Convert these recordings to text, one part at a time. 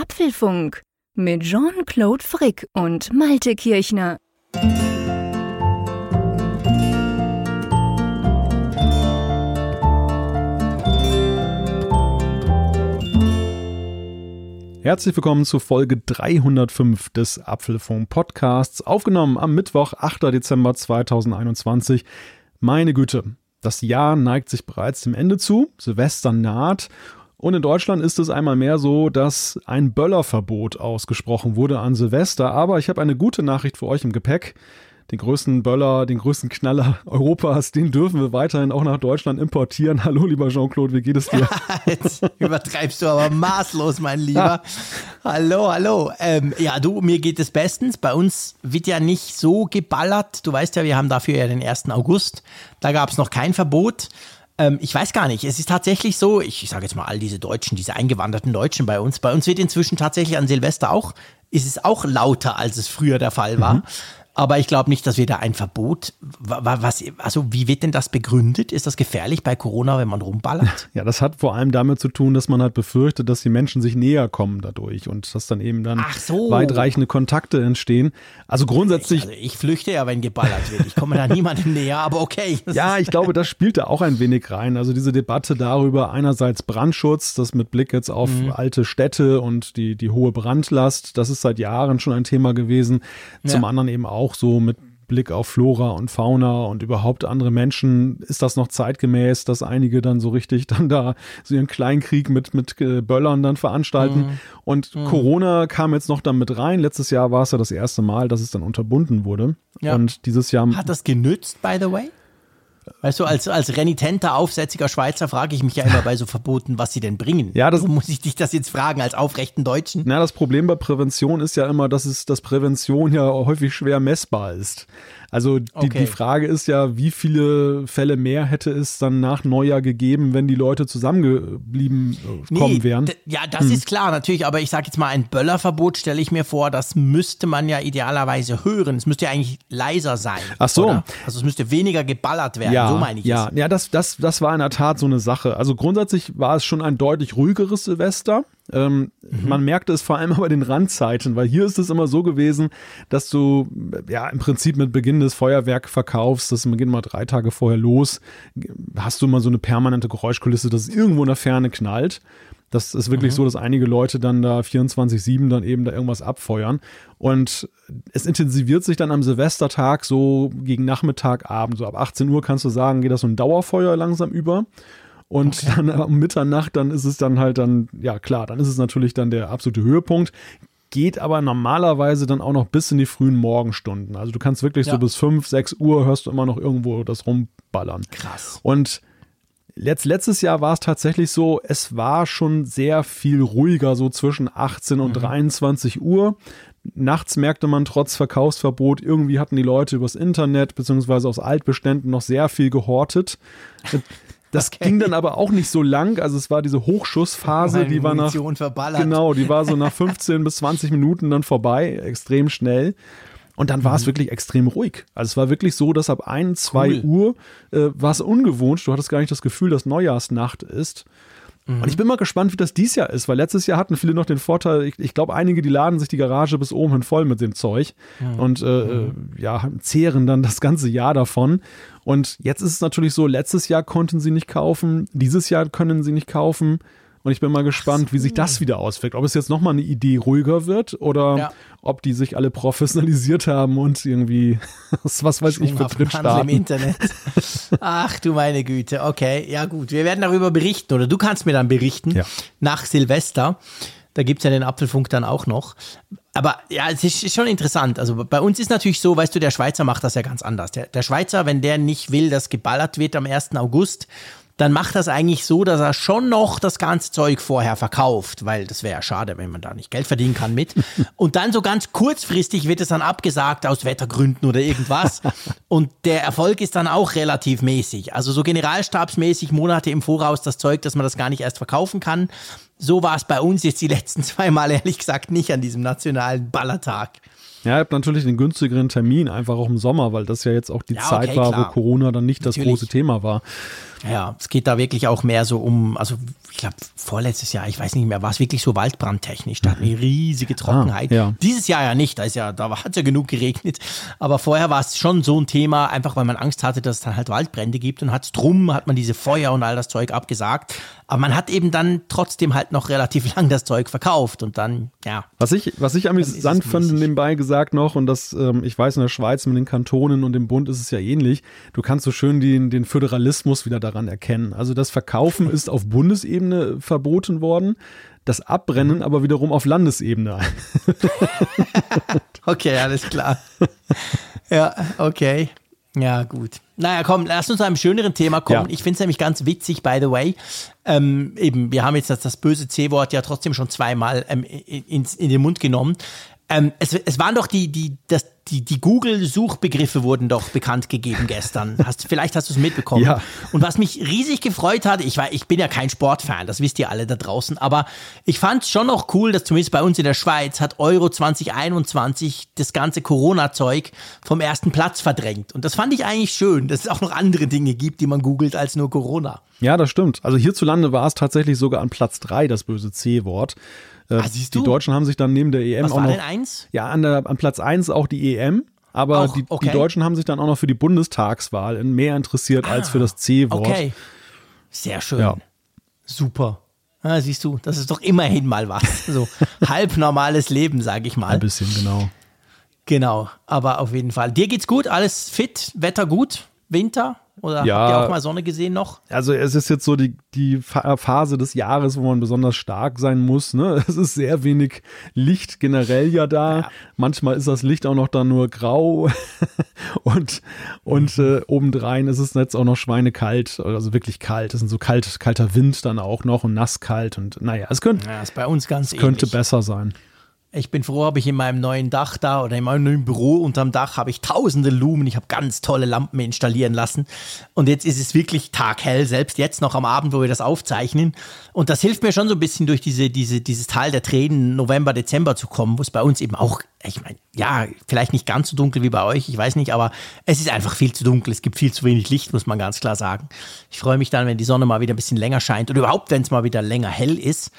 Apfelfunk mit Jean-Claude Frick und Malte Kirchner. Herzlich willkommen zu Folge 305 des Apfelfunk Podcasts, aufgenommen am Mittwoch, 8. Dezember 2021. Meine Güte, das Jahr neigt sich bereits dem Ende zu, Silvester naht und in Deutschland ist es einmal mehr so, dass ein Böllerverbot ausgesprochen wurde an Silvester. Aber ich habe eine gute Nachricht für euch im Gepäck den größten Böller, den größten Knaller Europas, den dürfen wir weiterhin auch nach Deutschland importieren. Hallo, lieber Jean-Claude, wie geht es dir? Jetzt übertreibst du aber maßlos, mein Lieber. hallo, hallo. Ähm, ja, du, mir geht es bestens. Bei uns wird ja nicht so geballert. Du weißt ja, wir haben dafür ja den 1. August. Da gab es noch kein Verbot ähm, ich weiß gar nicht. Es ist tatsächlich so, ich, ich sage jetzt mal all diese Deutschen, diese eingewanderten Deutschen bei uns. Bei uns wird inzwischen tatsächlich an Silvester auch, ist es auch lauter, als es früher der Fall war. Mhm. Aber ich glaube nicht, dass wir da ein Verbot, was, also wie wird denn das begründet? Ist das gefährlich bei Corona, wenn man rumballert? Ja, das hat vor allem damit zu tun, dass man halt befürchtet, dass die Menschen sich näher kommen dadurch und dass dann eben dann so. weitreichende Kontakte entstehen. Also grundsätzlich. Ich, also ich flüchte ja, wenn geballert wird. Ich komme da niemandem näher, aber okay. Ja, ich glaube, das spielt da auch ein wenig rein. Also diese Debatte darüber, einerseits Brandschutz, das mit Blick jetzt auf mhm. alte Städte und die, die hohe Brandlast, das ist seit Jahren schon ein Thema gewesen. Zum ja. anderen eben auch auch so mit Blick auf Flora und Fauna und überhaupt andere Menschen, ist das noch zeitgemäß, dass einige dann so richtig dann da so ihren Kleinkrieg mit, mit äh, Böllern dann veranstalten. Mhm. Und mhm. Corona kam jetzt noch dann mit rein. Letztes Jahr war es ja das erste Mal, dass es dann unterbunden wurde. Ja. Und dieses Jahr. Hat das genützt, by the way? Weißt du, als, als renitenter, aufsätziger Schweizer frage ich mich ja immer bei so Verboten, was sie denn bringen. Ja, das, Warum muss ich dich das jetzt fragen als aufrechten Deutschen? Na, das Problem bei Prävention ist ja immer, dass es, dass Prävention ja häufig schwer messbar ist. Also die, okay. die Frage ist ja, wie viele Fälle mehr hätte es dann nach Neujahr gegeben, wenn die Leute zusammengeblieben äh, kommen nee, wären? Ja, das hm. ist klar, natürlich. Aber ich sage jetzt mal, ein Böllerverbot stelle ich mir vor, das müsste man ja idealerweise hören. Es müsste ja eigentlich leiser sein. Ach so. Oder? Also es müsste weniger geballert werden. Ja, so meine ich ja, es. Ja, das, das, das war in der Tat so eine Sache. Also grundsätzlich war es schon ein deutlich ruhigeres Silvester. Ähm, mhm. Man merkte es vor allem aber den Randzeiten, weil hier ist es immer so gewesen, dass du ja im Prinzip mit Beginn des Feuerwerkverkaufs, das geht mal drei Tage vorher los, hast du immer so eine permanente Geräuschkulisse, dass es irgendwo in der Ferne knallt. Das ist wirklich mhm. so, dass einige Leute dann da 24-7 dann eben da irgendwas abfeuern. Und es intensiviert sich dann am Silvestertag so gegen Nachmittag, Abend, so ab 18 Uhr kannst du sagen, geht das so ein Dauerfeuer langsam über. Und okay. dann um Mitternacht, dann ist es dann halt dann, ja klar, dann ist es natürlich dann der absolute Höhepunkt. Geht aber normalerweise dann auch noch bis in die frühen Morgenstunden. Also du kannst wirklich ja. so bis 5, 6 Uhr hörst du immer noch irgendwo das rumballern. Krass. Und Letzt, letztes Jahr war es tatsächlich so, es war schon sehr viel ruhiger, so zwischen 18 und mhm. 23 Uhr. Nachts merkte man trotz Verkaufsverbot, irgendwie hatten die Leute übers Internet beziehungsweise aus Altbeständen noch sehr viel gehortet. Das okay. ging dann aber auch nicht so lang. Also es war diese Hochschussphase, die war nach verballert. genau, die war so nach 15 bis 20 Minuten dann vorbei, extrem schnell. Und dann war mhm. es wirklich extrem ruhig. Also es war wirklich so, dass ab 1, 2 cool. Uhr äh, war es ungewohnt. Du hattest gar nicht das Gefühl, dass Neujahrsnacht ist. Mhm. Und ich bin mal gespannt, wie das dieses Jahr ist, weil letztes Jahr hatten viele noch den Vorteil, ich, ich glaube, einige, die laden sich die Garage bis oben hin voll mit dem Zeug mhm. und äh, mhm. ja, zehren dann das ganze Jahr davon. Und jetzt ist es natürlich so, letztes Jahr konnten sie nicht kaufen, dieses Jahr können sie nicht kaufen. Und ich bin mal gespannt, wie sich das wieder auswirkt. Ob es jetzt nochmal eine Idee ruhiger wird oder ja. ob die sich alle professionalisiert haben und irgendwie, was weiß ich, für im Internet. Ach du meine Güte, okay, ja gut. Wir werden darüber berichten oder du kannst mir dann berichten ja. nach Silvester. Da gibt es ja den Apfelfunk dann auch noch. Aber ja, es ist schon interessant. Also bei uns ist natürlich so, weißt du, der Schweizer macht das ja ganz anders. Der, der Schweizer, wenn der nicht will, dass geballert wird am 1. August, dann macht das eigentlich so, dass er schon noch das ganze Zeug vorher verkauft, weil das wäre ja schade, wenn man da nicht Geld verdienen kann mit. Und dann so ganz kurzfristig wird es dann abgesagt aus Wettergründen oder irgendwas. Und der Erfolg ist dann auch relativ mäßig. Also so generalstabsmäßig Monate im Voraus das Zeug, dass man das gar nicht erst verkaufen kann. So war es bei uns jetzt die letzten zwei Mal ehrlich gesagt nicht an diesem nationalen Ballertag. Ja, ihr habt natürlich den günstigeren Termin, einfach auch im Sommer, weil das ja jetzt auch die ja, Zeit okay, war, klar. wo Corona dann nicht natürlich. das große Thema war. Ja, es geht da wirklich auch mehr so um, also ich glaube, vorletztes Jahr, ich weiß nicht mehr, war es wirklich so waldbrandtechnisch. Da hatten wir riesige Trockenheit. Ah, ja. Dieses Jahr ja nicht, da, ist ja, da hat es ja genug geregnet. Aber vorher war es schon so ein Thema, einfach weil man Angst hatte, dass es dann halt Waldbrände gibt und hat es drum, hat man diese Feuer und all das Zeug abgesagt. Aber man hat eben dann trotzdem halt noch relativ lang das Zeug verkauft und dann, ja. Was ich, was ich amüsant fand nebenbei gesagt noch, und das, ähm, ich weiß, in der Schweiz mit den Kantonen und dem Bund ist es ja ähnlich, du kannst so schön den, den Föderalismus wieder daran erkennen. Also das Verkaufen ist auf Bundesebene verboten worden, das Abbrennen aber wiederum auf Landesebene. okay, alles klar. Ja, okay. Ja, gut. Naja, komm, lass uns zu einem schöneren Thema kommen. Ja. Ich finde es nämlich ganz witzig, by the way. Ähm, eben, wir haben jetzt das, das böse C-Wort ja trotzdem schon zweimal ähm, in, in den Mund genommen. Ähm, es, es waren doch die, die, das, die, die Google-Suchbegriffe wurden doch bekannt gegeben gestern. Hast, vielleicht hast du es mitbekommen. Ja. Und was mich riesig gefreut hat, ich, war, ich bin ja kein Sportfan, das wisst ihr alle da draußen, aber ich fand es schon noch cool, dass zumindest bei uns in der Schweiz hat Euro 2021 das ganze Corona-Zeug vom ersten Platz verdrängt. Und das fand ich eigentlich schön, dass es auch noch andere Dinge gibt, die man googelt als nur Corona. Ja, das stimmt. Also hierzulande war es tatsächlich sogar an Platz 3 das böse C-Wort. Äh, ah, siehst du? Die Deutschen haben sich dann neben der EM Was auch war noch. Denn eins? Ja, an, der, an Platz 1 auch die EM. Aber auch, die, okay. die, Deutschen haben sich dann auch noch für die Bundestagswahl mehr interessiert ah, als für das C-Wort. Okay. Sehr schön. Ja. Super. Ah, siehst du, das ist doch immerhin mal was. So halb normales Leben, sage ich mal. Ein bisschen, genau. Genau, aber auf jeden Fall. Dir geht's gut, alles fit, Wetter gut, Winter? Oder ja, habt ihr auch mal Sonne gesehen noch? Also es ist jetzt so die, die Phase des Jahres, wo man besonders stark sein muss. Ne? Es ist sehr wenig Licht generell ja da. Ja. Manchmal ist das Licht auch noch da nur grau. und und mhm. äh, obendrein ist es jetzt auch noch schweinekalt, also wirklich kalt. Es ist so kalt, kalter Wind dann auch noch und nasskalt. Und naja, es könnte, ja, bei uns ganz könnte besser sein. Ich bin froh, habe ich in meinem neuen Dach da oder in meinem neuen Büro unterm Dach habe ich tausende Lumen. Ich habe ganz tolle Lampen installieren lassen. Und jetzt ist es wirklich taghell, selbst jetzt noch am Abend, wo wir das aufzeichnen. Und das hilft mir schon so ein bisschen durch diese, diese, dieses Tal der Tränen November, Dezember zu kommen, wo es bei uns eben auch, ich meine, ja, vielleicht nicht ganz so dunkel wie bei euch, ich weiß nicht, aber es ist einfach viel zu dunkel. Es gibt viel zu wenig Licht, muss man ganz klar sagen. Ich freue mich dann, wenn die Sonne mal wieder ein bisschen länger scheint oder überhaupt, wenn es mal wieder länger hell ist.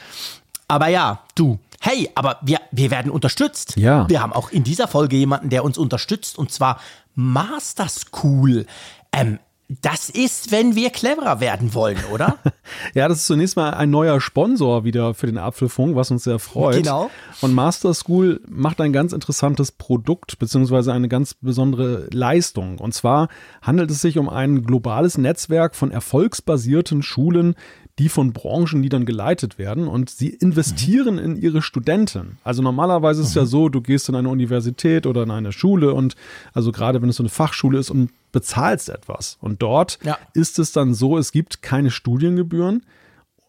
Aber ja, du, hey, aber wir, wir werden unterstützt. Ja. Wir haben auch in dieser Folge jemanden, der uns unterstützt, und zwar Master School. Ähm, das ist, wenn wir cleverer werden wollen, oder? ja, das ist zunächst mal ein neuer Sponsor wieder für den Apfelfunk, was uns sehr freut. Genau. Und Master School macht ein ganz interessantes Produkt beziehungsweise eine ganz besondere Leistung. Und zwar handelt es sich um ein globales Netzwerk von erfolgsbasierten Schulen, die von Branchenleadern geleitet werden und sie investieren mhm. in ihre Studenten. Also normalerweise ist es ja mhm. so, du gehst in eine Universität oder in eine Schule und also gerade wenn es so eine Fachschule ist und bezahlst etwas. Und dort ja. ist es dann so, es gibt keine Studiengebühren,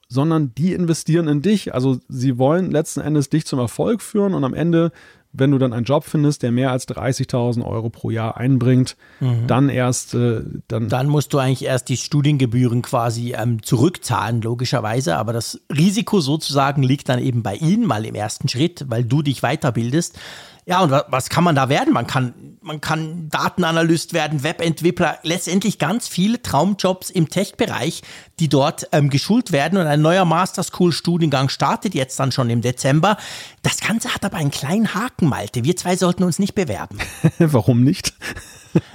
sondern die investieren in dich. Also sie wollen letzten Endes dich zum Erfolg führen und am Ende wenn du dann einen Job findest, der mehr als 30.000 Euro pro Jahr einbringt, mhm. dann erst äh, dann. Dann musst du eigentlich erst die Studiengebühren quasi ähm, zurückzahlen, logischerweise. Aber das Risiko sozusagen liegt dann eben bei ihnen mal im ersten Schritt, weil du dich weiterbildest. Ja, und was kann man da werden? Man kann, man kann Datenanalyst werden, Webentwickler, letztendlich ganz viele Traumjobs im Tech-Bereich, die dort ähm, geschult werden. Und ein neuer Master School-Studiengang startet jetzt dann schon im Dezember. Das Ganze hat aber einen kleinen Haken, Malte. Wir zwei sollten uns nicht bewerben. Warum nicht?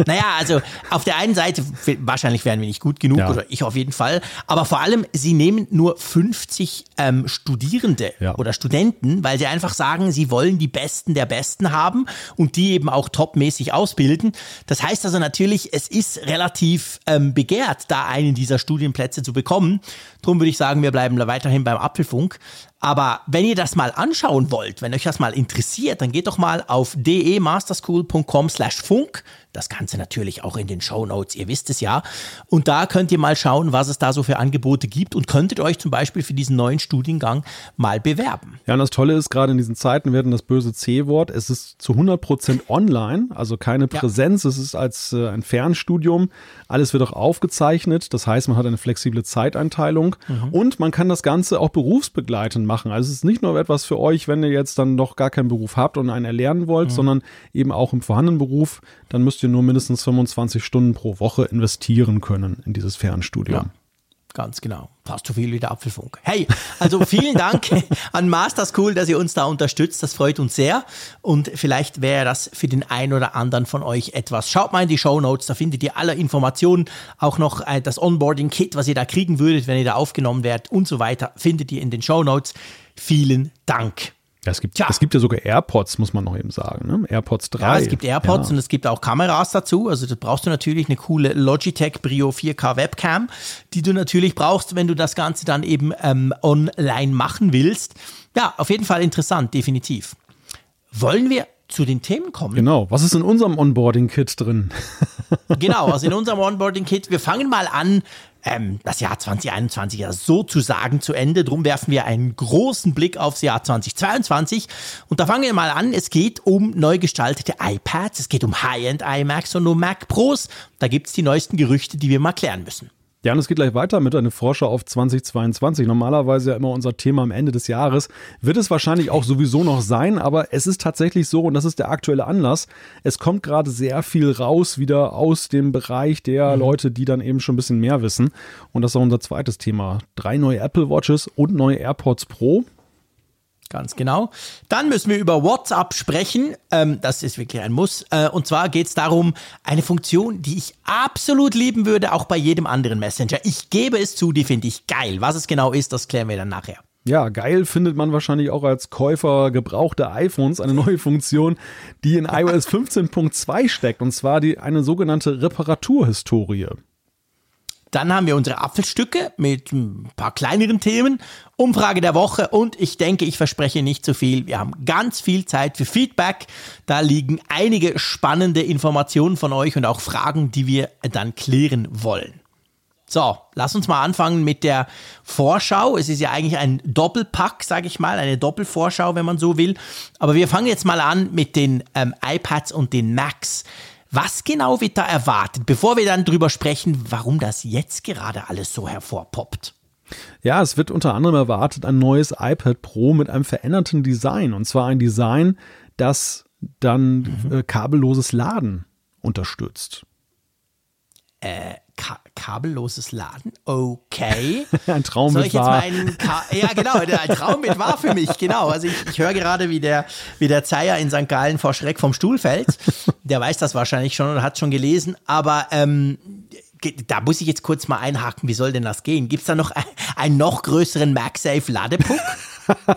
Naja, also auf der einen Seite, wahrscheinlich wären wir nicht gut genug, ja. oder ich auf jeden Fall, aber vor allem, sie nehmen nur 50 ähm, Studierende ja. oder Studenten, weil sie einfach sagen, sie wollen die Besten der Besten haben und die eben auch topmäßig ausbilden. Das heißt also natürlich, es ist relativ ähm, begehrt, da einen dieser Studienplätze zu bekommen. Darum würde ich sagen, wir bleiben weiterhin beim Apfelfunk. Aber wenn ihr das mal anschauen wollt, wenn euch das mal interessiert, dann geht doch mal auf demasterschool.com slash funk Das Ganze natürlich auch in den Show Notes, ihr wisst es ja. Und da könnt ihr mal schauen, was es da so für Angebote gibt und könntet euch zum Beispiel für diesen neuen Studiengang mal bewerben. Ja, und das Tolle ist, gerade in diesen Zeiten werden das böse C-Wort, es ist zu 100 Prozent online, also keine Präsenz, ja. es ist als äh, ein Fernstudium. Alles wird auch aufgezeichnet, das heißt, man hat eine flexible Zeiteinteilung mhm. und man kann das Ganze auch berufsbegleitend machen. Also es ist nicht nur etwas für euch, wenn ihr jetzt dann noch gar keinen Beruf habt und einen erlernen wollt, mhm. sondern eben auch im vorhandenen Beruf, dann müsst ihr nur mindestens 25 Stunden pro Woche investieren können in dieses Fernstudium. Ja. Ganz genau. Fast zu viel wie der Apfelfunk. Hey, also vielen Dank an Master School, dass ihr uns da unterstützt. Das freut uns sehr. Und vielleicht wäre das für den einen oder anderen von euch etwas. Schaut mal in die Show Notes, da findet ihr alle Informationen. Auch noch äh, das Onboarding-Kit, was ihr da kriegen würdet, wenn ihr da aufgenommen werdet und so weiter, findet ihr in den Show Notes. Vielen Dank. Ja, es gibt, es gibt ja sogar AirPods, muss man noch eben sagen. Ne? AirPods 3. Ja, es gibt AirPods ja. und es gibt auch Kameras dazu. Also da brauchst du natürlich eine coole Logitech Brio 4K Webcam, die du natürlich brauchst, wenn du das Ganze dann eben ähm, online machen willst. Ja, auf jeden Fall interessant, definitiv. Wollen wir zu den Themen kommen? Genau. Was ist in unserem Onboarding-Kit drin? genau, also in unserem Onboarding-Kit. Wir fangen mal an ähm, das Jahr 2021 ja sozusagen zu Ende. Drum werfen wir einen großen Blick aufs Jahr 2022. Und da fangen wir mal an. Es geht um neu gestaltete iPads, es geht um High-End iMacs und um Mac Pros. Da gibt es die neuesten Gerüchte, die wir mal klären müssen. Ja, und es geht gleich weiter mit einer Vorschau auf 2022. Normalerweise ja immer unser Thema am Ende des Jahres. Wird es wahrscheinlich auch sowieso noch sein, aber es ist tatsächlich so, und das ist der aktuelle Anlass, es kommt gerade sehr viel raus wieder aus dem Bereich der mhm. Leute, die dann eben schon ein bisschen mehr wissen. Und das ist auch unser zweites Thema. Drei neue Apple Watches und neue AirPods Pro. Ganz genau. Dann müssen wir über WhatsApp sprechen. Ähm, das ist wirklich ein Muss. Äh, und zwar geht es darum, eine Funktion, die ich absolut lieben würde, auch bei jedem anderen Messenger. Ich gebe es zu, die finde ich geil. Was es genau ist, das klären wir dann nachher. Ja, geil findet man wahrscheinlich auch als Käufer gebrauchter iPhones eine neue Funktion, die in iOS 15.2 steckt, und zwar die, eine sogenannte Reparaturhistorie. Dann haben wir unsere Apfelstücke mit ein paar kleineren Themen, Umfrage der Woche und ich denke, ich verspreche nicht zu viel. Wir haben ganz viel Zeit für Feedback. Da liegen einige spannende Informationen von euch und auch Fragen, die wir dann klären wollen. So, lass uns mal anfangen mit der Vorschau. Es ist ja eigentlich ein Doppelpack, sage ich mal, eine Doppelvorschau, wenn man so will. Aber wir fangen jetzt mal an mit den ähm, iPads und den Macs. Was genau wird da erwartet, bevor wir dann drüber sprechen, warum das jetzt gerade alles so hervorpoppt? Ja, es wird unter anderem erwartet ein neues iPad Pro mit einem veränderten Design. Und zwar ein Design, das dann mhm. äh, kabelloses Laden unterstützt. Äh, ka kabelloses Laden? Okay. ein Traum Soll mit wahr. ja, genau, ein Traum mit wahr für mich, genau. Also ich, ich höre gerade, wie der, wie der Zeier in St. Gallen vor Schreck vom Stuhl fällt. Der weiß das wahrscheinlich schon oder hat schon gelesen, aber ähm, da muss ich jetzt kurz mal einhaken, wie soll denn das gehen? Gibt es da noch einen noch größeren MagSafe Ladepuck?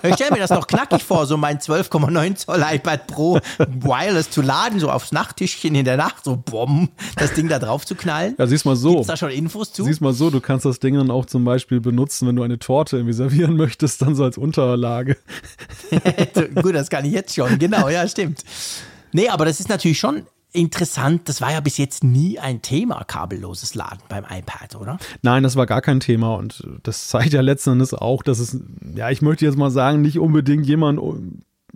Ich stelle mir das doch knackig vor, so mein 12,9 Zoll iPad Pro wireless zu laden, so aufs Nachttischchen in der Nacht, so bumm, das Ding da drauf zu knallen. Ja, siehst mal so. Gibt's da schon Infos zu? Siehst mal so, du kannst das Ding dann auch zum Beispiel benutzen, wenn du eine Torte irgendwie servieren möchtest, dann so als Unterlage. Gut, das kann ich jetzt schon, genau, ja, stimmt. Nee, aber das ist natürlich schon interessant, das war ja bis jetzt nie ein Thema, kabelloses Laden beim iPad, oder? Nein, das war gar kein Thema und das zeigt ja letzten Endes auch, dass es, ja, ich möchte jetzt mal sagen, nicht unbedingt jemand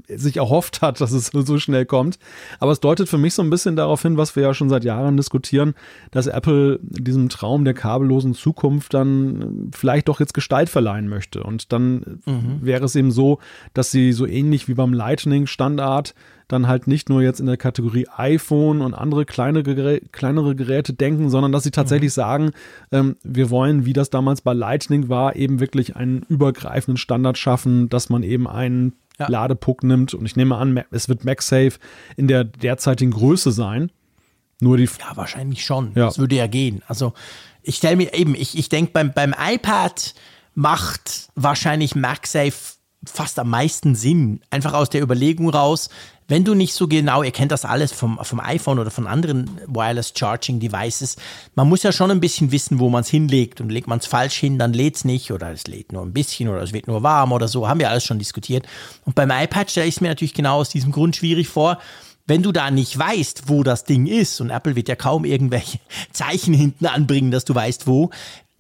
sich erhofft hat, dass es so schnell kommt. Aber es deutet für mich so ein bisschen darauf hin, was wir ja schon seit Jahren diskutieren, dass Apple diesem Traum der kabellosen Zukunft dann vielleicht doch jetzt Gestalt verleihen möchte. Und dann mhm. wäre es eben so, dass sie so ähnlich wie beim Lightning-Standard dann halt nicht nur jetzt in der Kategorie iPhone und andere kleine Gerä kleinere Geräte denken, sondern dass sie tatsächlich mhm. sagen, ähm, wir wollen, wie das damals bei Lightning war, eben wirklich einen übergreifenden Standard schaffen, dass man eben einen ja. Ladepuck nimmt. Und ich nehme an, es wird MagSafe in der derzeitigen Größe sein. Nur die. Ja, wahrscheinlich schon. Ja. Das würde ja gehen. Also ich stelle mir eben, ich, ich denke, beim, beim iPad macht wahrscheinlich MagSafe fast am meisten Sinn. Einfach aus der Überlegung raus, wenn du nicht so genau, ihr kennt das alles vom, vom iPhone oder von anderen Wireless Charging Devices, man muss ja schon ein bisschen wissen, wo man es hinlegt. Und legt man es falsch hin, dann lädt es nicht oder es lädt nur ein bisschen oder es wird nur warm oder so. Haben wir alles schon diskutiert. Und beim iPad stelle ich es mir natürlich genau aus diesem Grund schwierig vor wenn du da nicht weißt, wo das Ding ist, und Apple wird ja kaum irgendwelche Zeichen hinten anbringen, dass du weißt, wo,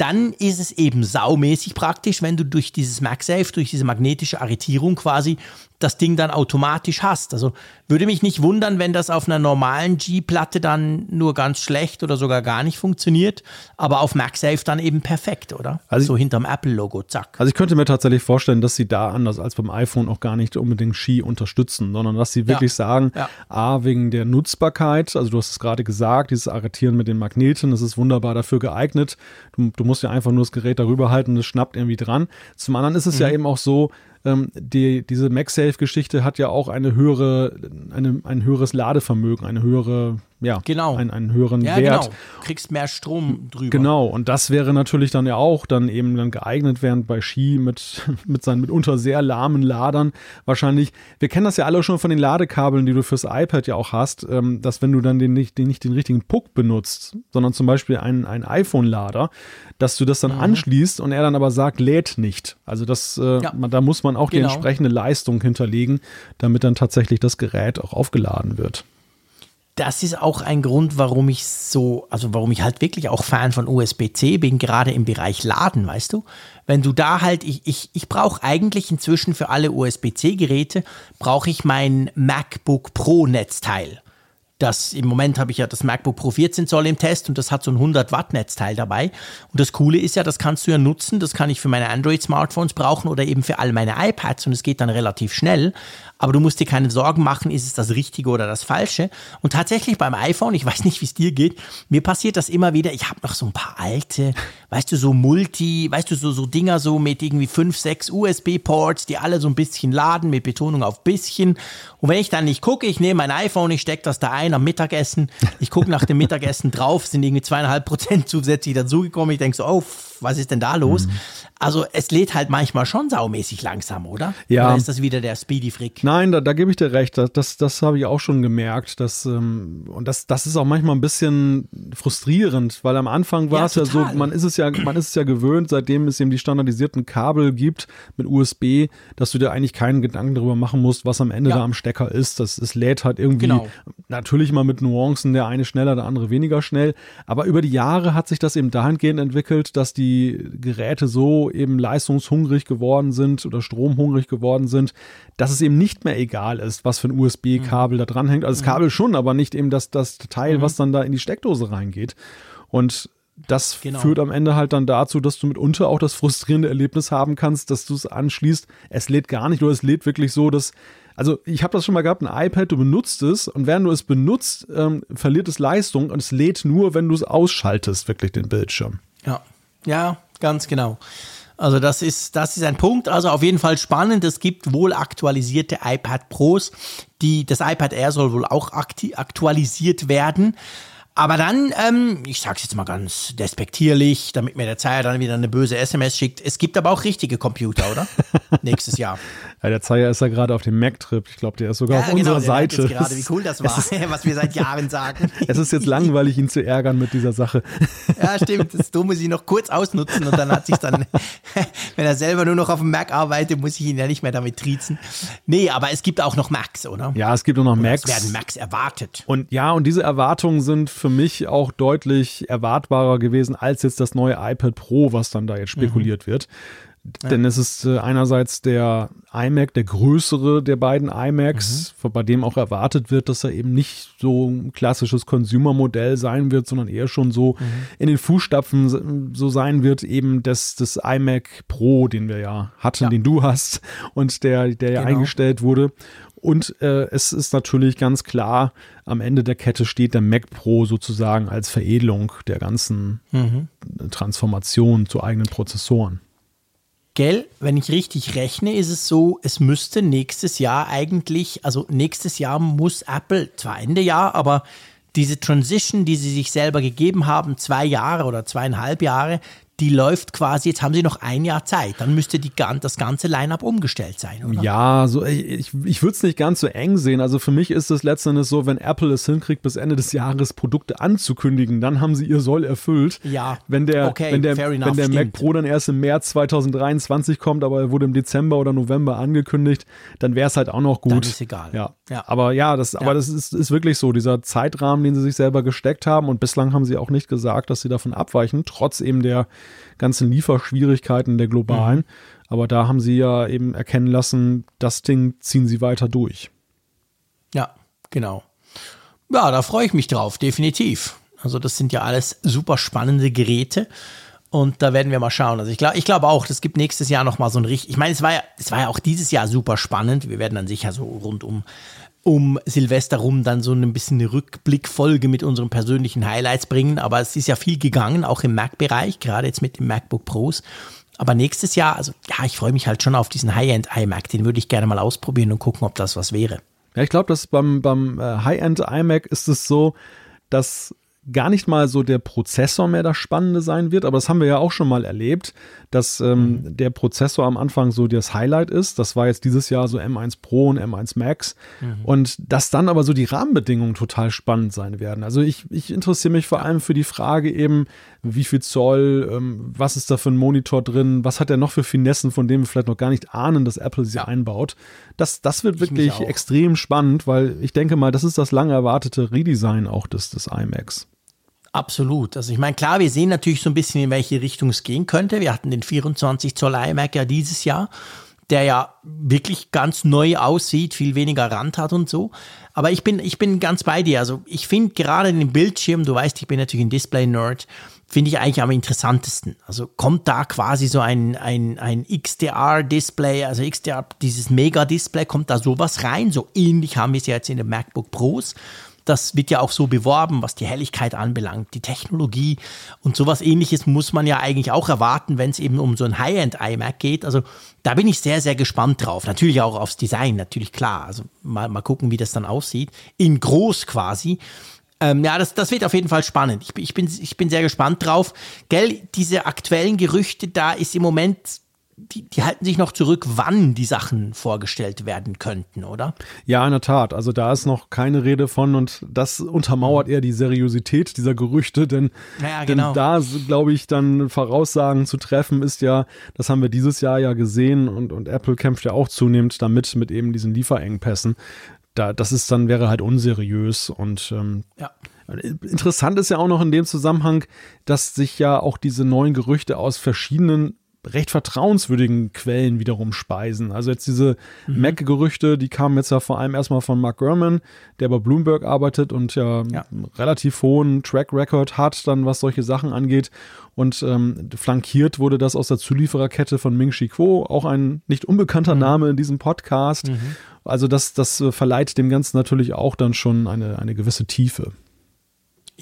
dann ist es eben saumäßig praktisch, wenn du durch dieses MagSafe, durch diese magnetische Arretierung quasi das Ding dann automatisch hast. Also würde mich nicht wundern, wenn das auf einer normalen G-Platte dann nur ganz schlecht oder sogar gar nicht funktioniert, aber auf MagSafe dann eben perfekt, oder? Also so hinterm Apple-Logo, zack. Also ich könnte mir tatsächlich vorstellen, dass sie da anders als beim iPhone auch gar nicht unbedingt Ski unterstützen, sondern dass sie wirklich ja. sagen, ja. A, wegen der Nutzbarkeit, also du hast es gerade gesagt, dieses Arretieren mit den Magneten, das ist wunderbar dafür geeignet. Du, du musst ja einfach nur das Gerät darüber halten, das schnappt irgendwie dran. Zum anderen ist es mhm. ja eben auch so, ähm, die, diese MagSafe-Geschichte hat ja auch eine höhere, eine, ein höheres Ladevermögen, eine höhere ja, genau. einen, einen höheren ja, Wert. Genau. Du kriegst mehr Strom drüber. Genau, und das wäre natürlich dann ja auch dann eben dann geeignet, während bei Ski mit, mit seinen mitunter sehr lahmen Ladern wahrscheinlich, wir kennen das ja alle schon von den Ladekabeln, die du fürs iPad ja auch hast, ähm, dass wenn du dann den nicht, den, nicht den richtigen Puck benutzt, sondern zum Beispiel einen, einen iPhone-Lader, dass du das dann mhm. anschließt und er dann aber sagt, lädt nicht. Also das, äh, ja. man, da muss man auch genau. die entsprechende Leistung hinterlegen, damit dann tatsächlich das Gerät auch aufgeladen wird das ist auch ein Grund, warum ich so, also warum ich halt wirklich auch Fan von USB-C bin, gerade im Bereich Laden, weißt du? Wenn du da halt, ich, ich, ich brauche eigentlich inzwischen für alle USB-C-Geräte, brauche ich mein MacBook Pro Netzteil. Das, Im Moment habe ich ja das MacBook Pro 14 Zoll im Test und das hat so ein 100 Watt Netzteil dabei. Und das Coole ist ja, das kannst du ja nutzen, das kann ich für meine Android-Smartphones brauchen oder eben für all meine iPads und es geht dann relativ schnell aber du musst dir keine Sorgen machen, ist es das Richtige oder das Falsche. Und tatsächlich beim iPhone, ich weiß nicht, wie es dir geht, mir passiert das immer wieder. Ich habe noch so ein paar alte, weißt du, so Multi, weißt du, so, so Dinger so mit irgendwie fünf, sechs USB-Ports, die alle so ein bisschen laden, mit Betonung auf bisschen. Und wenn ich dann nicht gucke, ich nehme mein iPhone, ich stecke das da ein am Mittagessen, ich gucke nach dem Mittagessen drauf, sind irgendwie zweieinhalb Prozent zusätzlich dazugekommen. Ich denke so, oh, was ist denn da los? Mhm. Also es lädt halt manchmal schon saumäßig langsam, oder? Ja. Oder ist das wieder der Speedy Frick? Nein, da, da gebe ich dir recht. Das, das, das habe ich auch schon gemerkt. Dass, ähm, und das, das ist auch manchmal ein bisschen frustrierend, weil am Anfang war ja, es ja so, man ist es ja, man ist es ja gewöhnt, seitdem es eben die standardisierten Kabel gibt mit USB, dass du dir eigentlich keinen Gedanken darüber machen musst, was am Ende ja. da am Stecker ist. Das, es lädt halt irgendwie genau. natürlich mal mit Nuancen, der eine schneller, der andere weniger schnell. Aber über die Jahre hat sich das eben dahingehend entwickelt, dass die Geräte so eben leistungshungrig geworden sind oder stromhungrig geworden sind, dass es eben nicht mehr egal ist, was für ein USB-Kabel mhm. da dran hängt. Also das mhm. Kabel schon, aber nicht eben das, das Teil, mhm. was dann da in die Steckdose reingeht. Und das genau. führt am Ende halt dann dazu, dass du mitunter auch das frustrierende Erlebnis haben kannst, dass du es anschließt, es lädt gar nicht oder es lädt wirklich so, dass also ich habe das schon mal gehabt, ein iPad, du benutzt es und während du es benutzt, ähm, verliert es Leistung und es lädt nur, wenn du es ausschaltest, wirklich den Bildschirm. Ja, ja, ganz genau. Also das ist, das ist ein Punkt. Also auf jeden Fall spannend. Es gibt wohl aktualisierte iPad Pros. Die, das iPad Air soll wohl auch aktualisiert werden. Aber dann, ähm, ich sag's jetzt mal ganz despektierlich, damit mir der Zeier dann wieder eine böse SMS schickt. Es gibt aber auch richtige Computer, oder? Nächstes Jahr. Ja, der Zeier ist ja gerade auf dem Mac-Trip. Ich glaube, der ist sogar ja, auf genau, unserer Seite. gerade, wie cool das war, was wir seit Jahren sagen. es ist jetzt langweilig, ihn zu ärgern mit dieser Sache. ja, stimmt. Das muss ich noch kurz ausnutzen und dann hat sich dann, wenn er selber nur noch auf dem Mac arbeitet, muss ich ihn ja nicht mehr damit triezen. Nee, aber es gibt auch noch Macs, oder? Ja, es gibt auch noch Macs. Es werden Macs erwartet. Und ja, und diese Erwartungen sind für mich auch deutlich erwartbarer gewesen als jetzt das neue iPad Pro, was dann da jetzt spekuliert mhm. wird. Ja. Denn es ist äh, einerseits der iMac, der größere der beiden iMacs, mhm. bei dem auch erwartet wird, dass er eben nicht so ein klassisches Consumer-Modell sein wird, sondern eher schon so mhm. in den Fußstapfen so sein wird, eben des, des iMac Pro, den wir ja hatten, ja. den du hast und der, der genau. ja eingestellt wurde. Und äh, es ist natürlich ganz klar, am Ende der Kette steht der Mac Pro sozusagen als Veredelung der ganzen mhm. Transformation zu eigenen Prozessoren. Gell, wenn ich richtig rechne, ist es so, es müsste nächstes Jahr eigentlich, also nächstes Jahr muss Apple, zwar Ende Jahr, aber diese Transition, die sie sich selber gegeben haben, zwei Jahre oder zweieinhalb Jahre, die läuft quasi, jetzt haben sie noch ein Jahr Zeit, dann müsste die, das ganze Line-up umgestellt sein, oder? Ja, so, ich, ich würde es nicht ganz so eng sehen. Also für mich ist es letztendlich so, wenn Apple es hinkriegt, bis Ende des Jahres Produkte anzukündigen, dann haben sie ihr Soll erfüllt. Ja, wenn der, okay, wenn der, fair enough, wenn der Mac. Pro dann erst im März 2023 kommt, aber er wurde im Dezember oder November angekündigt, dann wäre es halt auch noch gut. Dann ist egal. Ja. Ja. Aber ja, das, aber das ist, ist wirklich so, dieser Zeitrahmen, den sie sich selber gesteckt haben und bislang haben sie auch nicht gesagt, dass sie davon abweichen, trotz eben der ganzen Lieferschwierigkeiten der globalen. Mhm. Aber da haben sie ja eben erkennen lassen, das Ding ziehen sie weiter durch. Ja, genau. Ja, da freue ich mich drauf, definitiv. Also das sind ja alles super spannende Geräte. Und da werden wir mal schauen. Also ich glaube ich glaube auch, es gibt nächstes Jahr noch mal so ein richtig. Ich meine, es war ja, es war ja auch dieses Jahr super spannend. Wir werden dann sicher so rund um, um Silvester rum dann so ein bisschen eine Rückblickfolge mit unseren persönlichen Highlights bringen. Aber es ist ja viel gegangen, auch im Mac-Bereich, gerade jetzt mit dem MacBook Pros. Aber nächstes Jahr, also ja, ich freue mich halt schon auf diesen High-End iMac. Den würde ich gerne mal ausprobieren und gucken, ob das was wäre. Ja, ich glaube, dass beim, beim äh, High-End iMac ist es so, dass gar nicht mal so der Prozessor mehr das Spannende sein wird, aber das haben wir ja auch schon mal erlebt, dass ähm, mhm. der Prozessor am Anfang so das Highlight ist. Das war jetzt dieses Jahr so M1 Pro und M1 Max mhm. und dass dann aber so die Rahmenbedingungen total spannend sein werden. Also ich, ich interessiere mich vor allem für die Frage eben, wie viel Zoll, ähm, was ist da für ein Monitor drin, was hat er noch für Finessen, von denen wir vielleicht noch gar nicht ahnen, dass Apple sie einbaut. Das, das wird wirklich extrem spannend, weil ich denke mal, das ist das lange erwartete Redesign auch des, des iMacs. Absolut. Also ich meine, klar, wir sehen natürlich so ein bisschen, in welche Richtung es gehen könnte. Wir hatten den 24 Zoll iMac ja dieses Jahr, der ja wirklich ganz neu aussieht, viel weniger Rand hat und so. Aber ich bin, ich bin ganz bei dir. Also ich finde gerade den Bildschirm, du weißt, ich bin natürlich ein Display-Nerd, finde ich eigentlich am interessantesten. Also kommt da quasi so ein, ein, ein XDR-Display, also XDR, dieses Mega-Display, kommt da sowas rein? So ähnlich haben wir es ja jetzt in den MacBook Pros. Das wird ja auch so beworben, was die Helligkeit anbelangt, die Technologie und sowas ähnliches muss man ja eigentlich auch erwarten, wenn es eben um so ein High-End iMac geht. Also da bin ich sehr, sehr gespannt drauf. Natürlich auch aufs Design, natürlich klar. Also mal, mal gucken, wie das dann aussieht. In groß quasi. Ähm, ja, das, das wird auf jeden Fall spannend. Ich, ich, bin, ich bin sehr gespannt drauf. Gell, diese aktuellen Gerüchte, da ist im Moment die, die, halten sich noch zurück, wann die Sachen vorgestellt werden könnten, oder? Ja, in der Tat. Also da ist noch keine Rede von und das untermauert eher die Seriosität dieser Gerüchte, denn, ja, genau. denn da, glaube ich, dann Voraussagen zu treffen ist ja, das haben wir dieses Jahr ja gesehen und, und Apple kämpft ja auch zunehmend damit, mit eben diesen Lieferengpässen. Da, das ist dann, wäre halt unseriös und ähm, ja. Interessant ist ja auch noch in dem Zusammenhang, dass sich ja auch diese neuen Gerüchte aus verschiedenen recht vertrauenswürdigen Quellen wiederum speisen. Also jetzt diese mhm. Mac-Gerüchte, die kamen jetzt ja vor allem erstmal von Mark Gurman, der bei Bloomberg arbeitet und ja, ja. einen relativ hohen Track Record hat, dann was solche Sachen angeht. Und ähm, flankiert wurde das aus der Zuliefererkette von Ming Chi Kuo, auch ein nicht unbekannter mhm. Name in diesem Podcast. Mhm. Also das, das äh, verleiht dem Ganzen natürlich auch dann schon eine, eine gewisse Tiefe.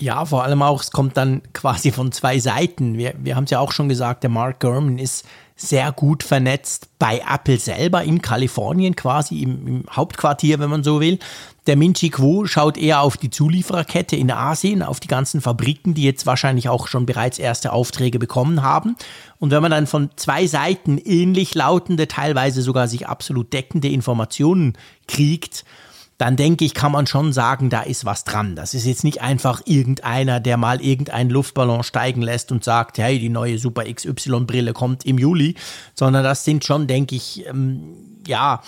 Ja, vor allem auch, es kommt dann quasi von zwei Seiten. Wir, wir haben es ja auch schon gesagt, der Mark Gurman ist sehr gut vernetzt bei Apple selber in Kalifornien, quasi im, im Hauptquartier, wenn man so will. Der Minchi Quo schaut eher auf die Zuliefererkette in Asien, auf die ganzen Fabriken, die jetzt wahrscheinlich auch schon bereits erste Aufträge bekommen haben. Und wenn man dann von zwei Seiten ähnlich lautende, teilweise sogar sich absolut deckende Informationen kriegt, dann denke ich, kann man schon sagen, da ist was dran. Das ist jetzt nicht einfach irgendeiner, der mal irgendeinen Luftballon steigen lässt und sagt, hey, die neue Super XY-Brille kommt im Juli, sondern das sind schon, denke ich, ähm, ja,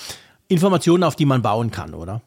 Informationen, auf die man bauen kann, oder?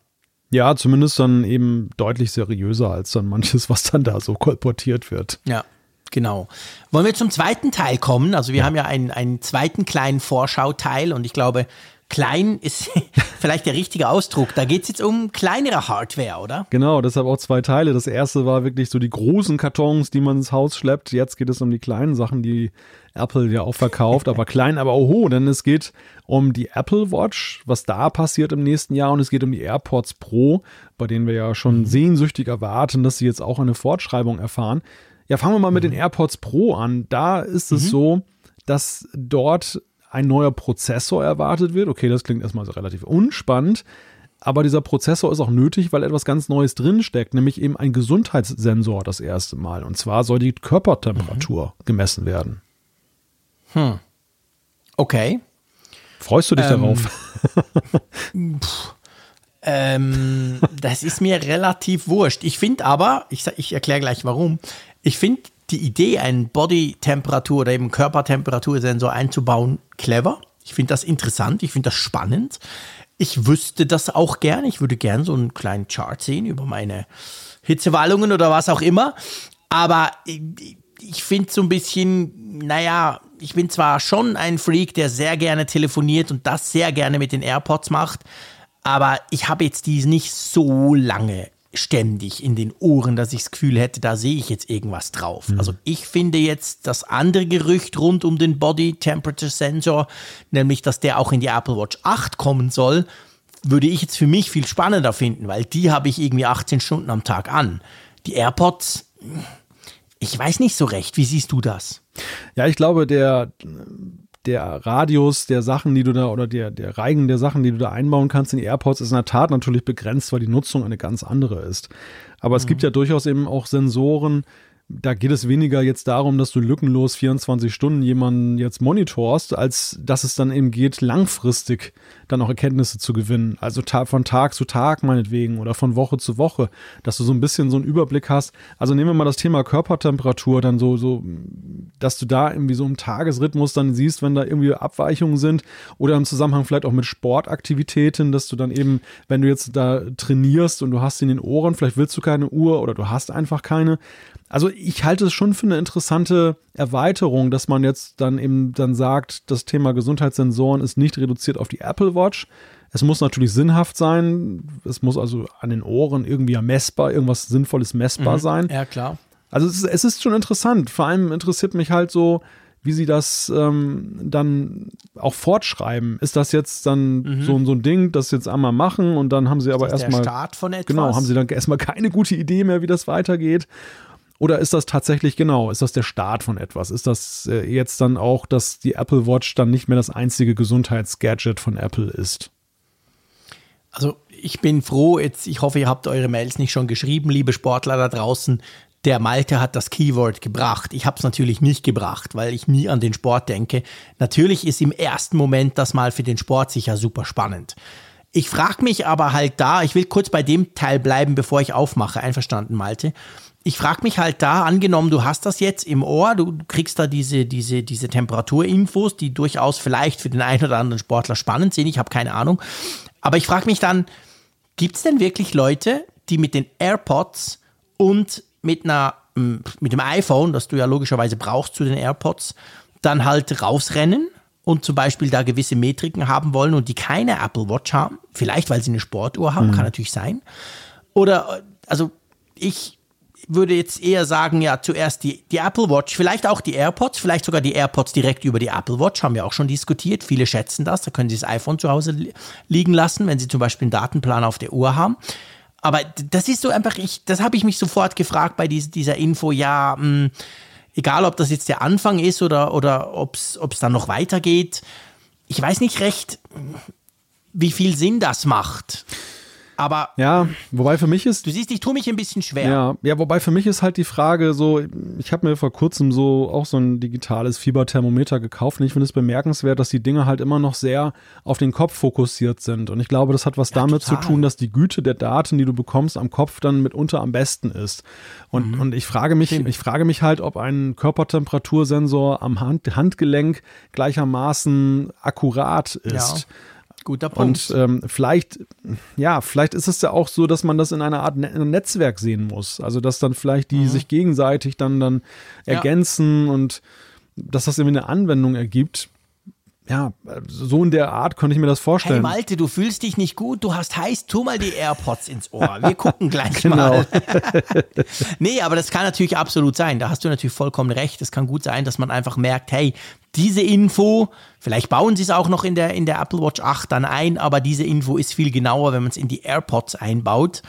Ja, zumindest dann eben deutlich seriöser als dann manches, was dann da so kolportiert wird. Ja. Genau. Wollen wir zum zweiten Teil kommen? Also wir ja. haben ja einen, einen zweiten kleinen Vorschauteil und ich glaube, Klein ist vielleicht der richtige Ausdruck. Da geht es jetzt um kleinere Hardware, oder? Genau, deshalb auch zwei Teile. Das erste war wirklich so die großen Kartons, die man ins Haus schleppt. Jetzt geht es um die kleinen Sachen, die Apple ja auch verkauft, aber klein, aber oho, denn es geht um die Apple Watch, was da passiert im nächsten Jahr und es geht um die AirPods Pro, bei denen wir ja schon mhm. sehnsüchtig erwarten, dass sie jetzt auch eine Fortschreibung erfahren. Ja, fangen wir mal mit den mhm. AirPods Pro an. Da ist es mhm. so, dass dort ein neuer Prozessor erwartet wird. Okay, das klingt erstmal so relativ unspannend. Aber dieser Prozessor ist auch nötig, weil etwas ganz Neues drinsteckt, nämlich eben ein Gesundheitssensor das erste Mal. Und zwar soll die Körpertemperatur mhm. gemessen werden. Hm. Okay. Freust du dich ähm, darauf? ähm, das ist mir relativ wurscht. Ich finde aber, ich, ich erkläre gleich warum, ich finde die Idee, einen Body-Temperatur oder eben Körpertemperatursensor einzubauen, clever. Ich finde das interessant, ich finde das spannend. Ich wüsste das auch gern. Ich würde gern so einen kleinen Chart sehen über meine Hitzewallungen oder was auch immer. Aber ich, finde so ein bisschen, naja, ich bin zwar schon ein Freak, der sehr gerne telefoniert und das sehr gerne mit den AirPods macht, aber ich habe jetzt die nicht so lange ständig in den Ohren, dass ich das Gefühl hätte, da sehe ich jetzt irgendwas drauf. Mhm. Also ich finde jetzt das andere Gerücht rund um den Body Temperature Sensor, nämlich dass der auch in die Apple Watch 8 kommen soll, würde ich jetzt für mich viel spannender finden, weil die habe ich irgendwie 18 Stunden am Tag an. Die AirPods, ich weiß nicht so recht. Wie siehst du das? Ja, ich glaube, der der Radius der Sachen, die du da oder der, der Reigen der Sachen, die du da einbauen kannst in die AirPods, ist in der Tat natürlich begrenzt, weil die Nutzung eine ganz andere ist. Aber mhm. es gibt ja durchaus eben auch Sensoren, da geht es weniger jetzt darum, dass du lückenlos 24 Stunden jemanden jetzt monitorst, als dass es dann eben geht, langfristig dann auch Erkenntnisse zu gewinnen. Also von Tag zu Tag meinetwegen oder von Woche zu Woche, dass du so ein bisschen so einen Überblick hast. Also nehmen wir mal das Thema Körpertemperatur, dann so, so, dass du da irgendwie so im Tagesrhythmus dann siehst, wenn da irgendwie Abweichungen sind oder im Zusammenhang vielleicht auch mit Sportaktivitäten, dass du dann eben, wenn du jetzt da trainierst und du hast in den Ohren, vielleicht willst du keine Uhr oder du hast einfach keine, also ich halte es schon für eine interessante Erweiterung, dass man jetzt dann eben dann sagt, das Thema Gesundheitssensoren ist nicht reduziert auf die Apple Watch. Es muss natürlich sinnhaft sein. Es muss also an den Ohren irgendwie messbar, irgendwas Sinnvolles messbar mhm. sein. Ja, klar. Also es ist, es ist schon interessant. Vor allem interessiert mich halt so, wie sie das ähm, dann auch fortschreiben. Ist das jetzt dann mhm. so, so ein Ding, das jetzt einmal machen und dann haben sie aber erstmal. Start von etwas? Genau, haben sie dann erstmal keine gute Idee mehr, wie das weitergeht. Oder ist das tatsächlich genau, ist das der Start von etwas? Ist das äh, jetzt dann auch, dass die Apple Watch dann nicht mehr das einzige Gesundheitsgadget von Apple ist? Also ich bin froh, jetzt, ich hoffe, ihr habt eure Mails nicht schon geschrieben, liebe Sportler da draußen. Der Malte hat das Keyword gebracht. Ich habe es natürlich nicht gebracht, weil ich nie an den Sport denke. Natürlich ist im ersten Moment das mal für den Sport sicher super spannend. Ich frage mich aber halt da, ich will kurz bei dem Teil bleiben, bevor ich aufmache. Einverstanden, Malte? Ich frage mich halt da, angenommen, du hast das jetzt im Ohr, du kriegst da diese, diese, diese Temperaturinfos, die durchaus vielleicht für den einen oder anderen Sportler spannend sind, ich habe keine Ahnung. Aber ich frage mich dann, gibt es denn wirklich Leute, die mit den AirPods und mit einer mit dem iPhone, das du ja logischerweise brauchst zu den AirPods, dann halt rausrennen und zum Beispiel da gewisse Metriken haben wollen und die keine Apple Watch haben, vielleicht weil sie eine Sportuhr haben, mhm. kann natürlich sein. Oder also ich würde jetzt eher sagen, ja, zuerst die, die Apple Watch, vielleicht auch die AirPods, vielleicht sogar die AirPods direkt über die Apple Watch, haben wir auch schon diskutiert. Viele schätzen das, da können sie das iPhone zu Hause liegen lassen, wenn sie zum Beispiel einen Datenplan auf der Uhr haben. Aber das ist so einfach, ich, das habe ich mich sofort gefragt bei dieser, dieser Info, ja, mh, hm, egal ob das jetzt der Anfang ist oder, oder ob es dann noch weitergeht. Ich weiß nicht recht, wie viel Sinn das macht. Aber ja, wobei für mich ist. Du siehst, ich tue mich ein bisschen schwer. Ja, ja, wobei für mich ist halt die Frage so, ich habe mir vor kurzem so auch so ein digitales Fieberthermometer gekauft und ich finde es bemerkenswert, dass die Dinge halt immer noch sehr auf den Kopf fokussiert sind. Und ich glaube, das hat was ja, damit total. zu tun, dass die Güte der Daten, die du bekommst, am Kopf dann mitunter am besten ist. Und, mhm. und ich frage mich, ich frage mich halt, ob ein Körpertemperatursensor am Hand, Handgelenk gleichermaßen akkurat ist. Ja. Guter Punkt. Und ähm, vielleicht, ja, vielleicht ist es ja auch so, dass man das in einer Art ne Netzwerk sehen muss. Also dass dann vielleicht die mhm. sich gegenseitig dann dann ergänzen ja. und dass das irgendwie eine Anwendung ergibt ja, so in der Art könnte ich mir das vorstellen. Hey Malte, du fühlst dich nicht gut, du hast heiß, tu mal die AirPods ins Ohr. Wir gucken gleich genau. mal. nee, aber das kann natürlich absolut sein. Da hast du natürlich vollkommen recht. Es kann gut sein, dass man einfach merkt, hey, diese Info, vielleicht bauen sie es auch noch in der, in der Apple Watch 8 dann ein, aber diese Info ist viel genauer, wenn man es in die AirPods einbaut.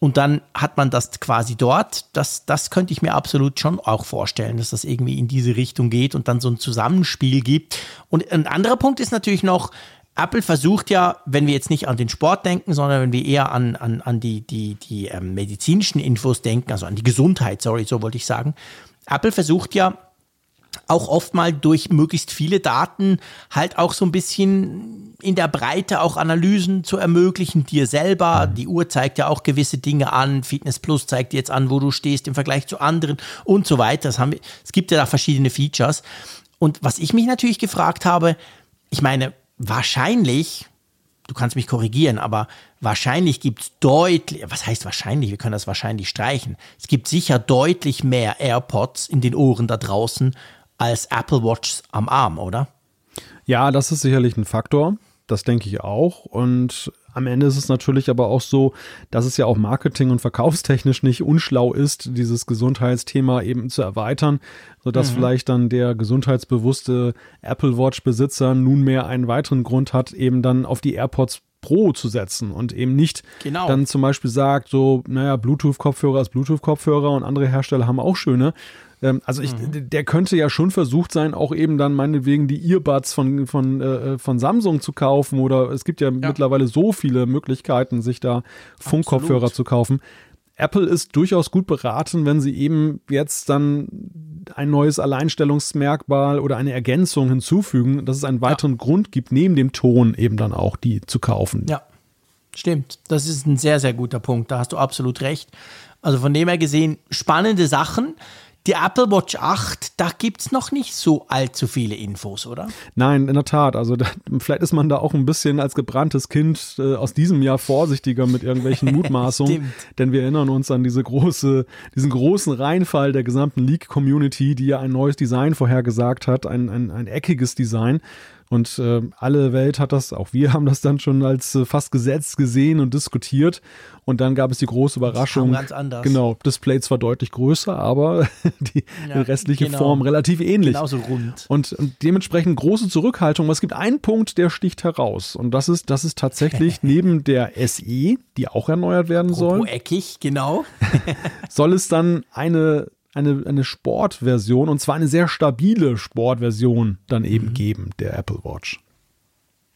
Und dann hat man das quasi dort. Das, das könnte ich mir absolut schon auch vorstellen, dass das irgendwie in diese Richtung geht und dann so ein Zusammenspiel gibt. Und ein anderer Punkt ist natürlich noch, Apple versucht ja, wenn wir jetzt nicht an den Sport denken, sondern wenn wir eher an, an, an die, die, die ähm, medizinischen Infos denken, also an die Gesundheit, sorry, so wollte ich sagen. Apple versucht ja auch oft mal durch möglichst viele Daten halt auch so ein bisschen in der Breite auch Analysen zu ermöglichen, dir selber. Die Uhr zeigt ja auch gewisse Dinge an. Fitness Plus zeigt dir jetzt an, wo du stehst im Vergleich zu anderen und so weiter. Das haben wir, es gibt ja da verschiedene Features. Und was ich mich natürlich gefragt habe, ich meine, wahrscheinlich, du kannst mich korrigieren, aber wahrscheinlich gibt es deutlich, was heißt wahrscheinlich, wir können das wahrscheinlich streichen. Es gibt sicher deutlich mehr AirPods in den Ohren da draußen als Apple Watch am Arm, oder? Ja, das ist sicherlich ein Faktor. Das denke ich auch. Und am Ende ist es natürlich aber auch so, dass es ja auch marketing- und verkaufstechnisch nicht unschlau ist, dieses Gesundheitsthema eben zu erweitern, sodass mhm. vielleicht dann der gesundheitsbewusste Apple Watch-Besitzer nunmehr einen weiteren Grund hat, eben dann auf die AirPods Pro zu setzen und eben nicht genau. dann zum Beispiel sagt, so, naja, Bluetooth-Kopfhörer ist Bluetooth-Kopfhörer und andere Hersteller haben auch schöne, ähm, also ich, mhm. der könnte ja schon versucht sein, auch eben dann meinetwegen die Earbuds von, von, äh, von Samsung zu kaufen oder es gibt ja, ja, mittlerweile so viele Möglichkeiten, sich da Funkkopfhörer zu kaufen. Apple ist durchaus gut beraten, wenn sie eben jetzt dann ein neues Alleinstellungsmerkmal oder eine Ergänzung hinzufügen, dass es einen weiteren ja. Grund gibt, neben dem Ton eben dann auch die zu kaufen. Ja, stimmt. Das ist ein sehr, sehr guter Punkt. Da hast du absolut recht. Also von dem her gesehen, spannende Sachen. Die Apple Watch 8, da gibt es noch nicht so allzu viele Infos, oder? Nein, in der Tat. Also da, vielleicht ist man da auch ein bisschen als gebranntes Kind äh, aus diesem Jahr vorsichtiger mit irgendwelchen Mutmaßungen. denn wir erinnern uns an diese große, diesen großen Reinfall der gesamten Leak-Community, die ja ein neues Design vorhergesagt hat, ein, ein, ein eckiges Design. Und äh, alle Welt hat das, auch wir haben das dann schon als äh, fast Gesetz gesehen und diskutiert. Und dann gab es die große Überraschung. Ganz anders. Genau, Display zwar deutlich größer, aber die, ja, restliche genau. Form relativ ähnlich. Genauso rund. Und, und, dementsprechend große Zurückhaltung. Aber es gibt einen Punkt, der sticht heraus. Und das ist, das ist tatsächlich neben der SE, die auch erneuert werden Apropos soll. eckig, genau. soll es dann eine eine, eine Sportversion und zwar eine sehr stabile Sportversion dann eben mhm. geben, der Apple Watch.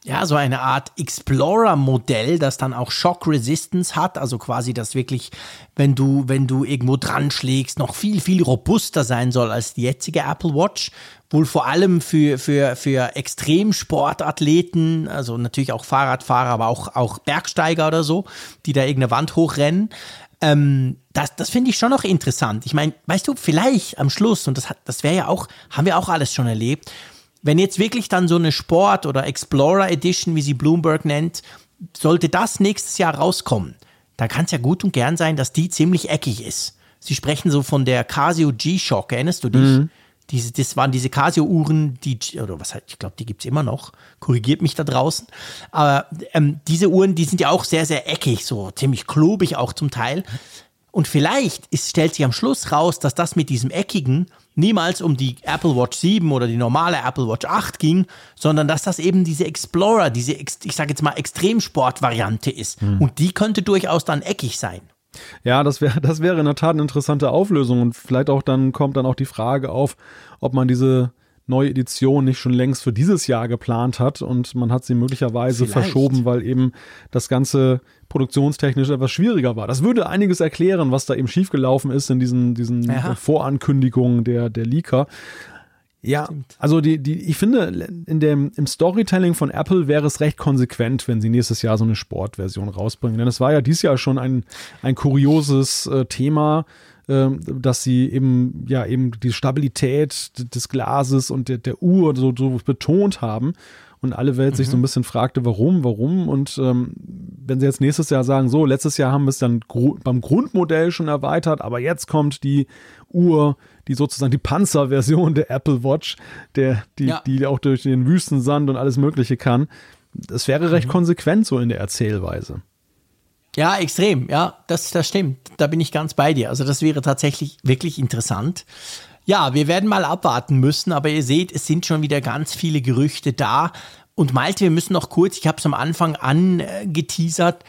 Ja, so eine Art Explorer-Modell, das dann auch Shock Resistance hat, also quasi das wirklich, wenn du, wenn du irgendwo dran schlägst, noch viel, viel robuster sein soll als die jetzige Apple Watch. Wohl vor allem für, für, für Extremsportathleten, also natürlich auch Fahrradfahrer, aber auch, auch Bergsteiger oder so, die da irgendeine Wand hochrennen. Ähm, das das finde ich schon noch interessant. Ich meine, weißt du, vielleicht am Schluss, und das, das wäre ja auch, haben wir auch alles schon erlebt, wenn jetzt wirklich dann so eine Sport- oder Explorer Edition, wie sie Bloomberg nennt, sollte das nächstes Jahr rauskommen, dann kann es ja gut und gern sein, dass die ziemlich eckig ist. Sie sprechen so von der Casio G-Shock, erinnerst du dich? Mhm. Diese, das waren diese Casio-Uhren, die, oder was halt, ich glaube, die gibt es immer noch. Korrigiert mich da draußen. Aber ähm, diese Uhren, die sind ja auch sehr, sehr eckig, so ziemlich klobig auch zum Teil. Und vielleicht ist, stellt sich am Schluss raus, dass das mit diesem Eckigen niemals um die Apple Watch 7 oder die normale Apple Watch 8 ging, sondern dass das eben diese Explorer, diese, ich sage jetzt mal, Extremsport-Variante ist. Hm. Und die könnte durchaus dann eckig sein. Ja, das wäre das wäre in der Tat eine interessante Auflösung und vielleicht auch dann kommt dann auch die Frage auf, ob man diese neue Edition nicht schon längst für dieses Jahr geplant hat und man hat sie möglicherweise vielleicht. verschoben, weil eben das ganze produktionstechnisch etwas schwieriger war. Das würde einiges erklären, was da eben schiefgelaufen ist in diesen, diesen Vorankündigungen der, der Leaker. Ja, Stimmt. also die, die, ich finde, in dem, im Storytelling von Apple wäre es recht konsequent, wenn sie nächstes Jahr so eine Sportversion rausbringen. Denn es war ja dieses Jahr schon ein, ein kurioses äh, Thema, äh, dass sie eben, ja, eben die Stabilität des Glases und der, der Uhr so, so betont haben und alle Welt mhm. sich so ein mhm. bisschen fragte, warum, warum. Und ähm, wenn sie jetzt nächstes Jahr sagen, so, letztes Jahr haben wir es dann gru beim Grundmodell schon erweitert, aber jetzt kommt die Uhr, die sozusagen die Panzerversion der Apple Watch, der, die, ja. die auch durch den Wüstensand und alles Mögliche kann. Das wäre recht mhm. konsequent so in der Erzählweise. Ja, extrem. Ja, das, das stimmt. Da bin ich ganz bei dir. Also das wäre tatsächlich wirklich interessant. Ja, wir werden mal abwarten müssen, aber ihr seht, es sind schon wieder ganz viele Gerüchte da. Und Malte, wir müssen noch kurz, ich habe es am Anfang angeteasert,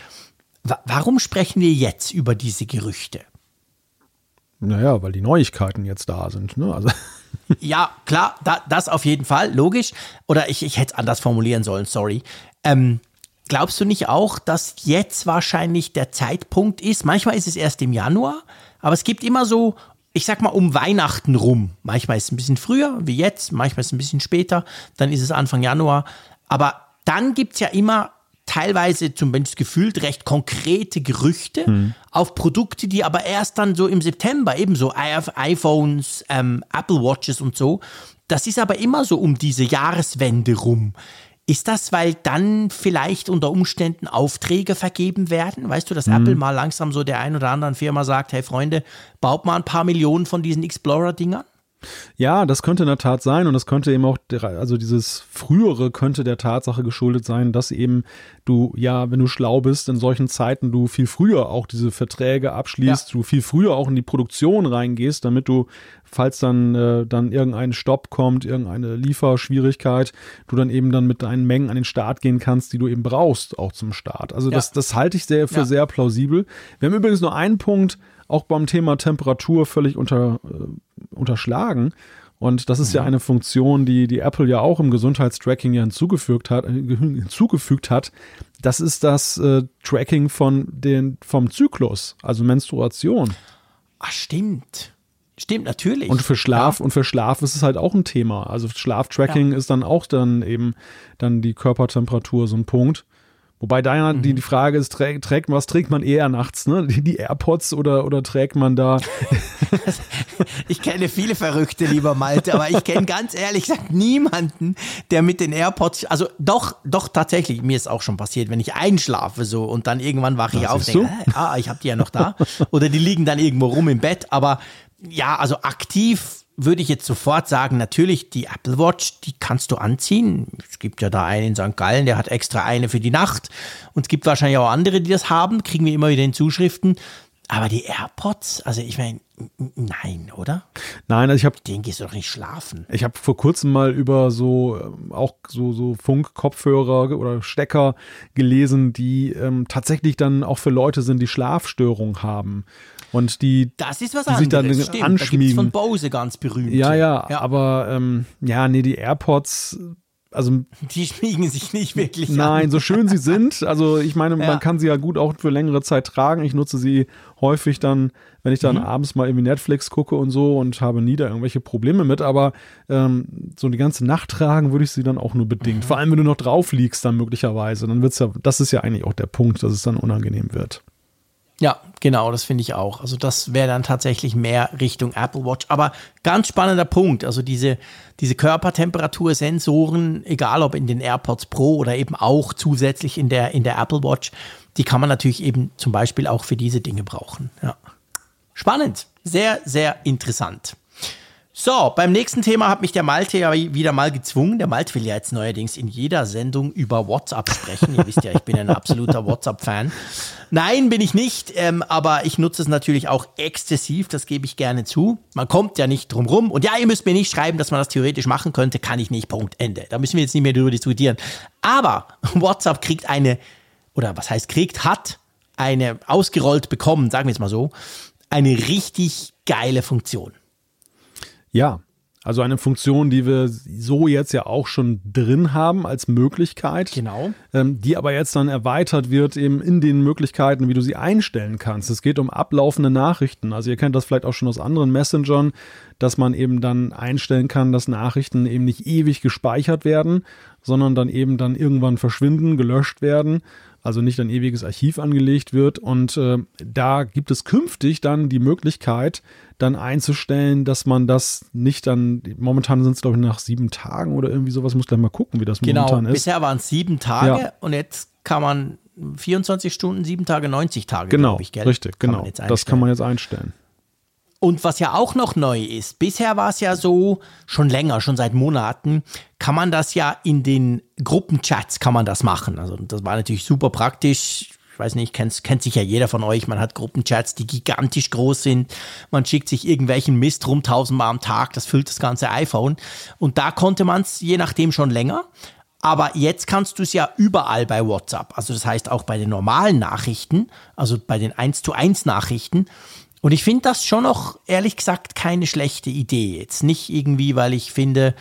warum sprechen wir jetzt über diese Gerüchte? Naja, weil die Neuigkeiten jetzt da sind. Ne? Also. ja, klar, da, das auf jeden Fall, logisch. Oder ich, ich hätte es anders formulieren sollen, sorry. Ähm, glaubst du nicht auch, dass jetzt wahrscheinlich der Zeitpunkt ist? Manchmal ist es erst im Januar, aber es gibt immer so ich sag mal, um Weihnachten rum. Manchmal ist es ein bisschen früher, wie jetzt, manchmal ist es ein bisschen später, dann ist es Anfang Januar. Aber dann gibt's ja immer teilweise zumindest gefühlt recht konkrete Gerüchte mhm. auf Produkte, die aber erst dann so im September, ebenso iPhones, ähm, Apple Watches und so. Das ist aber immer so um diese Jahreswende rum. Ist das, weil dann vielleicht unter Umständen Aufträge vergeben werden? Weißt du, dass mhm. Apple mal langsam so der ein oder anderen Firma sagt, hey Freunde, baut mal ein paar Millionen von diesen Explorer-Dingern? Ja, das könnte in der Tat sein und das könnte eben auch, also dieses Frühere könnte der Tatsache geschuldet sein, dass eben du, ja, wenn du schlau bist, in solchen Zeiten du viel früher auch diese Verträge abschließt, ja. du viel früher auch in die Produktion reingehst, damit du, falls dann, äh, dann irgendein Stopp kommt, irgendeine Lieferschwierigkeit, du dann eben dann mit deinen Mengen an den Start gehen kannst, die du eben brauchst, auch zum Start. Also ja. das, das halte ich sehr für ja. sehr plausibel. Wir haben übrigens nur einen Punkt, auch beim Thema Temperatur völlig unter, äh, unterschlagen. Und das ist mhm. ja eine Funktion, die, die Apple ja auch im Gesundheitstracking ja hinzugefügt hat, äh, hinzugefügt hat. Das ist das äh, Tracking von den, vom Zyklus, also Menstruation. Ach, stimmt. Stimmt, natürlich. Und für Schlaf, ja. und für Schlaf ist es halt auch ein Thema. Also Schlaftracking ja. ist dann auch dann eben dann die Körpertemperatur so ein Punkt. Wobei da ja mhm. die, die Frage ist, trägt, trägt, was trägt man eher nachts, ne? Die, die AirPods oder, oder trägt man da? ich kenne viele Verrückte, lieber Malte, aber ich kenne ganz ehrlich gesagt niemanden, der mit den AirPods, also doch, doch tatsächlich, mir ist auch schon passiert, wenn ich einschlafe so und dann irgendwann wache ich auf und denke, ah, ich habe die ja noch da. Oder die liegen dann irgendwo rum im Bett, aber ja, also aktiv würde ich jetzt sofort sagen, natürlich die Apple Watch, die kannst du anziehen. Es gibt ja da einen in St. Gallen, der hat extra eine für die Nacht. Und es gibt wahrscheinlich auch andere, die das haben, kriegen wir immer wieder in Zuschriften. Aber die AirPods, also ich meine, nein, oder? Nein, also ich habe. Den gehst du doch nicht schlafen. Ich habe vor kurzem mal über so ähm, auch so so Funk-Kopfhörer oder Stecker gelesen, die ähm, tatsächlich dann auch für Leute sind, die Schlafstörungen haben und die, das ist was die sich dann Stimmt, anschmiegen. Da von Bose ganz berühmt. Ja, ja, ja. aber ähm, ja, nee, die AirPods also die schmiegen sich nicht wirklich Nein, an. so schön sie sind, also ich meine, ja. man kann sie ja gut auch für längere Zeit tragen. Ich nutze sie häufig dann, wenn ich dann mhm. abends mal irgendwie Netflix gucke und so und habe nie da irgendwelche Probleme mit, aber ähm, so die ganze Nacht tragen würde ich sie dann auch nur bedingt. Mhm. Vor allem, wenn du noch drauf liegst dann möglicherweise, dann wird's ja, das ist ja eigentlich auch der Punkt, dass es dann unangenehm wird. Ja, genau, das finde ich auch. Also das wäre dann tatsächlich mehr Richtung Apple Watch. Aber ganz spannender Punkt. Also diese, diese Körpertemperatursensoren, egal ob in den AirPods Pro oder eben auch zusätzlich in der, in der Apple Watch, die kann man natürlich eben zum Beispiel auch für diese Dinge brauchen. Ja. Spannend. Sehr, sehr interessant. So, beim nächsten Thema hat mich der Malte ja wieder mal gezwungen. Der Malte will ja jetzt neuerdings in jeder Sendung über WhatsApp sprechen. Ihr wisst ja, ich bin ein absoluter WhatsApp-Fan. Nein, bin ich nicht, ähm, aber ich nutze es natürlich auch exzessiv, das gebe ich gerne zu. Man kommt ja nicht drum rum. Und ja, ihr müsst mir nicht schreiben, dass man das theoretisch machen könnte, kann ich nicht, Punkt, Ende. Da müssen wir jetzt nicht mehr drüber diskutieren. Aber WhatsApp kriegt eine, oder was heißt kriegt, hat eine ausgerollt bekommen, sagen wir es mal so, eine richtig geile Funktion. Ja, also eine Funktion, die wir so jetzt ja auch schon drin haben als Möglichkeit. Genau. Ähm, die aber jetzt dann erweitert wird eben in den Möglichkeiten, wie du sie einstellen kannst. Es geht um ablaufende Nachrichten. Also ihr kennt das vielleicht auch schon aus anderen Messengern, dass man eben dann einstellen kann, dass Nachrichten eben nicht ewig gespeichert werden, sondern dann eben dann irgendwann verschwinden, gelöscht werden also nicht ein ewiges Archiv angelegt wird. Und äh, da gibt es künftig dann die Möglichkeit, dann einzustellen, dass man das nicht dann, momentan sind es glaube ich nach sieben Tagen oder irgendwie sowas, muss gleich mal gucken, wie das genau, momentan ist. Bisher waren es sieben Tage ja. und jetzt kann man 24 Stunden, sieben Tage, 90 Tage, genau, ich? Richtig, kann genau. Das kann man jetzt einstellen. Und was ja auch noch neu ist, bisher war es ja so, schon länger, schon seit Monaten, kann man das ja in den Gruppenchats kann man das machen. Also das war natürlich super praktisch. Ich weiß nicht, kennt, kennt sich ja jeder von euch. Man hat Gruppenchats, die gigantisch groß sind. Man schickt sich irgendwelchen Mist rum tausendmal am Tag. Das füllt das ganze iPhone. Und da konnte man es je nachdem schon länger. Aber jetzt kannst du es ja überall bei WhatsApp. Also das heißt auch bei den normalen Nachrichten, also bei den 1 zu 1 Nachrichten. Und ich finde das schon noch, ehrlich gesagt, keine schlechte Idee. Jetzt nicht irgendwie, weil ich finde,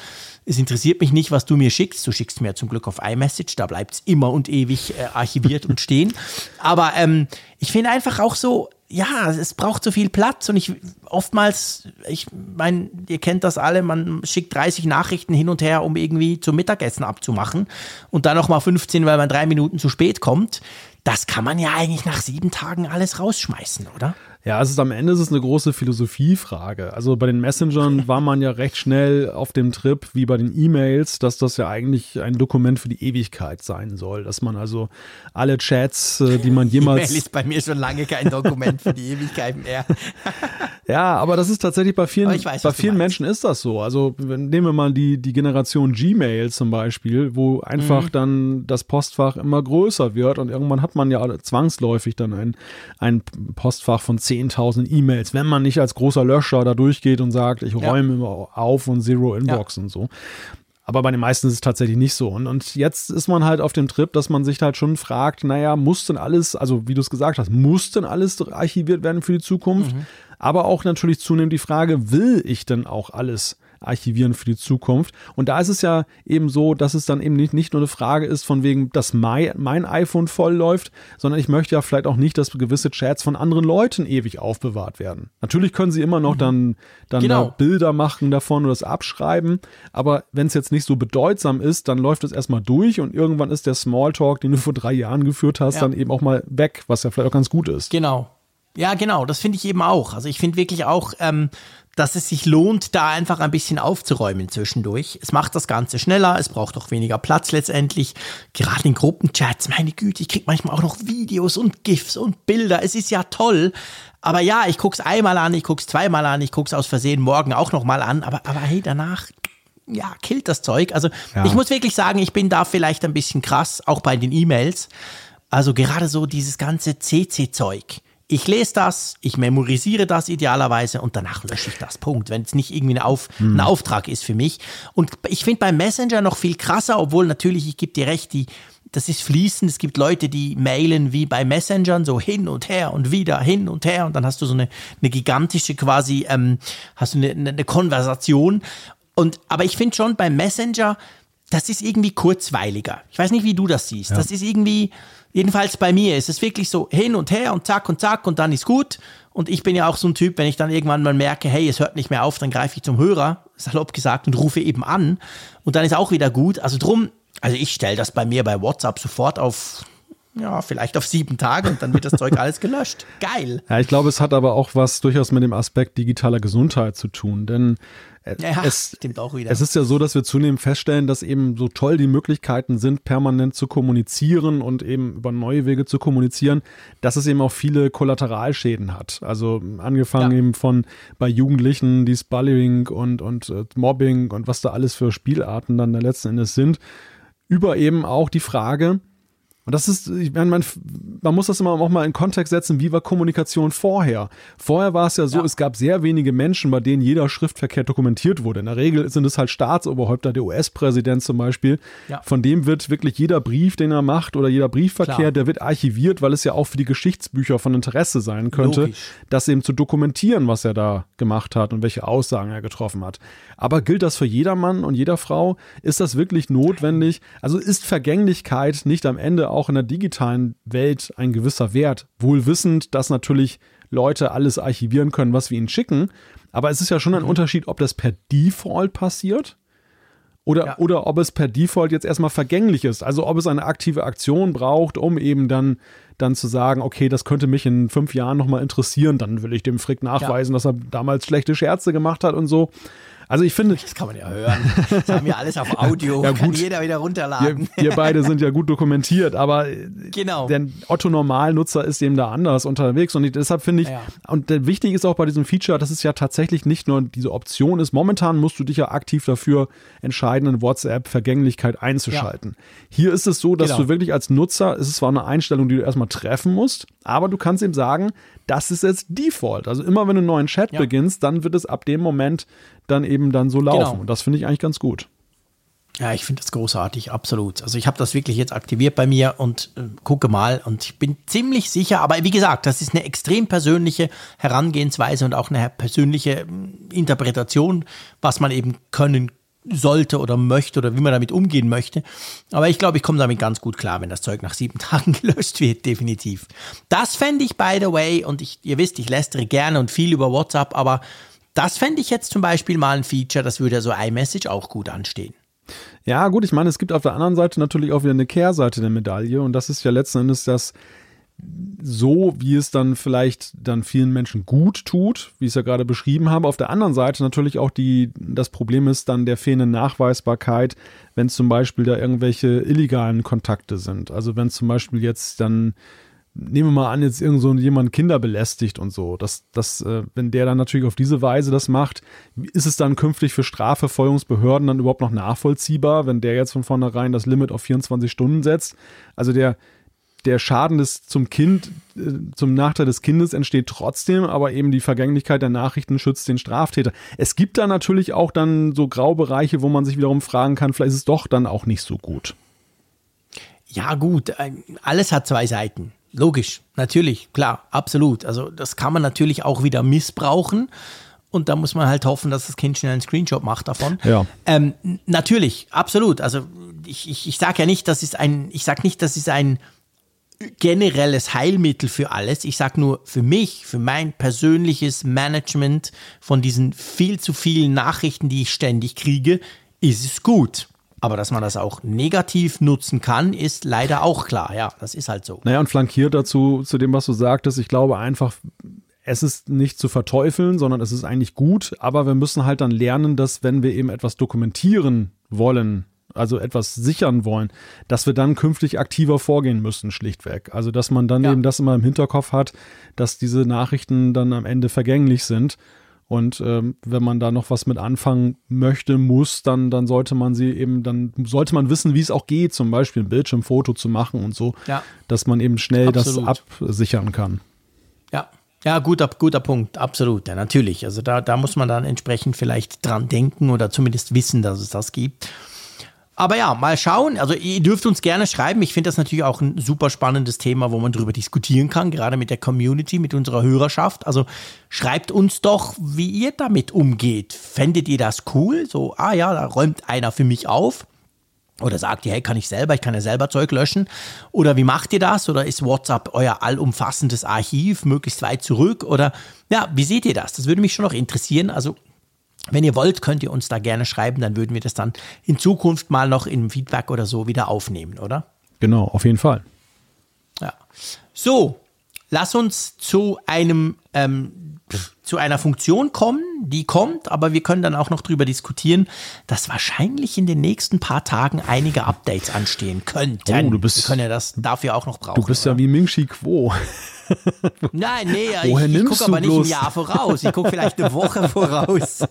es interessiert mich nicht, was du mir schickst. Du schickst mir zum Glück auf iMessage, da bleibt es immer und ewig äh, archiviert und stehen. Aber ähm, ich finde einfach auch so, ja, es braucht so viel Platz und ich oftmals, ich meine, ihr kennt das alle, man schickt 30 Nachrichten hin und her, um irgendwie zum Mittagessen abzumachen und dann nochmal 15, weil man drei Minuten zu spät kommt. Das kann man ja eigentlich nach sieben Tagen alles rausschmeißen, oder? Ja, es ist am Ende ist es eine große Philosophiefrage. Also bei den Messengern war man ja recht schnell auf dem Trip, wie bei den E-Mails, dass das ja eigentlich ein Dokument für die Ewigkeit sein soll. Dass man also alle Chats, äh, die man jemals. E-Mail ist bei mir schon lange kein Dokument für die Ewigkeit mehr. ja, aber das ist tatsächlich bei vielen, weiß, bei vielen Menschen ist das so. Also nehmen wir mal die, die Generation Gmail zum Beispiel, wo einfach mhm. dann das Postfach immer größer wird und irgendwann hat man ja zwangsläufig dann ein, ein Postfach von 10 10.000 E-Mails, wenn man nicht als großer Löscher da durchgeht und sagt, ich räume immer auf und Zero Inbox und so. Aber bei den meisten ist es tatsächlich nicht so. Und, und jetzt ist man halt auf dem Trip, dass man sich halt schon fragt, naja, muss denn alles, also wie du es gesagt hast, muss denn alles archiviert werden für die Zukunft? Mhm. Aber auch natürlich zunehmend die Frage, will ich denn auch alles archivieren für die Zukunft. Und da ist es ja eben so, dass es dann eben nicht, nicht nur eine Frage ist von wegen, dass mein, mein iPhone voll läuft, sondern ich möchte ja vielleicht auch nicht, dass gewisse Chats von anderen Leuten ewig aufbewahrt werden. Natürlich können sie immer noch mhm. dann, dann genau. da Bilder machen davon oder das abschreiben, aber wenn es jetzt nicht so bedeutsam ist, dann läuft es erstmal durch und irgendwann ist der Smalltalk, den du vor drei Jahren geführt hast, ja. dann eben auch mal weg, was ja vielleicht auch ganz gut ist. Genau. Ja, genau, das finde ich eben auch. Also ich finde wirklich auch, ähm, dass es sich lohnt, da einfach ein bisschen aufzuräumen zwischendurch. Es macht das Ganze schneller, es braucht auch weniger Platz letztendlich. Gerade in Gruppenchats, meine Güte, ich kriege manchmal auch noch Videos und GIFs und Bilder. Es ist ja toll. Aber ja, ich guck's einmal an, ich guck's zweimal an, ich guck's aus Versehen morgen auch nochmal an. Aber, aber hey, danach, ja, killt das Zeug. Also ja. ich muss wirklich sagen, ich bin da vielleicht ein bisschen krass, auch bei den E-Mails. Also gerade so dieses ganze CC-Zeug ich lese das, ich memorisiere das idealerweise und danach lösche ich das. Punkt. Wenn es nicht irgendwie ein, Auf, hm. ein Auftrag ist für mich. Und ich finde beim Messenger noch viel krasser, obwohl natürlich, ich gebe dir recht, die, das ist fließend. Es gibt Leute, die mailen wie bei Messengern so hin und her und wieder hin und her und dann hast du so eine, eine gigantische quasi, ähm, hast du eine, eine Konversation. Und, aber ich finde schon beim Messenger, das ist irgendwie kurzweiliger. Ich weiß nicht, wie du das siehst. Ja. Das ist irgendwie, Jedenfalls bei mir ist es wirklich so hin und her und zack und zack und dann ist gut. Und ich bin ja auch so ein Typ, wenn ich dann irgendwann mal merke, hey, es hört nicht mehr auf, dann greife ich zum Hörer, salopp gesagt, und rufe eben an. Und dann ist auch wieder gut. Also drum, also ich stelle das bei mir bei WhatsApp sofort auf ja, vielleicht auf sieben Tage und dann wird das Zeug alles gelöscht. Geil. Ja, ich glaube, es hat aber auch was durchaus mit dem Aspekt digitaler Gesundheit zu tun, denn ja, es, stimmt auch wieder. Es ist ja so, dass wir zunehmend feststellen, dass eben so toll die Möglichkeiten sind, permanent zu kommunizieren und eben über neue Wege zu kommunizieren, dass es eben auch viele Kollateralschäden hat. Also angefangen ja. eben von bei Jugendlichen, die Spulling und, und äh, Mobbing und was da alles für Spielarten dann letzten Endes sind, über eben auch die Frage, und das ist, ich meine, man, man muss das immer auch mal in Kontext setzen, wie war Kommunikation vorher? Vorher war es ja so, ja. es gab sehr wenige Menschen, bei denen jeder Schriftverkehr dokumentiert wurde. In der Regel sind es halt Staatsoberhäupter, der US-Präsident zum Beispiel. Ja. Von dem wird wirklich jeder Brief, den er macht oder jeder Briefverkehr, Klar. der wird archiviert, weil es ja auch für die Geschichtsbücher von Interesse sein könnte, Logisch. das eben zu dokumentieren, was er da gemacht hat und welche Aussagen er getroffen hat. Aber gilt das für jedermann und jeder Frau? Ist das wirklich notwendig? Also ist Vergänglichkeit nicht am Ende auch in der digitalen Welt ein gewisser Wert? Wohl wissend, dass natürlich Leute alles archivieren können, was wir ihnen schicken. Aber es ist ja schon ein mhm. Unterschied, ob das per Default passiert oder, ja. oder ob es per Default jetzt erstmal vergänglich ist. Also ob es eine aktive Aktion braucht, um eben dann, dann zu sagen, okay, das könnte mich in fünf Jahren nochmal interessieren, dann will ich dem Frick nachweisen, ja. dass er damals schlechte Scherze gemacht hat und so. Also ich finde. Das kann man ja hören. Das haben wir alles auf Audio. ja. Kann jeder wieder runterladen. Wir, wir, beide sind ja gut dokumentiert, aber genau. der Otto-Normalnutzer ist eben da anders unterwegs. Und deshalb finde ich, ja. und wichtig ist auch bei diesem Feature, dass es ja tatsächlich nicht nur diese Option ist. Momentan musst du dich ja aktiv dafür entscheiden, in WhatsApp Vergänglichkeit einzuschalten. Ja. Hier ist es so, dass genau. du wirklich als Nutzer, es ist zwar eine Einstellung, die du erstmal treffen musst, aber du kannst eben sagen, das ist jetzt Default. Also immer wenn du einen neuen Chat ja. beginnst, dann wird es ab dem Moment dann eben dann so laufen. Genau. Und das finde ich eigentlich ganz gut. Ja, ich finde das großartig, absolut. Also ich habe das wirklich jetzt aktiviert bei mir und äh, gucke mal und ich bin ziemlich sicher, aber wie gesagt, das ist eine extrem persönliche Herangehensweise und auch eine persönliche äh, Interpretation, was man eben können sollte oder möchte oder wie man damit umgehen möchte. Aber ich glaube, ich komme damit ganz gut klar, wenn das Zeug nach sieben Tagen gelöscht wird, definitiv. Das fände ich, by the way, und ich, ihr wisst, ich lästere gerne und viel über WhatsApp, aber das fände ich jetzt zum Beispiel mal ein Feature, das würde so iMessage auch gut anstehen. Ja, gut, ich meine, es gibt auf der anderen Seite natürlich auch wieder eine Kehrseite der Medaille und das ist ja letzten Endes das so, wie es dann vielleicht dann vielen Menschen gut tut, wie ich es ja gerade beschrieben habe. Auf der anderen Seite natürlich auch die, das Problem ist dann der fehlenden Nachweisbarkeit, wenn zum Beispiel da irgendwelche illegalen Kontakte sind. Also wenn zum Beispiel jetzt dann nehmen wir mal an, jetzt irgend so jemand Kinder belästigt und so, dass, dass, äh, wenn der dann natürlich auf diese Weise das macht, ist es dann künftig für Strafverfolgungsbehörden dann überhaupt noch nachvollziehbar, wenn der jetzt von vornherein das Limit auf 24 Stunden setzt? Also der, der Schaden des zum Kind, äh, zum Nachteil des Kindes entsteht trotzdem, aber eben die Vergänglichkeit der Nachrichten schützt den Straftäter. Es gibt da natürlich auch dann so Graubereiche, wo man sich wiederum fragen kann, vielleicht ist es doch dann auch nicht so gut. Ja, gut, äh, alles hat zwei Seiten. Logisch, natürlich, klar, absolut. Also das kann man natürlich auch wieder missbrauchen. Und da muss man halt hoffen, dass das Kind schnell einen Screenshot macht davon. Ja. Ähm, natürlich, absolut. Also ich, ich, ich sage ja nicht, das ist ein, ich sage nicht, das ist ein generelles Heilmittel für alles. Ich sage nur, für mich, für mein persönliches Management von diesen viel zu vielen Nachrichten, die ich ständig kriege, ist es gut. Aber dass man das auch negativ nutzen kann, ist leider auch klar. Ja, das ist halt so. Naja, und flankiert dazu, zu dem, was du sagtest, ich glaube einfach, es ist nicht zu verteufeln, sondern es ist eigentlich gut, aber wir müssen halt dann lernen, dass wenn wir eben etwas dokumentieren wollen, also etwas sichern wollen, dass wir dann künftig aktiver vorgehen müssen, schlichtweg. Also dass man dann ja. eben das immer im Hinterkopf hat, dass diese Nachrichten dann am Ende vergänglich sind. Und ähm, wenn man da noch was mit anfangen möchte, muss, dann, dann sollte man sie eben, dann sollte man wissen, wie es auch geht, zum Beispiel ein Bildschirmfoto zu machen und so, ja. dass man eben schnell Absolut. das absichern kann. Ja, ja, guter, guter Punkt, absolut, ja, natürlich. Also da, da muss man dann entsprechend vielleicht dran denken oder zumindest wissen, dass es das gibt. Aber ja, mal schauen. Also ihr dürft uns gerne schreiben. Ich finde das natürlich auch ein super spannendes Thema, wo man darüber diskutieren kann, gerade mit der Community, mit unserer Hörerschaft. Also schreibt uns doch, wie ihr damit umgeht. Fändet ihr das cool? So, ah ja, da räumt einer für mich auf. Oder sagt ihr, hey, kann ich selber, ich kann ja selber Zeug löschen. Oder wie macht ihr das? Oder ist WhatsApp euer allumfassendes Archiv, möglichst weit zurück? Oder ja, wie seht ihr das? Das würde mich schon noch interessieren. Also wenn ihr wollt, könnt ihr uns da gerne schreiben, dann würden wir das dann in Zukunft mal noch im Feedback oder so wieder aufnehmen, oder? Genau, auf jeden Fall. Ja. So, lass uns zu einem ähm, zu einer Funktion kommen, die kommt, aber wir können dann auch noch darüber diskutieren, dass wahrscheinlich in den nächsten paar Tagen einige Updates anstehen könnten. Oh, du bist, wir können ja das dafür auch noch brauchen. Du bist oder? ja wie Ming Chi Quo. Nein, nee, Woher ich, ich gucke aber nicht ein Jahr voraus. Ich gucke vielleicht eine Woche voraus.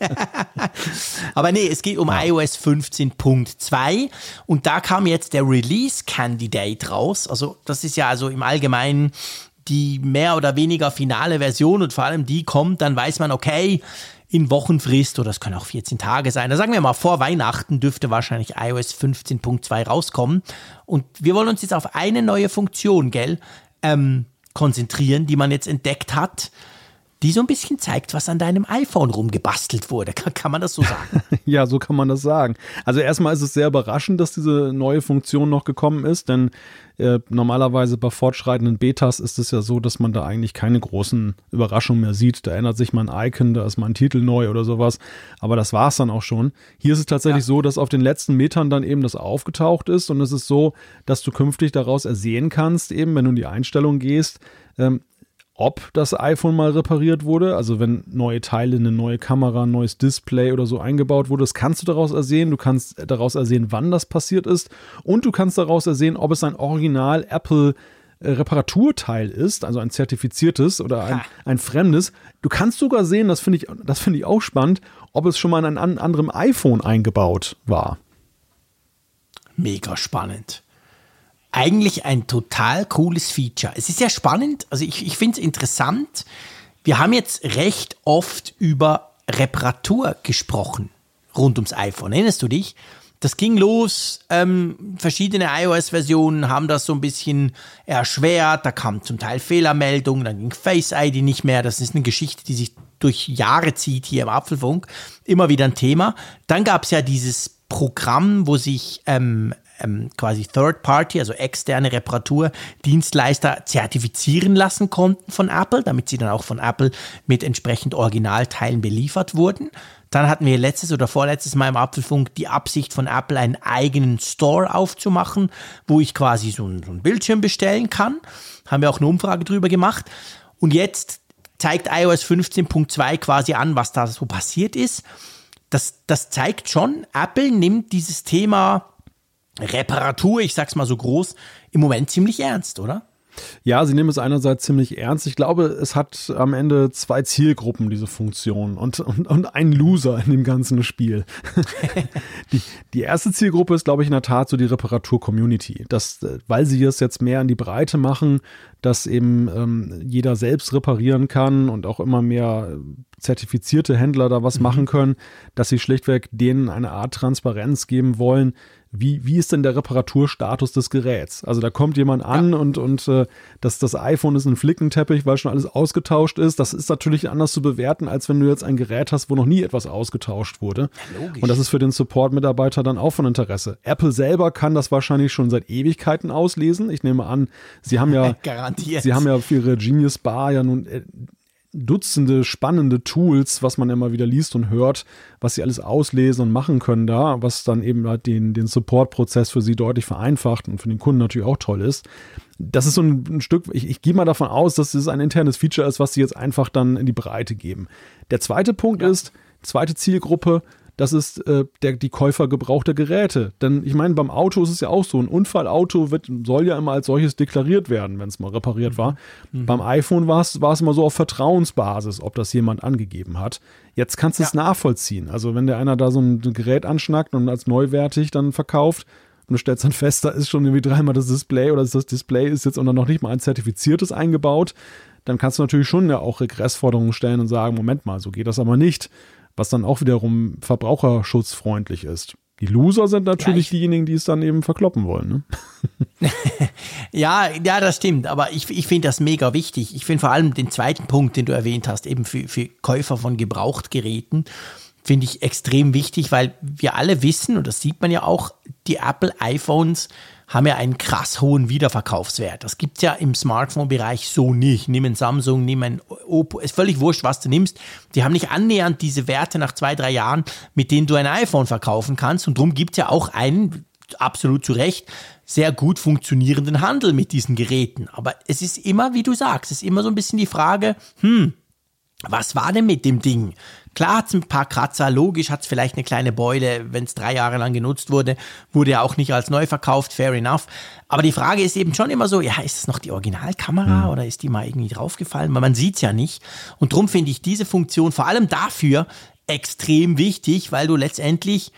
aber nee, es geht um ja. iOS 15.2 und da kam jetzt der Release Candidate raus. Also das ist ja also im Allgemeinen die mehr oder weniger finale Version und vor allem die kommt, dann weiß man, okay, in Wochenfrist oder es können auch 14 Tage sein. Da sagen wir mal, vor Weihnachten dürfte wahrscheinlich iOS 15.2 rauskommen. Und wir wollen uns jetzt auf eine neue Funktion, gell, ähm, konzentrieren, die man jetzt entdeckt hat die so ein bisschen zeigt, was an deinem iPhone rumgebastelt wurde. Kann, kann man das so sagen? ja, so kann man das sagen. Also erstmal ist es sehr überraschend, dass diese neue Funktion noch gekommen ist, denn äh, normalerweise bei fortschreitenden Betas ist es ja so, dass man da eigentlich keine großen Überraschungen mehr sieht. Da ändert sich mal ein Icon, da ist mal ein Titel neu oder sowas. Aber das war es dann auch schon. Hier ist es tatsächlich ja. so, dass auf den letzten Metern dann eben das aufgetaucht ist und es ist so, dass du künftig daraus ersehen kannst, eben wenn du in die Einstellung gehst, ähm, ob das iPhone mal repariert wurde, also wenn neue Teile, eine neue Kamera, ein neues Display oder so eingebaut wurde, das kannst du daraus ersehen. Du kannst daraus ersehen, wann das passiert ist und du kannst daraus ersehen, ob es ein Original Apple äh, Reparaturteil ist, also ein zertifiziertes oder ein, ein fremdes. Du kannst sogar sehen, das finde ich, das finde ich auch spannend, ob es schon mal in einem anderen iPhone eingebaut war. Mega spannend eigentlich ein total cooles Feature. Es ist ja spannend, also ich, ich finde es interessant. Wir haben jetzt recht oft über Reparatur gesprochen rund ums iPhone. Erinnerst du dich? Das ging los, ähm, verschiedene iOS-Versionen haben das so ein bisschen erschwert, da kamen zum Teil Fehlermeldungen, dann ging Face ID nicht mehr. Das ist eine Geschichte, die sich durch Jahre zieht hier im Apfelfunk, immer wieder ein Thema. Dann gab es ja dieses Programm, wo sich ähm, ähm, quasi Third Party, also externe Reparaturdienstleister zertifizieren lassen konnten von Apple, damit sie dann auch von Apple mit entsprechend Originalteilen beliefert wurden. Dann hatten wir letztes oder vorletztes Mal im Apfelfunk die Absicht von Apple, einen eigenen Store aufzumachen, wo ich quasi so ein, so ein Bildschirm bestellen kann. Haben wir auch eine Umfrage drüber gemacht. Und jetzt zeigt iOS 15.2 quasi an, was da so passiert ist. Das, das zeigt schon, Apple nimmt dieses Thema Reparatur, ich sag's mal so groß, im Moment ziemlich ernst, oder? Ja, sie nehmen es einerseits ziemlich ernst. Ich glaube, es hat am Ende zwei Zielgruppen, diese Funktion, und, und, und einen Loser in dem ganzen Spiel. die, die erste Zielgruppe ist, glaube ich, in der Tat so die Reparatur-Community. weil sie es jetzt mehr in die Breite machen, dass eben ähm, jeder selbst reparieren kann und auch immer mehr zertifizierte Händler da was mhm. machen können, dass sie schlichtweg denen eine Art Transparenz geben wollen, wie, wie ist denn der Reparaturstatus des Geräts? Also da kommt jemand an ja. und, und äh, das, das iPhone ist ein Flickenteppich, weil schon alles ausgetauscht ist. Das ist natürlich anders zu bewerten, als wenn du jetzt ein Gerät hast, wo noch nie etwas ausgetauscht wurde. Ja, und das ist für den Support-Mitarbeiter dann auch von Interesse. Apple selber kann das wahrscheinlich schon seit Ewigkeiten auslesen. Ich nehme an, sie haben ja, Garantiert. sie haben ja für ihre Genius Bar ja nun äh, Dutzende spannende Tools, was man immer wieder liest und hört, was sie alles auslesen und machen können da, was dann eben halt den, den Support-Prozess für sie deutlich vereinfacht und für den Kunden natürlich auch toll ist. Das ist so ein, ein Stück, ich, ich gehe mal davon aus, dass es ein internes Feature ist, was sie jetzt einfach dann in die Breite geben. Der zweite Punkt ja. ist, zweite Zielgruppe, das ist äh, der, die Käufer gebrauchter Geräte. Denn ich meine, beim Auto ist es ja auch so, ein Unfallauto wird, soll ja immer als solches deklariert werden, wenn es mal repariert war. Mhm. Beim iPhone war es immer so auf Vertrauensbasis, ob das jemand angegeben hat. Jetzt kannst du ja. es nachvollziehen. Also wenn der einer da so ein Gerät anschnackt und als neuwertig dann verkauft, und du stellst dann fest, da ist schon irgendwie dreimal das Display oder das Display ist jetzt unter noch nicht mal ein zertifiziertes eingebaut, dann kannst du natürlich schon ja auch Regressforderungen stellen und sagen, Moment mal, so geht das aber nicht was dann auch wiederum verbraucherschutzfreundlich ist. Die Loser sind natürlich ja, diejenigen, die es dann eben verkloppen wollen. Ne? ja, ja, das stimmt. Aber ich, ich finde das mega wichtig. Ich finde vor allem den zweiten Punkt, den du erwähnt hast, eben für, für Käufer von Gebrauchtgeräten, finde ich extrem wichtig, weil wir alle wissen, und das sieht man ja auch, die Apple iPhones haben ja einen krass hohen Wiederverkaufswert. Das gibt es ja im Smartphone-Bereich so nicht. Nimm ein Samsung, nimm ein Oppo, ist völlig wurscht, was du nimmst. Die haben nicht annähernd diese Werte nach zwei, drei Jahren, mit denen du ein iPhone verkaufen kannst. Und darum gibt es ja auch einen, absolut zu Recht, sehr gut funktionierenden Handel mit diesen Geräten. Aber es ist immer, wie du sagst, es ist immer so ein bisschen die Frage, hm, was war denn mit dem Ding? Klar hat es ein paar Kratzer, logisch hat es vielleicht eine kleine Beule, wenn es drei Jahre lang genutzt wurde, wurde ja auch nicht als neu verkauft, fair enough. Aber die Frage ist eben schon immer so, ja, ist es noch die Originalkamera mhm. oder ist die mal irgendwie draufgefallen? Weil man sieht es ja nicht. Und darum finde ich diese Funktion vor allem dafür extrem wichtig, weil du letztendlich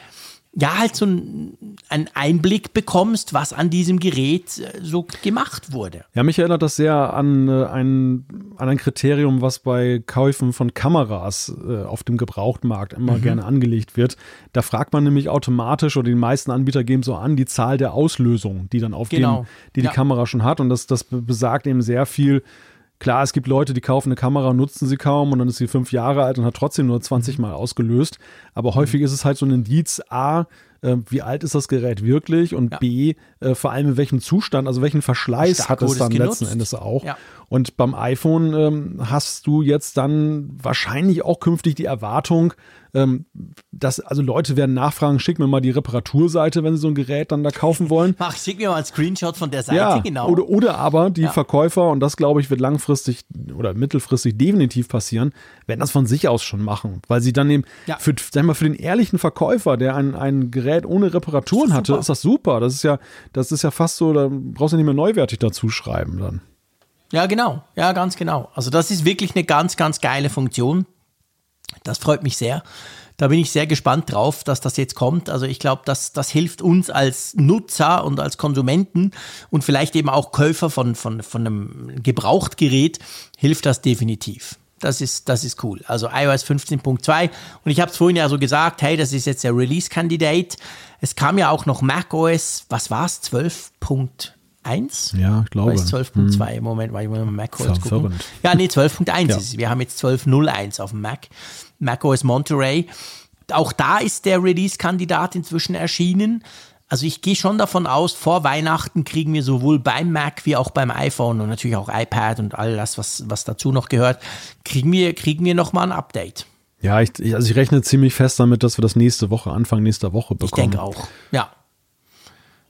ja, halt so einen Einblick bekommst, was an diesem Gerät äh, so gemacht wurde. Ja, mich erinnert das sehr an, äh, ein, an ein Kriterium, was bei Käufen von Kameras äh, auf dem Gebrauchtmarkt immer mhm. gerne angelegt wird. Da fragt man nämlich automatisch, oder die meisten Anbieter geben so an, die Zahl der Auslösungen, die dann auf genau. dem, die die ja. Kamera schon hat. Und das, das besagt eben sehr viel Klar, es gibt Leute, die kaufen eine Kamera, nutzen sie kaum und dann ist sie fünf Jahre alt und hat trotzdem nur 20 mhm. Mal ausgelöst. Aber häufig ist es halt so ein Indiz, A, äh, wie alt ist das Gerät wirklich und ja. B, äh, vor allem in welchem Zustand, also welchen Verschleiß hat es dann genutzt. letzten Endes auch. Ja. Und beim iPhone ähm, hast du jetzt dann wahrscheinlich auch künftig die Erwartung, ähm, dass, also Leute werden nachfragen, schick mir mal die Reparaturseite, wenn sie so ein Gerät dann da kaufen wollen. Ach, schick mir mal einen Screenshot von der Seite, ja, genau. Oder, oder aber die ja. Verkäufer, und das glaube ich wird langfristig oder mittelfristig definitiv passieren, werden das von sich aus schon machen, weil sie dann eben, ja. für, sag mal, für den ehrlichen Verkäufer, der ein, ein Gerät ohne Reparaturen ist hatte, ist das super. Das ist ja, das ist ja fast so, da brauchst du nicht mehr neuwertig dazu schreiben dann. Ja, genau. Ja, ganz genau. Also das ist wirklich eine ganz, ganz geile Funktion. Das freut mich sehr. Da bin ich sehr gespannt drauf, dass das jetzt kommt. Also ich glaube, das, das hilft uns als Nutzer und als Konsumenten und vielleicht eben auch Käufer von, von, von einem Gebrauchtgerät, hilft das definitiv. Das ist, das ist cool. Also iOS 15.2. Und ich habe es vorhin ja so gesagt, hey, das ist jetzt der Release-Candidate. Es kam ja auch noch macOS, was war es, 12. 12.1? Ja, ich glaube. 12.2 im Moment, weil ich mal Mac OS gucken. Ja, nee, 12.1 ja. ist es. Wir haben jetzt 12.01 auf dem Mac. Mac OS Monterey. Auch da ist der Release-Kandidat inzwischen erschienen. Also ich gehe schon davon aus, vor Weihnachten kriegen wir sowohl beim Mac wie auch beim iPhone und natürlich auch iPad und all das, was, was dazu noch gehört, kriegen wir, kriegen wir nochmal ein Update. Ja, ich, also ich rechne ziemlich fest damit, dass wir das nächste Woche, Anfang nächster Woche bekommen. Ich denke auch, ja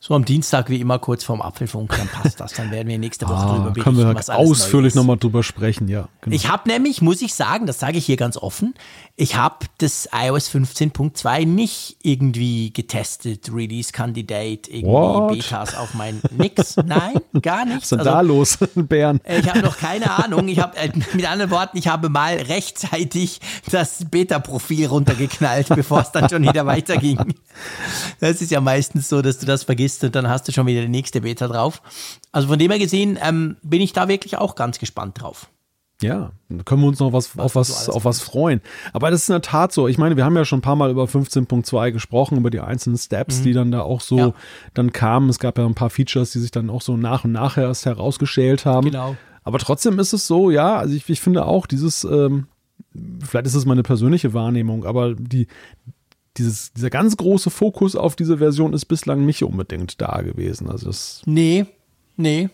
so am Dienstag wie immer kurz vorm Apfelfunk, dann passt das. Dann werden wir nächste Woche ah, drüber berichten. Können wir was ausführlich nochmal drüber sprechen, ja. Genau. Ich habe nämlich, muss ich sagen, das sage ich hier ganz offen, ich habe das iOS 15.2 nicht irgendwie getestet, Release Candidate, irgendwie What? Betas auf mein Nix. Nein, gar nicht. Was ist denn also, da los, Bären? Ich habe noch keine Ahnung. Ich habe, äh, mit anderen Worten, ich habe mal rechtzeitig das Beta-Profil runtergeknallt, bevor es dann schon wieder weiterging. Das ist ja meistens so, dass du das vergisst und dann hast du schon wieder die nächste Beta drauf. Also von dem her gesehen ähm, bin ich da wirklich auch ganz gespannt drauf. Ja, da können wir uns noch was, was auf, was, auf was freuen. Aber das ist in der Tat so. Ich meine, wir haben ja schon ein paar Mal über 15.2 gesprochen, über die einzelnen Steps, mhm. die dann da auch so ja. dann kamen. Es gab ja ein paar Features, die sich dann auch so nach und nach erst herausgeschält haben. Genau. Aber trotzdem ist es so, ja, also ich, ich finde auch dieses, ähm, vielleicht ist es meine persönliche Wahrnehmung, aber die, dieses, dieser ganz große Fokus auf diese Version ist bislang nicht unbedingt da gewesen. Also das nee, nee.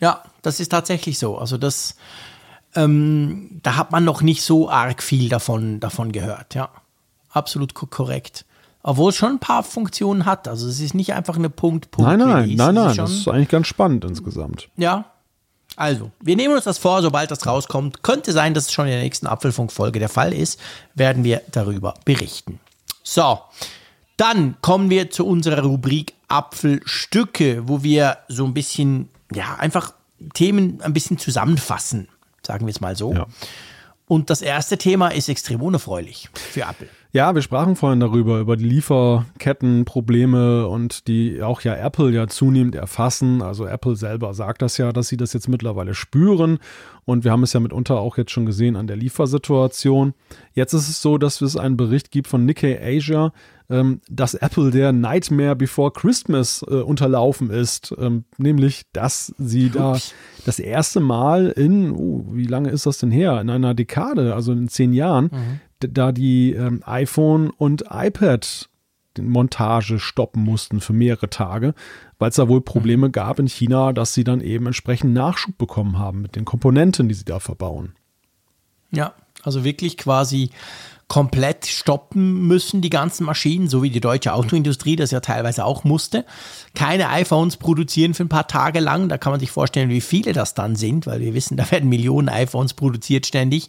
Ja, das ist tatsächlich so. Also das, ähm, da hat man noch nicht so arg viel davon, davon gehört. Ja, absolut korrekt. Obwohl es schon ein paar Funktionen hat. Also es ist nicht einfach eine Punkt, Punkt. Nein, nein, Release. nein, nein. Das ist eigentlich ganz spannend insgesamt. Ja. Also, wir nehmen uns das vor, sobald das rauskommt. Könnte sein, dass es schon in der nächsten Apfelfunk-Folge der Fall ist. Werden wir darüber berichten. So, dann kommen wir zu unserer Rubrik Apfelstücke, wo wir so ein bisschen, ja, einfach Themen ein bisschen zusammenfassen, sagen wir es mal so. Ja. Und das erste Thema ist extrem unerfreulich für Apple. Ja, wir sprachen vorhin darüber, über die Lieferkettenprobleme und die auch ja Apple ja zunehmend erfassen. Also Apple selber sagt das ja, dass sie das jetzt mittlerweile spüren. Und wir haben es ja mitunter auch jetzt schon gesehen an der Liefersituation. Jetzt ist es so, dass es einen Bericht gibt von Nikkei Asia, ähm, dass Apple der Nightmare Before Christmas äh, unterlaufen ist. Ähm, nämlich, dass sie da das erste Mal in, uh, wie lange ist das denn her? In einer Dekade, also in zehn Jahren, mhm da die ähm, iPhone und iPad Montage stoppen mussten für mehrere Tage, weil es da wohl Probleme mhm. gab in China, dass sie dann eben entsprechend Nachschub bekommen haben mit den Komponenten, die sie da verbauen. Ja, also wirklich quasi komplett stoppen müssen, die ganzen Maschinen, so wie die deutsche Autoindustrie das ja teilweise auch musste. Keine iPhones produzieren für ein paar Tage lang. Da kann man sich vorstellen, wie viele das dann sind, weil wir wissen, da werden Millionen iPhones produziert ständig.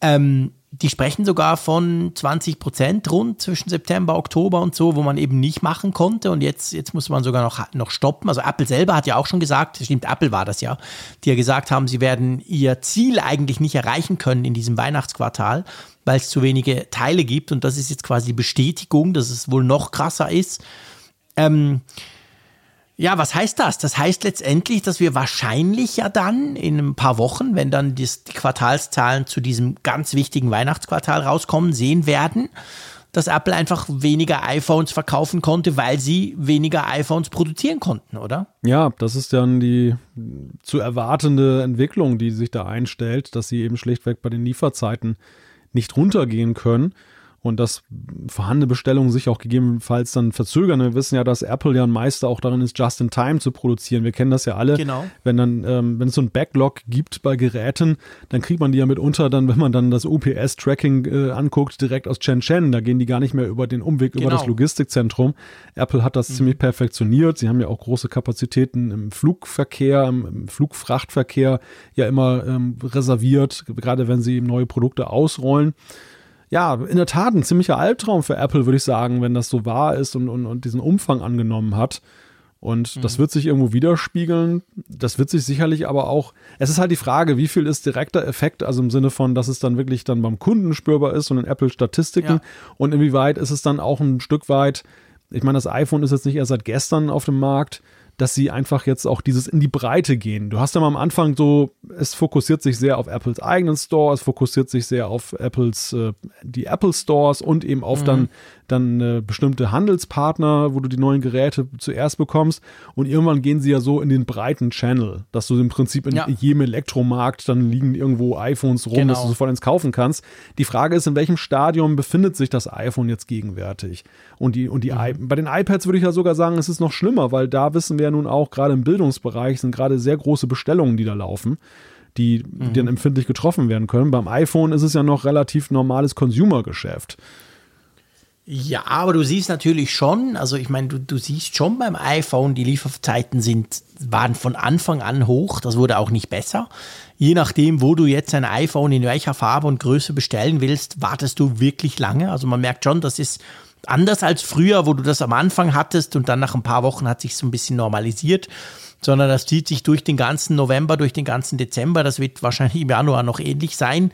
Ähm, die sprechen sogar von 20 Prozent rund zwischen September, Oktober und so, wo man eben nicht machen konnte. Und jetzt, jetzt muss man sogar noch, noch stoppen. Also Apple selber hat ja auch schon gesagt, stimmt, Apple war das ja, die ja gesagt haben, sie werden ihr Ziel eigentlich nicht erreichen können in diesem Weihnachtsquartal, weil es zu wenige Teile gibt. Und das ist jetzt quasi die Bestätigung, dass es wohl noch krasser ist. Ähm, ja, was heißt das? Das heißt letztendlich, dass wir wahrscheinlich ja dann in ein paar Wochen, wenn dann die, Quartalszahlen zu diesem ganz wichtigen Weihnachtsquartal rauskommen, sehen werden, dass Apple einfach weniger iPhones verkaufen konnte, weil sie weniger iPhones produzieren konnten, oder? Ja, das ist dann die zu erwartende Entwicklung, die sich da einstellt, dass sie eben schlichtweg bei den Lieferzeiten nicht runtergehen können und dass vorhandene Bestellungen sich auch gegebenenfalls dann verzögern. Wir wissen ja, dass Apple ja ein Meister auch darin ist, just in time zu produzieren. Wir kennen das ja alle. Genau. Wenn dann, ähm, wenn es so ein Backlog gibt bei Geräten, dann kriegt man die ja mitunter dann, wenn man dann das UPS-Tracking äh, anguckt, direkt aus Shenzhen. Da gehen die gar nicht mehr über den Umweg genau. über das genau. Logistikzentrum. Apple hat das mhm. ziemlich perfektioniert. Sie haben ja auch große Kapazitäten im Flugverkehr, im, im Flugfrachtverkehr ja immer ähm, reserviert, gerade wenn sie neue Produkte ausrollen ja, in der Tat ein ziemlicher Albtraum für Apple, würde ich sagen, wenn das so wahr ist und, und, und diesen Umfang angenommen hat. Und mhm. das wird sich irgendwo widerspiegeln. Das wird sich sicherlich aber auch, es ist halt die Frage, wie viel ist direkter Effekt, also im Sinne von, dass es dann wirklich dann beim Kunden spürbar ist und in Apple-Statistiken. Ja. Und inwieweit ist es dann auch ein Stück weit, ich meine, das iPhone ist jetzt nicht erst seit gestern auf dem Markt, dass sie einfach jetzt auch dieses in die Breite gehen. Du hast ja mal am Anfang so, es fokussiert sich sehr auf Apples eigenen Store, es fokussiert sich sehr auf Apples, äh, die Apple Stores und eben auf mhm. dann dann äh, bestimmte Handelspartner, wo du die neuen Geräte zuerst bekommst und irgendwann gehen sie ja so in den breiten Channel, dass du im Prinzip in ja. jedem Elektromarkt dann liegen irgendwo iPhones rum, genau. dass du sofort ins kaufen kannst. Die Frage ist, in welchem Stadium befindet sich das iPhone jetzt gegenwärtig? Und die und die mhm. bei den iPads würde ich ja sogar sagen, es ist noch schlimmer, weil da wissen wir ja nun auch gerade im Bildungsbereich sind gerade sehr große Bestellungen, die da laufen die, mhm. dann empfindlich getroffen werden können. Beim iPhone ist es ja noch relativ normales Consumer-Geschäft. Ja, aber du siehst natürlich schon, also ich meine, du, du siehst schon beim iPhone, die Lieferzeiten sind, waren von Anfang an hoch, das wurde auch nicht besser. Je nachdem, wo du jetzt ein iPhone in welcher Farbe und Größe bestellen willst, wartest du wirklich lange. Also man merkt schon, das ist anders als früher, wo du das am Anfang hattest und dann nach ein paar Wochen hat sich so ein bisschen normalisiert sondern das zieht sich durch den ganzen November, durch den ganzen Dezember. Das wird wahrscheinlich im Januar noch ähnlich sein.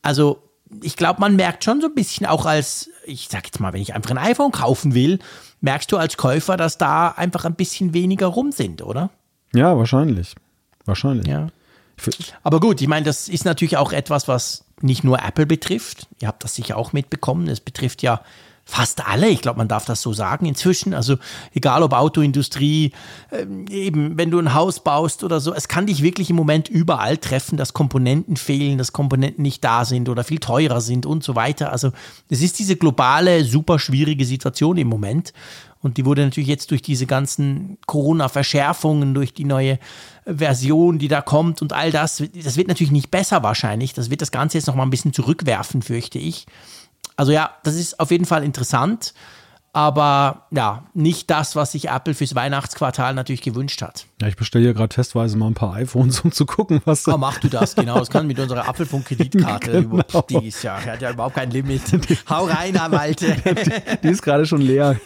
Also ich glaube, man merkt schon so ein bisschen auch als, ich sag jetzt mal, wenn ich einfach ein iPhone kaufen will, merkst du als Käufer, dass da einfach ein bisschen weniger rum sind, oder? Ja, wahrscheinlich. Wahrscheinlich. Ja. Aber gut, ich meine, das ist natürlich auch etwas, was nicht nur Apple betrifft. Ihr habt das sicher auch mitbekommen. Es betrifft ja fast alle, ich glaube, man darf das so sagen inzwischen. Also egal ob Autoindustrie, ähm, eben wenn du ein Haus baust oder so, es kann dich wirklich im Moment überall treffen, dass Komponenten fehlen, dass Komponenten nicht da sind oder viel teurer sind und so weiter. Also es ist diese globale, super schwierige Situation im Moment. Und die wurde natürlich jetzt durch diese ganzen Corona-Verschärfungen, durch die neue Version, die da kommt und all das, das wird natürlich nicht besser wahrscheinlich. Das wird das Ganze jetzt noch mal ein bisschen zurückwerfen, fürchte ich. Also ja, das ist auf jeden Fall interessant aber ja, nicht das, was sich Apple fürs Weihnachtsquartal natürlich gewünscht hat. Ja, ich bestelle hier gerade testweise mal ein paar iPhones, um zu gucken, was da. Oh, mach du das, genau. Das kann mit unserer Apfelfunk-Kreditkarte. genau. Die ist ja, hat ja überhaupt kein Limit. Hau rein, Malte. die, die ist gerade schon leer.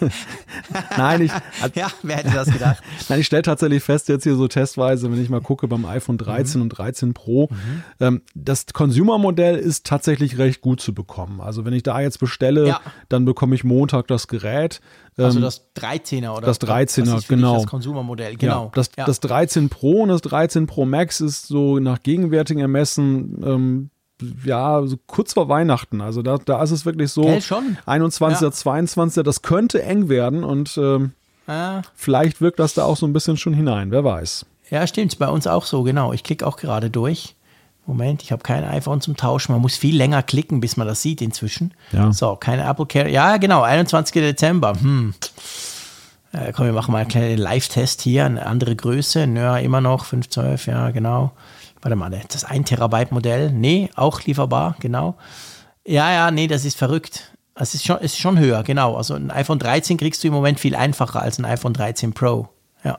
Nein, ich. Ja, wer hätte das gedacht? Nein, ich stelle tatsächlich fest, jetzt hier so testweise, wenn ich mal gucke beim iPhone 13 mhm. und 13 Pro, mhm. ähm, das Consumer-Modell ist tatsächlich recht gut zu bekommen. Also wenn ich da jetzt bestelle, ja. dann bekomme ich Montag das Gerät Gerät. Also ähm, das 13er oder? Das 13er, das genau. Das Konsumermodell, genau. Ja, das, ja. das 13 Pro und das 13 Pro Max ist so nach gegenwärtigem Ermessen ähm, ja, so kurz vor Weihnachten. Also da, da ist es wirklich so. Gell, schon. 21. Ja. 22. Das könnte eng werden und ähm, ah. vielleicht wirkt das da auch so ein bisschen schon hinein. Wer weiß. Ja, stimmt. Bei uns auch so, genau. Ich klicke auch gerade durch. Moment, ich habe kein iPhone zum Tauschen. Man muss viel länger klicken, bis man das sieht inzwischen. Ja. So, keine Apple Care. Ja, genau, 21. Dezember. Hm. Äh, komm, wir machen mal einen kleinen Live-Test hier. Eine andere Größe. Ja, immer noch 512, ja, genau. Warte mal, das 1 Terabyte Modell. Nee, auch lieferbar, genau. Ja, ja, nee, das ist verrückt. Es ist schon, ist schon höher, genau. Also ein iPhone 13 kriegst du im Moment viel einfacher als ein iPhone 13 Pro. Ja.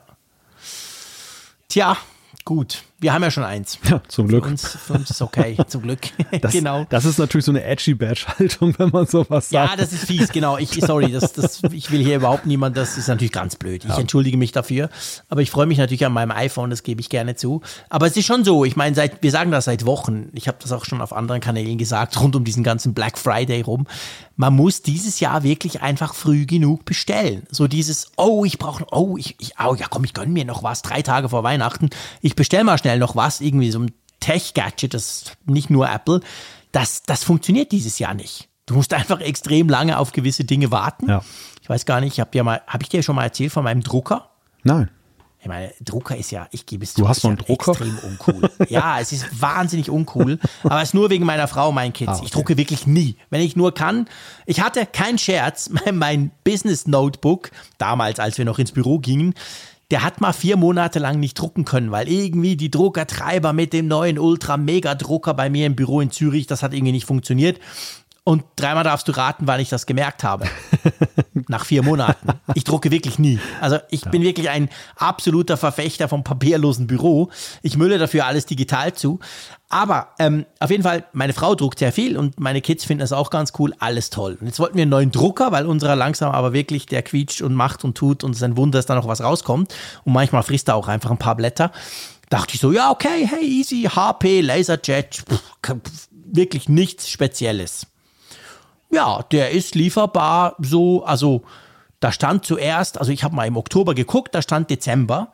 Tja, gut wir haben ja schon eins. Ja, zum Glück. Für uns, für uns ist okay, zum Glück. Das, genau. Das ist natürlich so eine edgy Badge-Haltung, wenn man sowas sagt. Ja, das ist fies, genau. Ich, sorry, das, das, ich will hier überhaupt niemand, das ist natürlich ganz blöd. Ich ja. entschuldige mich dafür. Aber ich freue mich natürlich an meinem iPhone, das gebe ich gerne zu. Aber es ist schon so, ich meine, seit, wir sagen das seit Wochen. Ich habe das auch schon auf anderen Kanälen gesagt, rund um diesen ganzen Black Friday rum. Man muss dieses Jahr wirklich einfach früh genug bestellen. So dieses, oh, ich brauche, oh, ich, ich, oh, ja komm, ich gönne mir noch was, drei Tage vor Weihnachten. Ich bestelle mal schnell schnell noch was, irgendwie so ein Tech-Gadget, das ist nicht nur Apple, das, das funktioniert dieses Jahr nicht. Du musst einfach extrem lange auf gewisse Dinge warten. Ja. Ich weiß gar nicht, ich habe ja mal, habe ich dir schon mal erzählt von meinem Drucker? Nein. Ich meine, Drucker ist ja, ich gebe es zu, du hast noch einen Drucker? extrem uncool. ja, es ist wahnsinnig uncool, aber es ist nur wegen meiner Frau, meinen Kids. Ah, okay. Ich drucke wirklich nie, wenn ich nur kann. Ich hatte kein Scherz, mein, mein Business Notebook damals, als wir noch ins Büro gingen, der hat mal vier Monate lang nicht drucken können, weil irgendwie die Druckertreiber mit dem neuen Ultra-Mega-Drucker bei mir im Büro in Zürich, das hat irgendwie nicht funktioniert. Und dreimal darfst du raten, wann ich das gemerkt habe. Nach vier Monaten. Ich drucke wirklich nie. Also ich ja. bin wirklich ein absoluter Verfechter vom papierlosen Büro. Ich mülle dafür alles digital zu. Aber ähm, auf jeden Fall, meine Frau druckt sehr viel und meine Kids finden das auch ganz cool. Alles toll. Und jetzt wollten wir einen neuen Drucker, weil unserer langsam aber wirklich, der quietscht und macht und tut und es ist ein Wunder, dass da noch was rauskommt. Und manchmal frisst er auch einfach ein paar Blätter. Dachte ich so, ja, okay, hey, easy, HP, Laserjet, pff, wirklich nichts Spezielles. Ja, der ist lieferbar so, also da stand zuerst, also ich habe mal im Oktober geguckt, da stand Dezember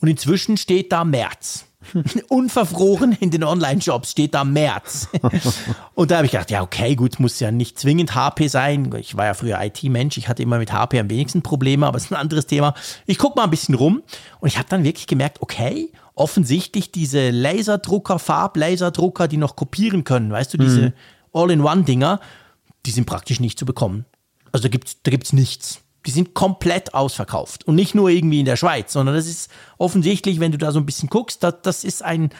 und inzwischen steht da März. Unverfroren in den Online-Shops steht da März. und da habe ich gedacht, ja, okay, gut, muss ja nicht zwingend HP sein. Ich war ja früher IT-Mensch, ich hatte immer mit HP am wenigsten Probleme, aber es ist ein anderes Thema. Ich gucke mal ein bisschen rum und ich habe dann wirklich gemerkt, okay, offensichtlich diese Laserdrucker, Farblaserdrucker, die noch kopieren können, weißt du, diese mhm. All-in-One-Dinger, die sind praktisch nicht zu bekommen. Also da gibt's da gibt's nichts die sind komplett ausverkauft. Und nicht nur irgendwie in der Schweiz, sondern das ist offensichtlich, wenn du da so ein bisschen guckst, das, das ist ein,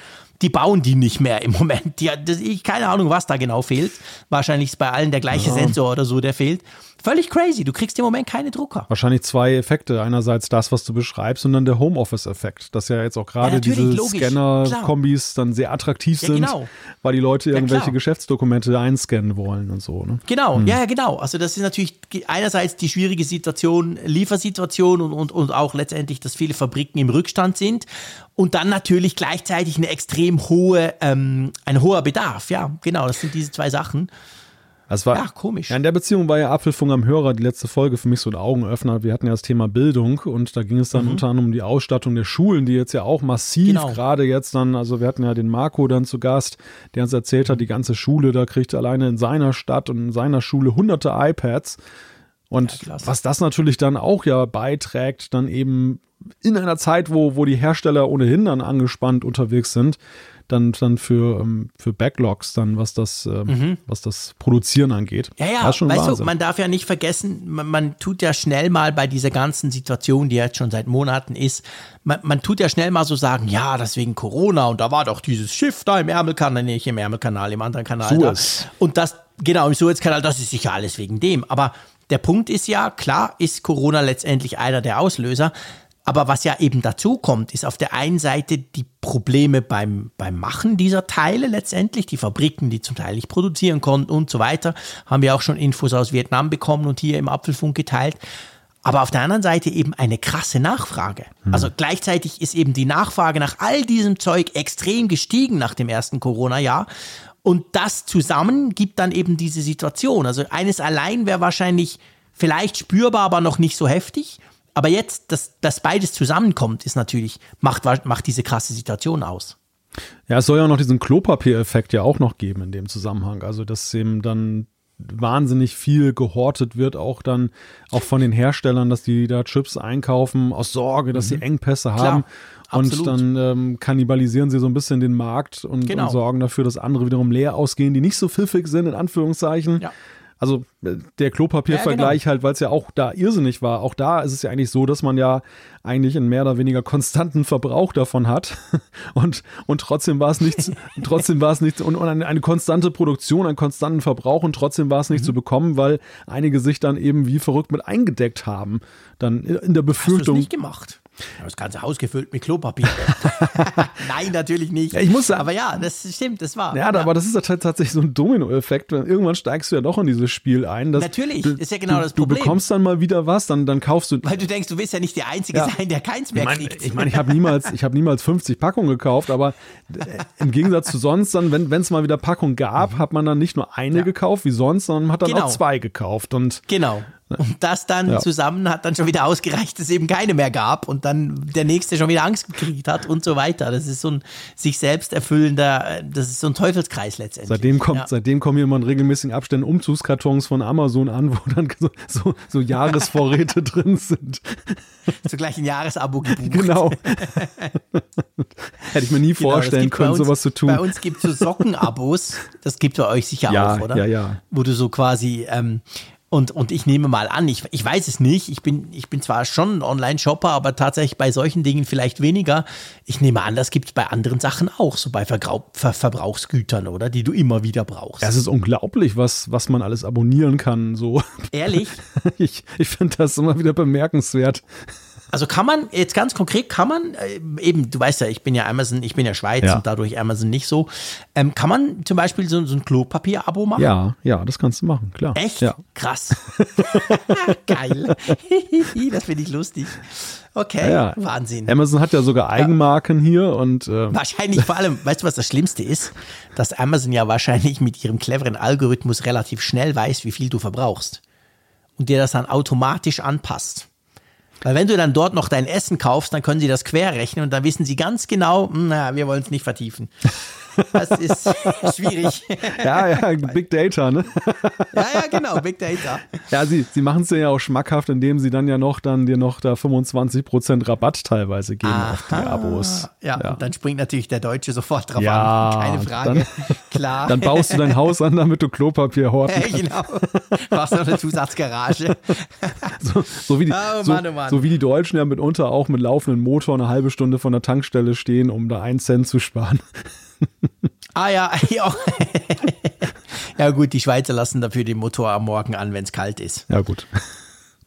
die bauen die nicht mehr im Moment. Die, das, ich keine Ahnung, was da genau fehlt. Wahrscheinlich ist bei allen der gleiche ja. Sensor oder so, der fehlt. Völlig crazy. Du kriegst im Moment keine Drucker. Wahrscheinlich zwei Effekte. Einerseits das, was du beschreibst, und dann der Homeoffice-Effekt. Dass ja jetzt auch gerade ja, diese Scanner-Kombis dann sehr attraktiv ja, sind, genau. weil die Leute irgendwelche ja, Geschäftsdokumente einscannen wollen und so. Ne? Genau, hm. ja, genau. Also das ist natürlich einerseits die schwierige Situation, Liefersituation und, und, und auch letztendlich, dass viele Fabriken im Rückstand sind. Und dann natürlich gleichzeitig eine extrem hohe, ähm, ein hoher Bedarf. Ja, genau, das sind diese zwei Sachen. Das war, ja, komisch. Ja, in der Beziehung war ja Apfelfunk am Hörer die letzte Folge für mich so ein Augenöffner. Wir hatten ja das Thema Bildung und da ging es dann mhm. unter anderem um die Ausstattung der Schulen, die jetzt ja auch massiv genau. gerade jetzt dann, also wir hatten ja den Marco dann zu Gast, der uns erzählt hat, die ganze Schule, da kriegt alleine in seiner Stadt und in seiner Schule hunderte iPads. Und ja, was das natürlich dann auch ja beiträgt, dann eben in einer Zeit, wo, wo die Hersteller ohnehin dann angespannt unterwegs sind, dann, dann für, ähm, für Backlogs, dann was das, ähm, mhm. was das Produzieren angeht. Ja, ja, weißt Wahnsinn. du, man darf ja nicht vergessen, man, man, tut ja schnell mal bei dieser ganzen Situation, die jetzt schon seit Monaten ist, man, man tut ja schnell mal so sagen, ja, das wegen Corona und da war doch dieses Schiff da im Ärmelkanal, nicht im Ärmelkanal, im anderen Kanal Suez. da. Und das, genau, im Suezkanal, das ist sicher alles wegen dem. Aber der Punkt ist ja, klar ist Corona letztendlich einer der Auslöser, aber was ja eben dazu kommt, ist auf der einen Seite die Probleme beim, beim Machen dieser Teile letztendlich, die Fabriken, die zum Teil nicht produzieren konnten und so weiter, haben wir auch schon Infos aus Vietnam bekommen und hier im Apfelfunk geteilt. Aber auf der anderen Seite eben eine krasse Nachfrage. Hm. Also gleichzeitig ist eben die Nachfrage nach all diesem Zeug extrem gestiegen nach dem ersten Corona-Jahr. Und das zusammen gibt dann eben diese Situation. Also eines allein wäre wahrscheinlich vielleicht spürbar, aber noch nicht so heftig. Aber jetzt, dass, dass beides zusammenkommt, ist natürlich, macht, macht diese krasse Situation aus. Ja, es soll ja noch diesen Klopapiereffekt ja auch noch geben in dem Zusammenhang. Also, dass eben dann wahnsinnig viel gehortet wird, auch dann auch von den Herstellern, dass die da Chips einkaufen aus Sorge, dass mhm. sie Engpässe Klar, haben. Und absolut. dann ähm, kannibalisieren sie so ein bisschen den Markt und, genau. und, sorgen dafür, dass andere wiederum leer ausgehen, die nicht so pfiffig sind, in Anführungszeichen. Ja. Also äh, der Klopapiervergleich ja, genau. halt, weil es ja auch da irrsinnig war. Auch da ist es ja eigentlich so, dass man ja eigentlich einen mehr oder weniger konstanten Verbrauch davon hat und, und trotzdem war es nichts, trotzdem war es nichts und, und eine, eine, konstante Produktion, einen konstanten Verbrauch und trotzdem war es nicht mhm. zu bekommen, weil einige sich dann eben wie verrückt mit eingedeckt haben. Dann in der Befürchtung. Hast du nicht gemacht? Das ganze Haus gefüllt mit Klopapier. Nein, natürlich nicht. Ja, ich muss aber ja, das stimmt, das war. Ja, ja. aber das ist tatsächlich so ein Dominoeffekt. Irgendwann steigst du ja doch in dieses Spiel ein. natürlich, du, ist ja genau du, das Problem. Du bekommst dann mal wieder was, dann, dann kaufst du. Weil du denkst, du willst ja nicht der Einzige ja. sein, der keins mehr mein, kriegt. Ich meine, ich habe niemals, ich habe niemals 50 Packungen gekauft, aber äh, im Gegensatz zu sonst, dann, wenn es mal wieder Packungen gab, hat man dann nicht nur eine gekauft wie sonst, sondern man hat dann genau. auch zwei gekauft. Und genau. Und das dann ja. zusammen hat dann schon wieder ausgereicht, dass es eben keine mehr gab und dann der nächste schon wieder Angst gekriegt hat und so weiter. Das ist so ein sich selbst erfüllender, das ist so ein Teufelskreis letztendlich. Seitdem kommt, ja. seitdem kommen hier immer in regelmäßigen Abständen Umzugskartons von Amazon an, wo dann so, so, so Jahresvorräte drin sind. So gleich ein Jahresabo gebucht. Genau. Hätte ich mir nie genau, vorstellen können, uns, sowas zu tun. Bei uns gibt es so Sockenabos, das gibt es bei euch sicher ja, auch, oder? Ja, ja. Wo du so quasi ähm, und, und ich nehme mal an, ich, ich weiß es nicht, ich bin, ich bin zwar schon ein Online-Shopper, aber tatsächlich bei solchen Dingen vielleicht weniger. Ich nehme an, das gibt es bei anderen Sachen auch, so bei Vergrau Ver Verbrauchsgütern, oder? Die du immer wieder brauchst. Es ist unglaublich, was, was man alles abonnieren kann. So. Ehrlich? ich ich finde das immer wieder bemerkenswert. Also kann man, jetzt ganz konkret, kann man, äh, eben, du weißt ja, ich bin ja Amazon, ich bin ja Schweiz ja. und dadurch Amazon nicht so. Ähm, kann man zum Beispiel so, so ein Klopapier-Abo machen? Ja, ja, das kannst du machen, klar. Echt? Ja. Krass. Geil. das finde ich lustig. Okay, ja, Wahnsinn. Amazon hat ja sogar Eigenmarken hier und äh wahrscheinlich vor allem, weißt du, was das Schlimmste ist? Dass Amazon ja wahrscheinlich mit ihrem cleveren Algorithmus relativ schnell weiß, wie viel du verbrauchst und dir das dann automatisch anpasst. Weil wenn du dann dort noch dein Essen kaufst, dann können sie das querrechnen und dann wissen sie ganz genau, hm, na, wir wollen es nicht vertiefen. Das ist schwierig. Ja, ja, Big Data, ne? Ja, ja, genau, Big Data. Ja, sie, sie machen es dir ja auch schmackhaft, indem sie dann ja noch dann dir noch da 25% Rabatt teilweise geben Aha. auf die Abos. Ja, ja. Und dann springt natürlich der Deutsche sofort drauf ja, an. Keine Frage. Dann, Klar. Dann baust du dein Haus an, damit du Klopapier horten kannst. Ja, genau. Brauchst noch eine Zusatzgarage. So, so, wie die, oh, Mann, oh Mann. so wie die Deutschen ja mitunter auch mit laufendem Motor eine halbe Stunde von der Tankstelle stehen, um da einen Cent zu sparen. Ah ja, ja. ja gut, die Schweizer lassen dafür den Motor am Morgen an, wenn es kalt ist. Ja gut.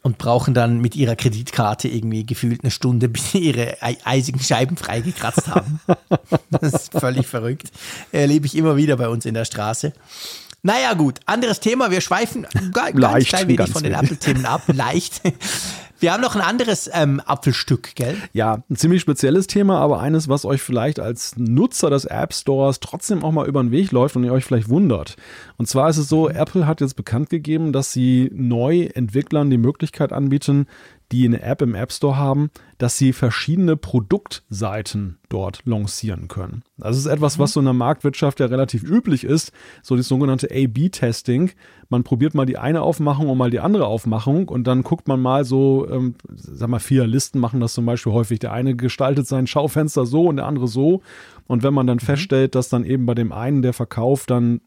Und brauchen dann mit ihrer Kreditkarte irgendwie gefühlt eine Stunde, bis sie ihre eisigen Scheiben freigekratzt haben. das ist völlig verrückt. Erlebe ich immer wieder bei uns in der Straße. Naja, gut, anderes Thema. Wir schweifen ganz Leicht, klein wenig von den Apple-Themen ab. Leicht. Wir haben noch ein anderes ähm, Apfelstück, gell? Ja, ein ziemlich spezielles Thema, aber eines, was euch vielleicht als Nutzer des App Stores trotzdem auch mal über den Weg läuft und ihr euch vielleicht wundert. Und zwar ist es so, Apple hat jetzt bekannt gegeben, dass sie neu Entwicklern die Möglichkeit anbieten, die eine App im App Store haben, dass sie verschiedene Produktseiten dort lancieren können. Das ist etwas, was so in der Marktwirtschaft ja relativ üblich ist, so das sogenannte A-B-Testing. Man probiert mal die eine Aufmachung und mal die andere Aufmachung und dann guckt man mal so, ähm, sag mal, vier Listen machen das zum Beispiel häufig. Der eine gestaltet sein Schaufenster so und der andere so. Und wenn man dann mhm. feststellt, dass dann eben bei dem einen der Verkauf dann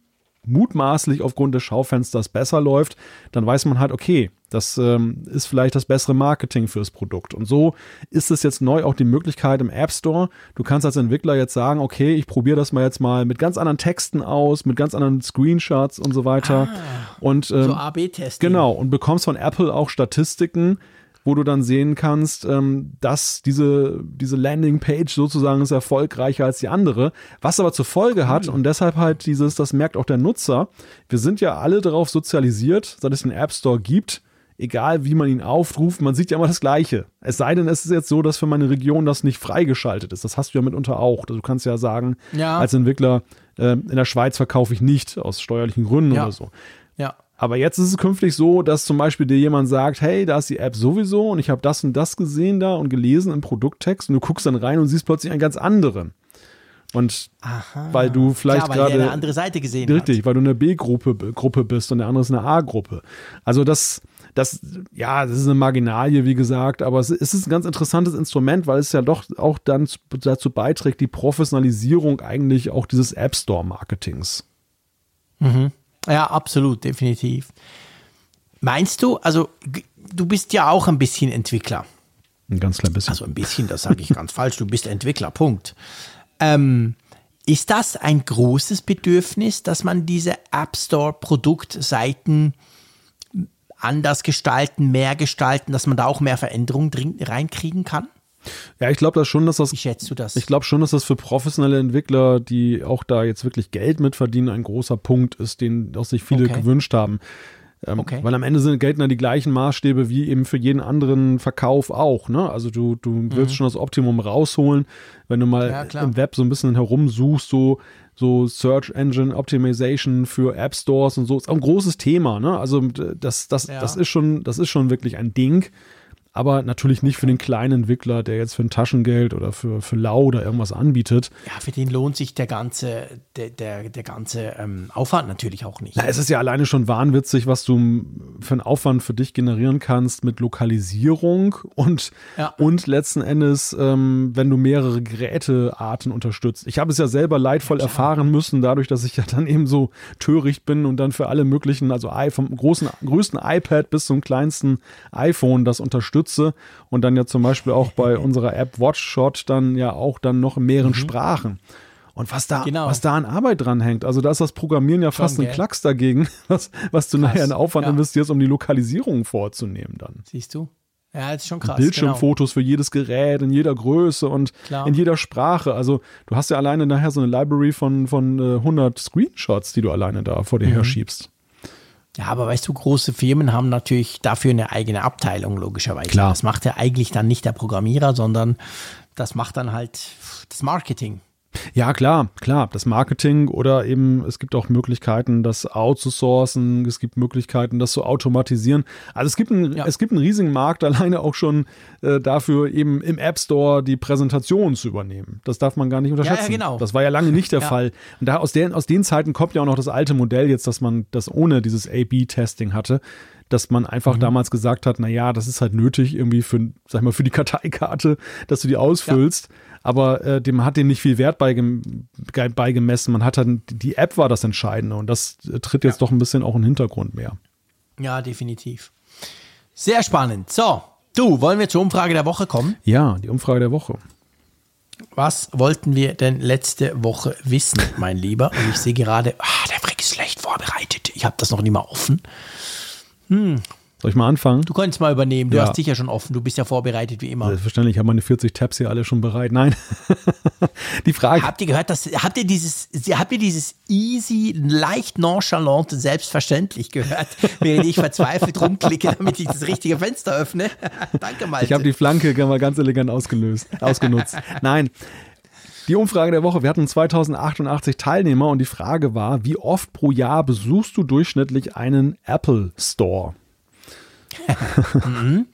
mutmaßlich aufgrund des Schaufensters besser läuft, dann weiß man halt, okay, das ähm, ist vielleicht das bessere Marketing fürs Produkt. Und so ist es jetzt neu auch die Möglichkeit im App Store. Du kannst als Entwickler jetzt sagen, okay, ich probiere das mal jetzt mal mit ganz anderen Texten aus, mit ganz anderen Screenshots und so weiter. Ah, und ähm, so AB-Testing. Genau, und bekommst von Apple auch Statistiken, wo du dann sehen kannst, ähm, dass diese, diese Landingpage sozusagen ist erfolgreicher als die andere, was aber zur Folge hat und deshalb halt dieses, das merkt auch der Nutzer, wir sind ja alle darauf sozialisiert, seit es den App Store gibt, egal wie man ihn aufruft, man sieht ja immer das Gleiche. Es sei denn, es ist jetzt so, dass für meine Region das nicht freigeschaltet ist. Das hast du ja mitunter auch. Du kannst ja sagen, ja. als Entwickler, äh, in der Schweiz verkaufe ich nicht aus steuerlichen Gründen ja. oder so. Ja. Aber jetzt ist es künftig so, dass zum Beispiel dir jemand sagt, hey, da ist die App sowieso und ich habe das und das gesehen da und gelesen im Produkttext und du guckst dann rein und siehst plötzlich einen ganz anderen. Und Aha. weil du vielleicht ja, gerade eine andere Seite gesehen richtig, hat. weil du eine B-Gruppe Gruppe bist und der andere ist eine A-Gruppe. Also das, das, ja, das ist eine Marginalie, wie gesagt, aber es ist ein ganz interessantes Instrument, weil es ja doch auch dann dazu beiträgt, die Professionalisierung eigentlich auch dieses App Store Marketings. Mhm. Ja, absolut, definitiv. Meinst du, also du bist ja auch ein bisschen Entwickler. Ein ganz klein bisschen. Also ein bisschen, das sage ich ganz falsch. Du bist Entwickler, Punkt. Ähm, ist das ein großes Bedürfnis, dass man diese App Store Produktseiten anders gestalten, mehr gestalten, dass man da auch mehr Veränderungen reinkriegen kann? Ja, ich glaube das schon, dass das. Wie schätzt du das? Ich glaube schon, dass das für professionelle Entwickler, die auch da jetzt wirklich Geld mit verdienen, ein großer Punkt ist, den auch sich viele okay. gewünscht haben. Ähm, okay. Weil am Ende sind, gelten ja die gleichen Maßstäbe wie eben für jeden anderen Verkauf auch. Ne? Also du, du mhm. willst schon das Optimum rausholen, wenn du mal ja, im Web so ein bisschen herumsuchst, so, so Search Engine Optimization für App Stores und so, ist auch ein großes Thema. Ne? Also das, das, ja. das, ist schon, das ist schon wirklich ein Ding aber natürlich nicht für den kleinen Entwickler, der jetzt für ein Taschengeld oder für, für Lau oder irgendwas anbietet. Ja, für den lohnt sich der ganze, der, der, der ganze ähm, Aufwand natürlich auch nicht. Na, es ist ja alleine schon wahnwitzig, was du für einen Aufwand für dich generieren kannst mit Lokalisierung und, ja. und letzten Endes, ähm, wenn du mehrere Gerätearten unterstützt. Ich habe es ja selber leidvoll ja, erfahren müssen, dadurch, dass ich ja dann eben so töricht bin und dann für alle möglichen, also vom großen, größten iPad bis zum kleinsten iPhone das unterstützt unterstütze und dann ja zum Beispiel auch bei unserer App WatchShot dann ja auch dann noch in mehreren mhm. Sprachen. Und was da, genau. was da an Arbeit dran hängt, also da ist das Programmieren ja fast Schon, ein Klacks dagegen, was, was du krass. nachher in Aufwand ja. investierst, um die Lokalisierung vorzunehmen dann. Siehst du? Ja, das ist schon krass. Bildschirmfotos genau. für jedes Gerät in jeder Größe und Klar. in jeder Sprache. Also du hast ja alleine nachher so eine Library von, von 100 äh, Screenshots, die du alleine da vor dir mhm. her schiebst. Ja, aber weißt du, große Firmen haben natürlich dafür eine eigene Abteilung, logischerweise. Klar. Das macht ja eigentlich dann nicht der Programmierer, sondern das macht dann halt das Marketing. Ja, klar, klar. Das Marketing oder eben es gibt auch Möglichkeiten, das outzusourcen. Es gibt Möglichkeiten, das zu automatisieren. Also es gibt, ein, ja. es gibt einen riesigen Markt alleine auch schon äh, dafür, eben im App Store die Präsentation zu übernehmen. Das darf man gar nicht unterschätzen. Ja, ja, genau. Das war ja lange nicht der Fall. Und da aus, der, aus den Zeiten kommt ja auch noch das alte Modell jetzt, dass man das ohne dieses A-B-Testing hatte dass man einfach mhm. damals gesagt hat, na ja, das ist halt nötig irgendwie für, sag mal, für die Karteikarte, dass du die ausfüllst. Ja. Aber äh, dem hat den nicht viel Wert beigem beigemessen. Man hat dann, die App war das Entscheidende und das äh, tritt jetzt ja. doch ein bisschen auch in den Hintergrund mehr. Ja, definitiv. Sehr spannend. So, du, wollen wir zur Umfrage der Woche kommen? Ja, die Umfrage der Woche. Was wollten wir denn letzte Woche wissen, mein Lieber? Und ich sehe gerade, ah, der Frick ist schlecht vorbereitet. Ich habe das noch nicht mal offen. Hm. Soll ich mal anfangen? Du könntest mal übernehmen. Du ja. hast dich ja schon offen. Du bist ja vorbereitet wie immer. Selbstverständlich. Ich habe meine 40 Tabs hier alle schon bereit. Nein. die Frage. Habt ihr gehört, dass, habt ihr dieses, habt ihr dieses easy, leicht nonchalante, selbstverständlich gehört, während ich verzweifelt rumklicke, damit ich das richtige Fenster öffne? Danke, mal. Ich habe die Flanke ganz elegant ausgelöst, ausgenutzt. Nein. Die Umfrage der Woche. Wir hatten 2088 Teilnehmer und die Frage war, wie oft pro Jahr besuchst du durchschnittlich einen Apple Store? mhm.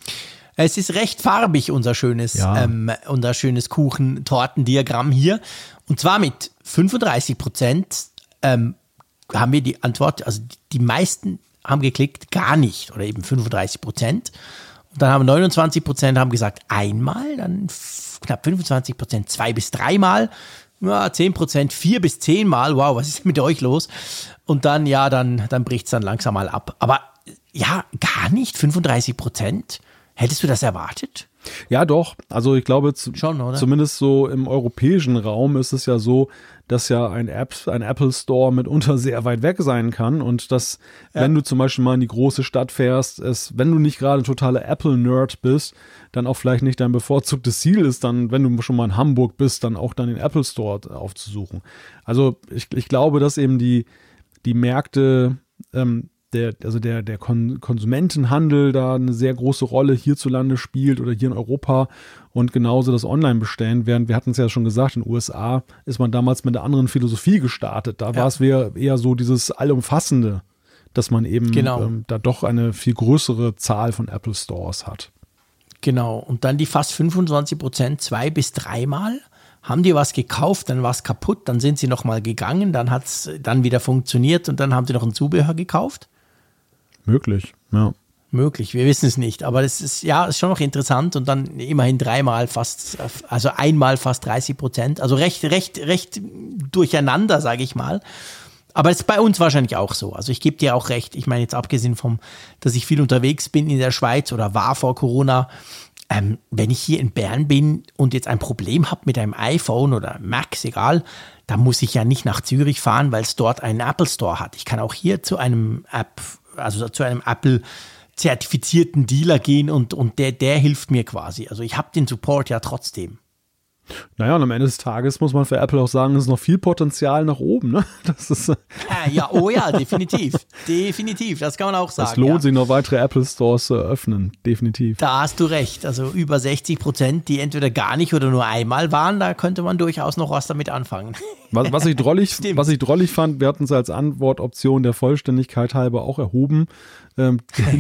Es ist recht farbig, unser schönes, ja. ähm, unser schönes Kuchen-Tortendiagramm hier. Und zwar mit 35 Prozent ähm, haben wir die Antwort, also die meisten haben geklickt, gar nicht oder eben 35 Prozent. Und dann haben 29 Prozent haben gesagt einmal, dann knapp 25 Prozent zwei bis dreimal, ja, 10 Prozent vier bis zehnmal. Wow, was ist mit euch los? Und dann, ja, dann, dann bricht es dann langsam mal ab. Aber ja, gar nicht. 35 Prozent. Hättest du das erwartet? Ja, doch. Also ich glaube, Schon, zumindest so im europäischen Raum ist es ja so, dass ja ein, App, ein Apple Store mitunter sehr weit weg sein kann und dass, ja. wenn du zum Beispiel mal in die große Stadt fährst, es, wenn du nicht gerade ein totaler Apple-Nerd bist, dann auch vielleicht nicht dein bevorzugtes Ziel ist, dann, wenn du schon mal in Hamburg bist, dann auch dann den Apple Store aufzusuchen. Also ich, ich glaube, dass eben die, die Märkte ähm, der, also der, der Kon Konsumentenhandel da eine sehr große Rolle hierzulande spielt oder hier in Europa und genauso das Online-Bestellen, während wir hatten es ja schon gesagt, in den USA ist man damals mit einer anderen Philosophie gestartet. Da ja. war es eher so dieses Allumfassende, dass man eben genau. ähm, da doch eine viel größere Zahl von Apple Stores hat. Genau, und dann die fast 25 Prozent zwei bis dreimal haben die was gekauft, dann war es kaputt, dann sind sie nochmal gegangen, dann hat es dann wieder funktioniert und dann haben sie noch ein Zubehör gekauft. Möglich, ja. Möglich, wir wissen es nicht. Aber das ist ja ist schon noch interessant und dann immerhin dreimal fast, also einmal fast 30 Prozent. Also recht, recht, recht durcheinander, sage ich mal. Aber es ist bei uns wahrscheinlich auch so. Also ich gebe dir auch recht. Ich meine, jetzt abgesehen vom, dass ich viel unterwegs bin in der Schweiz oder war vor Corona, ähm, wenn ich hier in Bern bin und jetzt ein Problem habe mit einem iPhone oder Mac, egal, dann muss ich ja nicht nach Zürich fahren, weil es dort einen Apple Store hat. Ich kann auch hier zu einem App also zu einem Apple zertifizierten Dealer gehen und, und der, der hilft mir quasi. Also ich habe den Support ja trotzdem. Naja, und am Ende des Tages muss man für Apple auch sagen, es ist noch viel Potenzial nach oben. Ne? Das ist, ja, ja, oh ja, definitiv. definitiv, das kann man auch sagen. Es lohnt ja. sich noch weitere Apple Stores zu eröffnen, definitiv. Da hast du recht. Also über 60 Prozent, die entweder gar nicht oder nur einmal waren, da könnte man durchaus noch was damit anfangen. Was, was ich, drollig, was ich drollig fand, wir hatten es als Antwortoption der Vollständigkeit halber auch erhoben ähm,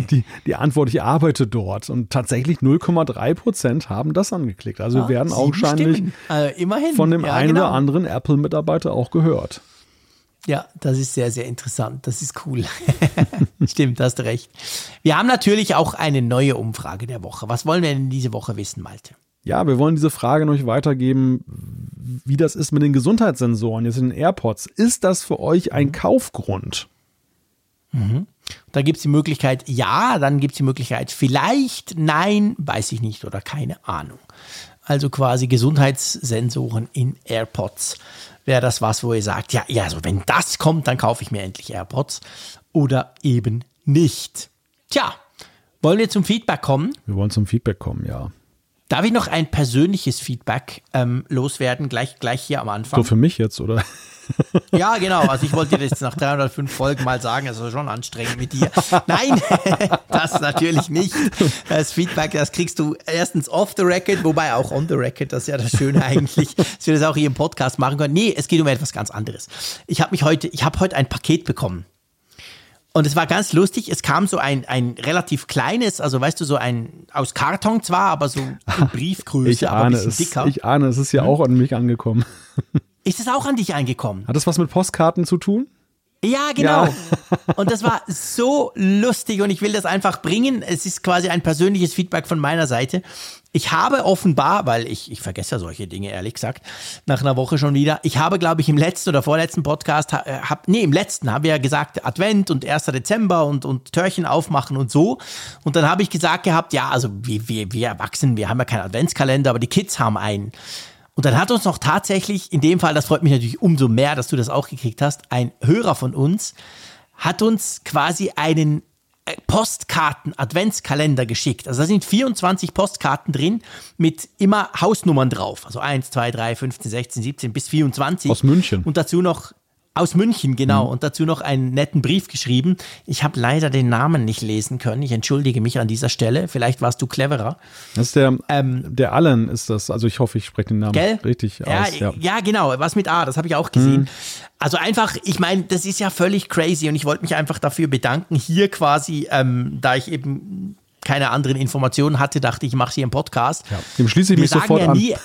die, die Antwort, ich arbeite dort. Und tatsächlich 0,3 Prozent haben das angeklickt. Also wir werden augenscheinlich äh, von dem ja, einen genau. oder anderen Apple-Mitarbeiter auch gehört. Ja, das ist sehr, sehr interessant. Das ist cool. Stimmt, hast recht. Wir haben natürlich auch eine neue Umfrage der Woche. Was wollen wir denn diese Woche wissen, Malte? Ja, wir wollen diese Frage noch weitergeben, wie das ist mit den Gesundheitssensoren, jetzt in den AirPods. Ist das für euch ein mhm. Kaufgrund? Mhm. Da gibt es die Möglichkeit ja, dann gibt es die Möglichkeit vielleicht, nein, weiß ich nicht oder keine Ahnung. Also quasi Gesundheitssensoren in AirPods. Wäre das was, wo ihr sagt, ja, ja, also wenn das kommt, dann kaufe ich mir endlich AirPods oder eben nicht. Tja, wollen wir zum Feedback kommen? Wir wollen zum Feedback kommen, ja. Darf ich noch ein persönliches Feedback ähm, loswerden, gleich, gleich hier am Anfang? So für mich jetzt, oder? Ja, genau. Also ich wollte dir das nach 305 Folgen mal sagen, also schon anstrengend mit dir. Nein, das natürlich nicht. Das Feedback, das kriegst du erstens off the record, wobei auch on the record, das ist ja das Schöne eigentlich, dass wir das auch hier im Podcast machen können. Nee, es geht um etwas ganz anderes. Ich habe mich heute, ich habe heute ein Paket bekommen. Und es war ganz lustig. Es kam so ein, ein relativ kleines, also weißt du, so ein aus Karton zwar, aber so in Briefgröße, ich aber ein ahne bisschen es. dicker. Ich ahne, es ist ja Hm? auch an mich angekommen. Ist es auch an dich eingekommen? Hat das was mit Postkarten zu tun? Ja, genau. Ja. Und das war so lustig und ich will das einfach bringen. Es ist quasi ein persönliches Feedback von meiner Seite. Ich habe offenbar, weil ich, ich vergesse ja solche Dinge, ehrlich gesagt, nach einer Woche schon wieder. Ich habe, glaube ich, im letzten oder vorletzten Podcast, äh, hab, nee, im letzten haben wir ja gesagt, Advent und 1. Dezember und, und Türchen aufmachen und so. Und dann habe ich gesagt gehabt, ja, also wir, wir, wir Erwachsenen, wir haben ja keinen Adventskalender, aber die Kids haben einen. Und dann hat uns noch tatsächlich, in dem Fall, das freut mich natürlich umso mehr, dass du das auch gekriegt hast, ein Hörer von uns hat uns quasi einen äh, Postkarten-Adventskalender geschickt. Also da sind 24 Postkarten drin mit immer Hausnummern drauf. Also 1, 2, 3, 15, 16, 17 bis 24. Aus München. Und dazu noch aus München, genau. Und dazu noch einen netten Brief geschrieben. Ich habe leider den Namen nicht lesen können. Ich entschuldige mich an dieser Stelle. Vielleicht warst du cleverer. Das ist der, Ähm, der Allen ist das. Also ich hoffe, ich spreche den Namen Gell? richtig ja, aus. Ja. ja, genau, was mit A, das habe ich auch gesehen. Also einfach, ich meine, das ist ja völlig crazy und ich wollte mich einfach dafür bedanken, hier quasi, ähm, da ich eben keine anderen Informationen hatte, dachte ich, ich mache hier einen Podcast. Dem schließe ich Wir mich sofort ja an. nie,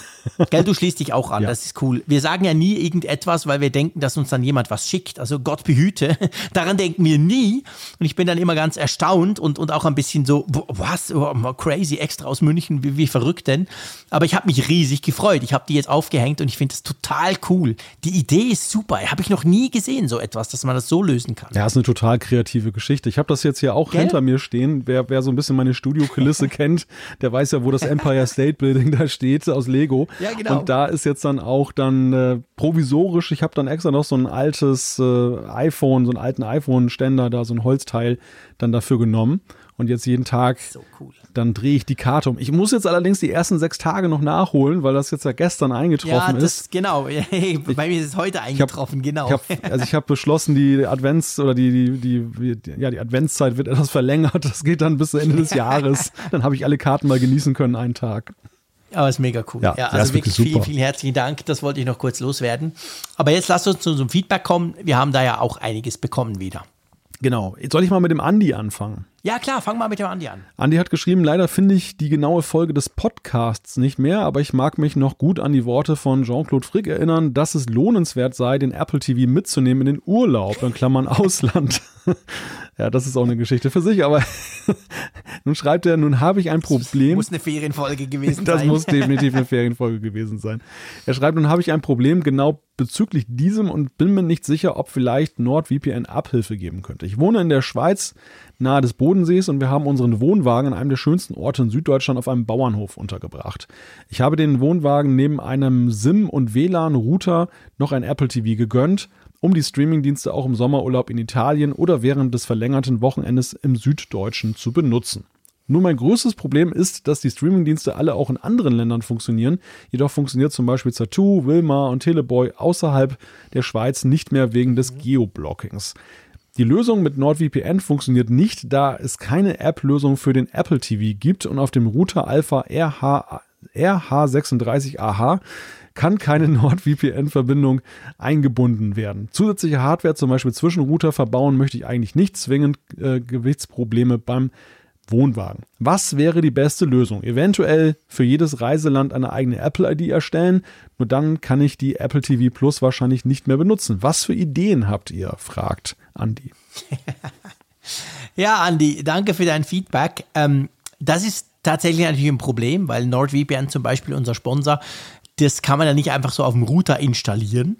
gell, du schließt dich auch an, Ja. das ist cool. Wir sagen ja nie irgendetwas, weil wir denken, dass uns dann jemand was schickt. Also Gott behüte, daran denken wir nie. Und ich bin dann immer ganz erstaunt und, und auch ein bisschen so, was, Oh, crazy, extra aus München, wie, wie verrückt denn. Aber ich habe mich riesig gefreut. Ich habe die jetzt aufgehängt und ich finde es total cool. Die Idee ist super. Habe ich noch nie gesehen, so etwas, dass man das so lösen kann. Ja, ist eine total kreative Geschichte. Ich habe das jetzt hier auch Gell? hinter mir stehen. Wer, wer so ein bisschen meine Studiokulisse kennt, der weiß ja, wo das Empire State Building da steht aus Lego. Ja, genau. Und da ist jetzt dann auch dann äh, provisorisch, ich habe dann extra noch so ein altes äh, iPhone, so einen alten iPhone-Ständer, da so ein Holzteil dann dafür genommen. Und jetzt jeden Tag, So cool. dann drehe ich die Karte um. Ich muss jetzt allerdings die ersten sechs Tage noch nachholen, weil das jetzt ja gestern Ja, eingetroffen das ist. genau. Bei mir ist es heute eingetroffen, genau. Ich hab, also ich habe beschlossen, die Advents oder die, die, die, ja, die Adventszeit wird etwas verlängert. Das geht dann bis Ende des Jahres. Dann habe ich alle Karten mal genießen können, einen Tag. Aber ist mega cool. Ja, Ja, also wirklich wirklich vielen, vielen herzlichen Dank. Das wollte ich noch kurz loswerden. Aber jetzt lasst uns zu unserem Feedback kommen. Wir haben da ja auch einiges bekommen wieder. Genau. Jetzt soll ich mal mit dem Andi anfangen. Ja, klar, fang mal mit dem Andi an. Andi hat geschrieben, leider finde ich die genaue Folge des Podcasts nicht mehr, aber ich mag mich noch gut an die Worte von Jean-Claude Frick erinnern, dass es lohnenswert sei, den Apple TV mitzunehmen in den Urlaub, in Klammern Ausland. ja, das ist auch eine Geschichte für sich, aber nun schreibt er, nun habe ich ein Problem. Muss eine Ferienfolge gewesen Das sein. muss definitiv eine Ferienfolge gewesen sein. Er schreibt, nun habe ich ein Problem genau bezüglich diesem und bin mir nicht sicher, ob vielleicht NordVPN Abhilfe geben könnte. Ich wohne in der Schweiz nahe des Bodensees und wir haben unseren Wohnwagen an einem der schönsten Orte in Süddeutschland auf einem Bauernhof untergebracht. Ich habe den Wohnwagen neben einem SIM- und WLAN-Router noch ein Apple TV gegönnt, um die Streamingdienste auch im Sommerurlaub in Italien oder während des verlängerten Wochenendes im Süddeutschen zu benutzen. Nur mein größtes Problem ist, dass die Streamingdienste alle auch in anderen Ländern funktionieren. Jedoch funktioniert zum Beispiel Zattoo, Wilma und Teleboy außerhalb der Schweiz nicht mehr wegen des Geoblockings. Die Lösung mit NordVPN funktioniert nicht, da es keine App-Lösung für den Apple TV gibt und auf dem Router Alpha RH, RH36AH kann keine NordVPN-Verbindung eingebunden werden. Zusätzliche Hardware, zum Beispiel Zwischenrouter, verbauen möchte ich eigentlich nicht zwingend äh, Gewichtsprobleme beim Wohnwagen. Was wäre die beste Lösung? Eventuell für jedes Reiseland eine eigene Apple-ID erstellen, nur dann kann ich die Apple TV Plus wahrscheinlich nicht mehr benutzen. Was für Ideen habt ihr? fragt Andi. Ja, Andi, danke für dein Feedback. Ähm, das ist tatsächlich natürlich ein Problem, weil NordVPN zum Beispiel, unser Sponsor, das kann man ja nicht einfach so auf dem Router installieren.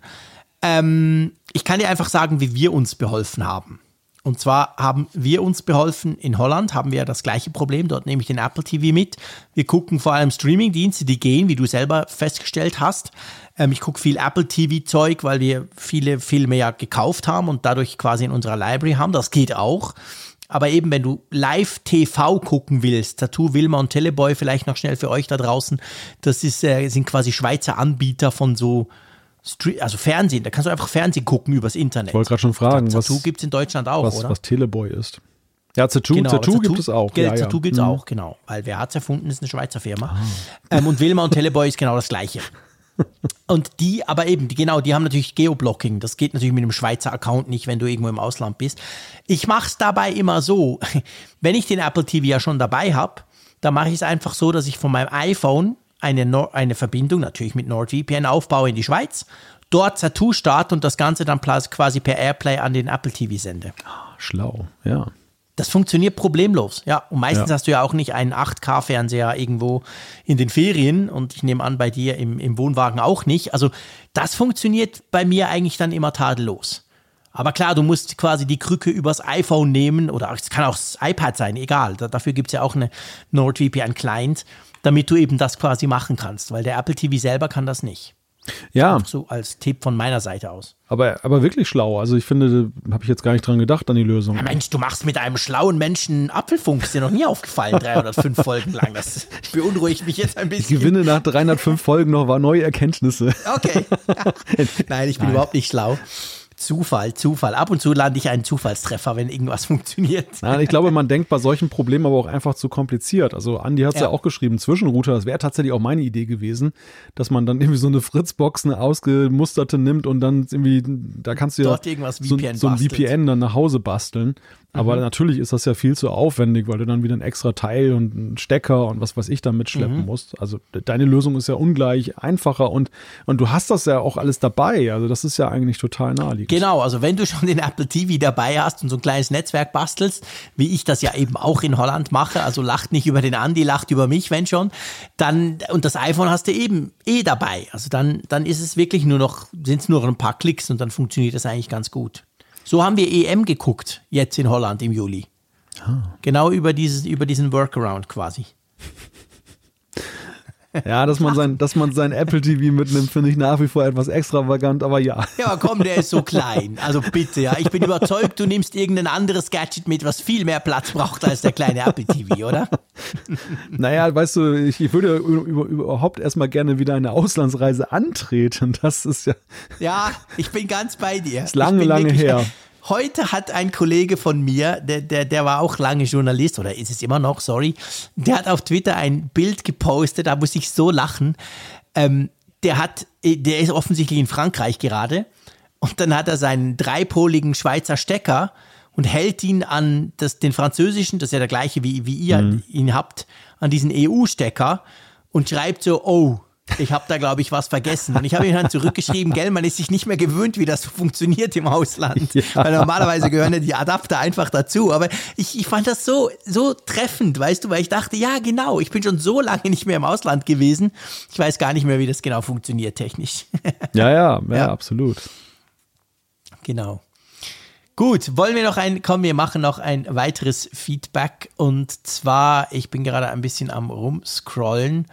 Ähm, ich kann dir einfach sagen, wie wir uns beholfen haben. Und zwar haben wir uns beholfen, in Holland haben wir ja das gleiche Problem, dort nehme ich den Apple TV mit. Wir gucken vor allem Streamingdienste, die gehen, wie du selber festgestellt hast. Ähm, ich gucke viel Apple TV-Zeug, weil wir viele Filme ja gekauft haben und dadurch quasi in unserer Library haben. Das geht auch. Aber eben, wenn du Live-TV gucken willst, Tattoo, Wilma und Teleboy, vielleicht noch schnell für euch da draußen, das ist, äh, sind quasi Schweizer Anbieter von so also Fernsehen, da kannst du einfach Fernsehen gucken übers Internet. Ich wollte gerade schon fragen, glaub, was gibt es in Deutschland auch, was, oder? Was Teleboy ist. Ja, Zattoo, genau, Zattoo gibt es auch. Ja, Zattoo ja. gibt es Mhm. auch, genau. Weil wer hat es erfunden, ist eine Schweizer Firma. Ähm, und Wilma und Teleboy ist genau das Gleiche. Und die, aber eben, die, genau, die haben natürlich Geoblocking. Das geht natürlich mit einem Schweizer Account nicht, wenn du irgendwo im Ausland bist. Ich mache es dabei immer so, wenn ich den Apple TV ja schon dabei habe, dann mache ich es einfach so, dass ich von meinem iPhone eine, Nor eine Verbindung, natürlich mit NordVPN, aufbaue in die Schweiz, dort Tattoo starte und das Ganze dann quasi per Airplay an den Apple TV sende. Schlau, ja. Das funktioniert problemlos, ja. Und meistens Ja. hast du ja auch nicht einen 8K-Fernseher irgendwo in den Ferien und ich nehme an, bei dir im, im Wohnwagen auch nicht. Also das funktioniert bei mir eigentlich dann immer tadellos. Aber klar, du musst quasi die Krücke übers iPhone nehmen oder es kann auch das iPad sein, egal. Da, dafür gibt es ja auch eine NordVPN-Client, damit du eben das quasi machen kannst, weil der Apple TV selber kann das nicht. Ja, So als Tipp von meiner Seite aus. aber, aber wirklich schlau. Also ich finde, habe ich jetzt gar nicht dran gedacht an die Lösung. Ja, Mensch, du machst mit einem schlauen Menschen Apfelfunk, ist dir noch nie aufgefallen, 305 Folgen lang. Das beunruhigt mich jetzt ein Ich bisschen. gewinne nach 305 Folgen noch neue Erkenntnisse. Okay. Nein, ich bin überhaupt nicht schlau. Zufall, Zufall. Ab und zu lande ich einen Zufallstreffer, wenn irgendwas funktioniert. Nein, ich glaube, man denkt bei solchen Problemen aber auch einfach zu kompliziert. Also Andi hat es ja. Ja. auch geschrieben, Zwischenrouter, das wäre tatsächlich auch meine Idee gewesen, dass man dann irgendwie so eine Fritzbox, eine ausgemusterte nimmt und dann irgendwie, da kannst du ja so, so ein. VPN dann nach Hause basteln. Aber Mhm. natürlich ist das ja viel zu aufwendig, weil du dann wieder ein extra Teil und einen Stecker und was weiß ich da mitschleppen Mhm. musst. Also de- deine Lösung ist ja ungleich einfacher und, und du hast das ja auch alles dabei. Also das ist ja eigentlich total naheliegend. Genau, also wenn du schon den Apple TV dabei hast und so ein kleines Netzwerk bastelst, wie ich das ja eben auch in Holland mache, also lacht nicht über den Andi, lacht über mich, wenn schon, dann, und das iPhone hast du eben eh dabei. Also dann, dann ist es wirklich nur noch, sind es nur ein paar Klicks und dann funktioniert das eigentlich ganz gut. So haben wir EM geguckt, jetzt in Holland im Juli. Genau über, dieses, über diesen Workaround quasi. Ja, dass man sein, dass man sein Apple TV mitnimmt, finde ich nach wie vor etwas extravagant, aber ja. Ja, aber komm, der ist so klein. Also bitte, ja. Ich bin überzeugt, du nimmst irgendein anderes Gadget mit, was viel mehr Platz braucht als der kleine Apple TV, oder? Naja, weißt du, ich, ich würde über, über, überhaupt erstmal gerne wieder eine Auslandsreise antreten. Das ist ja Ja, ich bin ganz bei dir. Ist lange, lange her. Heute hat ein Kollege von mir, der, der, der war auch lange Journalist, oder ist es immer noch, sorry, der hat auf Twitter ein Bild gepostet, da muss ich so lachen. Ähm, der hat, der ist offensichtlich in Frankreich gerade und dann hat er seinen dreipoligen Schweizer Stecker und hält ihn an das, den französischen, das ist ja der gleiche wie, wie ihr ihn habt, an diesen EU-Stecker und schreibt so, oh, ich habe da, glaube ich, was vergessen. Und ich habe ihm dann zurückgeschrieben, gell, man ist sich nicht mehr gewöhnt, wie das so funktioniert im Ausland. Ja. Weil normalerweise gehören ja die Adapter einfach dazu. Aber ich, ich fand das so, so treffend, weißt du, weil ich dachte, ja, genau, ich bin schon so lange nicht mehr im Ausland gewesen. Ich weiß gar nicht mehr, wie das genau funktioniert technisch. Ja, ja, ja, Ja. absolut. Genau. Gut, wollen wir noch ein, komm, wir machen noch ein weiteres Feedback und zwar, ich bin gerade ein bisschen am rumscrollen.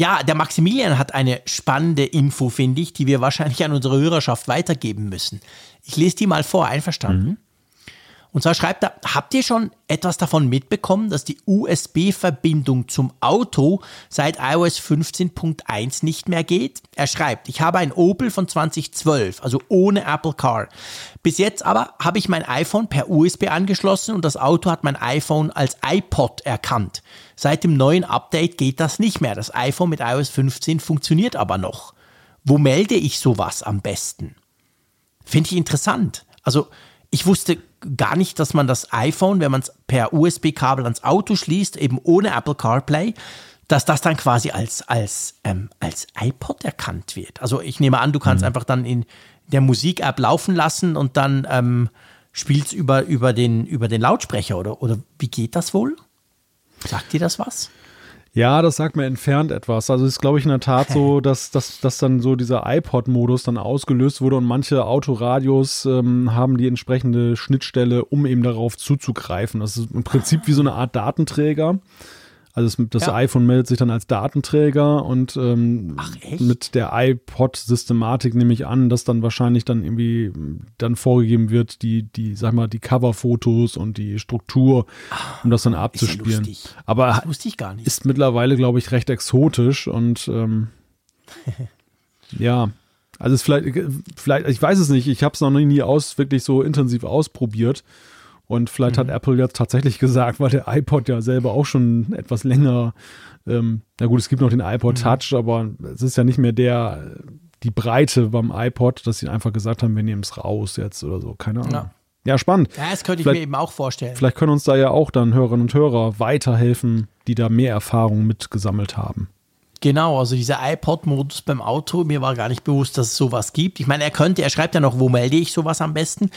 Ja, der Maximilian hat eine spannende Info, finde ich, die wir wahrscheinlich an unsere Hörerschaft weitergeben müssen. Ich lese die mal vor, einverstanden? Und zwar schreibt er, habt ihr schon etwas davon mitbekommen, dass die USB-Verbindung zum Auto seit iOS 15.1 nicht mehr geht? Er schreibt, ich habe ein Opel von 2012, also ohne Apple Car. Bis jetzt aber habe ich mein iPhone per USB angeschlossen und das Auto hat mein iPhone als iPod erkannt. Seit dem neuen Update geht das nicht mehr. Das iPhone mit iOS 15 funktioniert aber noch. Wo melde ich sowas am besten? Finde ich interessant. Also ich wusste gar nicht, dass man das iPhone, wenn man es per USB-Kabel ans Auto schließt, eben ohne Apple CarPlay, dass das dann quasi als, als, ähm, als iPod erkannt wird. Also ich nehme an, du kannst einfach dann in der Musik-App laufen lassen und dann ähm, spielst über, über, den, über den Lautsprecher oder, oder wie geht das wohl? Sagt dir das was? Ja, das sagt mir entfernt etwas. Also es ist, glaube ich, in der Tat so, dass, dass, dass dann so dieser iPod-Modus dann ausgelöst wurde und manche Autoradios ähm, haben die entsprechende Schnittstelle, um eben darauf zuzugreifen. Das ist im Prinzip wie so eine Art Datenträger. Also das, Ja. iPhone meldet sich dann als Datenträger und ähm, Ach, mit der iPod-Systematik nehme ich an, dass dann wahrscheinlich dann irgendwie dann vorgegeben wird, die, die, sag mal, die Coverfotos und die Struktur, um das dann ja abzuspielen. lustig. Aber Das wusste ich gar nicht. ist mittlerweile, glaube ich, recht exotisch und ähm, ja, Also es vielleicht, vielleicht, ich weiß es nicht, ich habe es noch nie aus, wirklich so intensiv ausprobiert. Und vielleicht mhm. hat Apple jetzt tatsächlich gesagt, weil der iPod ja selber auch schon etwas länger, ähm, na gut, es gibt noch den iPod mhm. Touch, aber es ist ja nicht mehr der, die Breite beim iPod, dass sie einfach gesagt haben, wir nehmen es raus jetzt oder so, keine Ahnung. Ja. Ja, spannend. Ja, das könnte ich vielleicht, mir eben auch vorstellen. Vielleicht können uns da ja auch dann Hörerinnen und Hörer weiterhelfen, die da mehr Erfahrung mitgesammelt haben. Genau, also dieser iPod-Modus beim Auto, mir war gar nicht bewusst, dass es sowas gibt. Ich meine, er könnte, er schreibt ja noch, wo melde ich sowas am besten?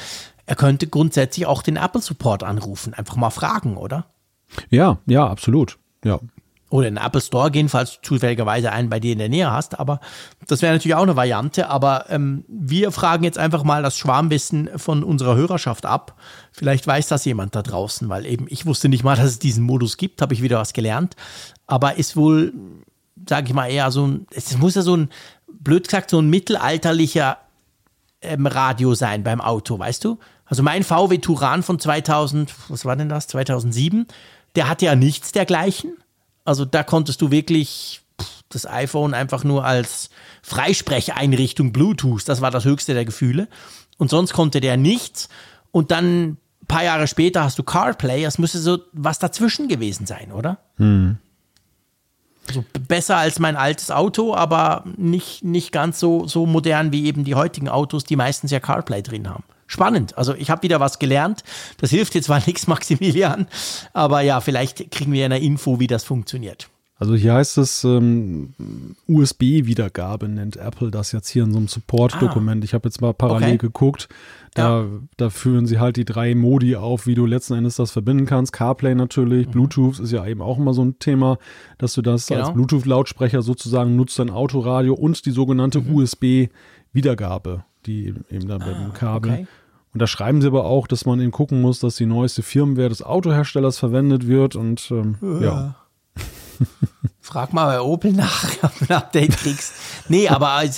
Er könnte grundsätzlich auch den Apple-Support anrufen, einfach mal fragen, oder? Ja, ja, absolut. Ja. Oder in den Apple Store gehen, falls du zufälligerweise einen bei dir in der Nähe hast. Aber das wäre natürlich auch eine Variante. Aber ähm, wir fragen jetzt einfach mal das Schwarmwissen von unserer Hörerschaft ab. Vielleicht weiß das jemand da draußen, weil eben ich wusste nicht mal, dass es diesen Modus gibt, habe ich wieder was gelernt. Aber ist wohl sage ich mal, eher so ein, es muss ja so ein, blöd gesagt, so ein mittelalterlicher ähm, Radio sein beim Auto, weißt du? Also mein VW Turan von 2000, was war denn das, 2007, der hatte ja nichts dergleichen. Also da konntest du wirklich das iPhone einfach nur als Freisprecheinrichtung Bluetooth, das war das höchste der Gefühle. Und sonst konnte der nichts. Und dann ein paar Jahre später hast du CarPlay, das müsste so was dazwischen gewesen sein, oder? Hm. Also besser als mein altes Auto, aber nicht, nicht ganz so, so modern wie eben die heutigen Autos, die meistens ja CarPlay drin haben. Spannend. Also ich habe wieder was gelernt. Das hilft jetzt zwar nichts, Maximilian, aber ja, vielleicht kriegen wir eine Info, wie das funktioniert. Also hier heißt es ähm, USB-Wiedergabe, nennt Apple das jetzt hier in so einem Support-Dokument. Ah, ich habe jetzt mal parallel okay. geguckt. Da, ja. da führen sie halt die drei Modi auf, wie du letzten Endes das verbinden kannst. CarPlay natürlich, mhm. Bluetooth ist ja eben auch immer so ein Thema, dass du das genau. als Bluetooth-Lautsprecher sozusagen nutzt, dein Autoradio und die sogenannte mhm. USB-Wiedergabe, die eben da ah, mit dem Kabel. Okay. Und da schreiben sie aber auch, dass man eben gucken muss, dass die neueste Firmware des Autoherstellers verwendet wird und ähm, ja. ja. Frag mal bei Opel nach, ob du ein Update kriegst. Nee, aber äh,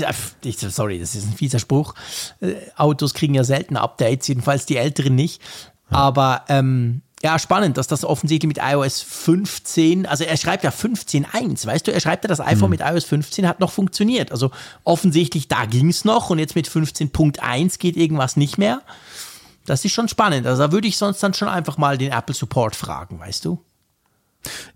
sorry, das ist ein fieser Spruch. Äh, Autos kriegen ja selten Updates, jedenfalls die älteren nicht. Aber ähm, ja, spannend, dass das offensichtlich mit iOS 15, also er schreibt ja 15.1, weißt du, er schreibt ja, das iPhone mhm. mit iOS 15 hat noch funktioniert. Also offensichtlich, da ging es noch und jetzt mit 15.1 geht irgendwas nicht mehr. Das ist schon spannend. Also da würde ich sonst dann schon einfach mal den Apple Support fragen, weißt du?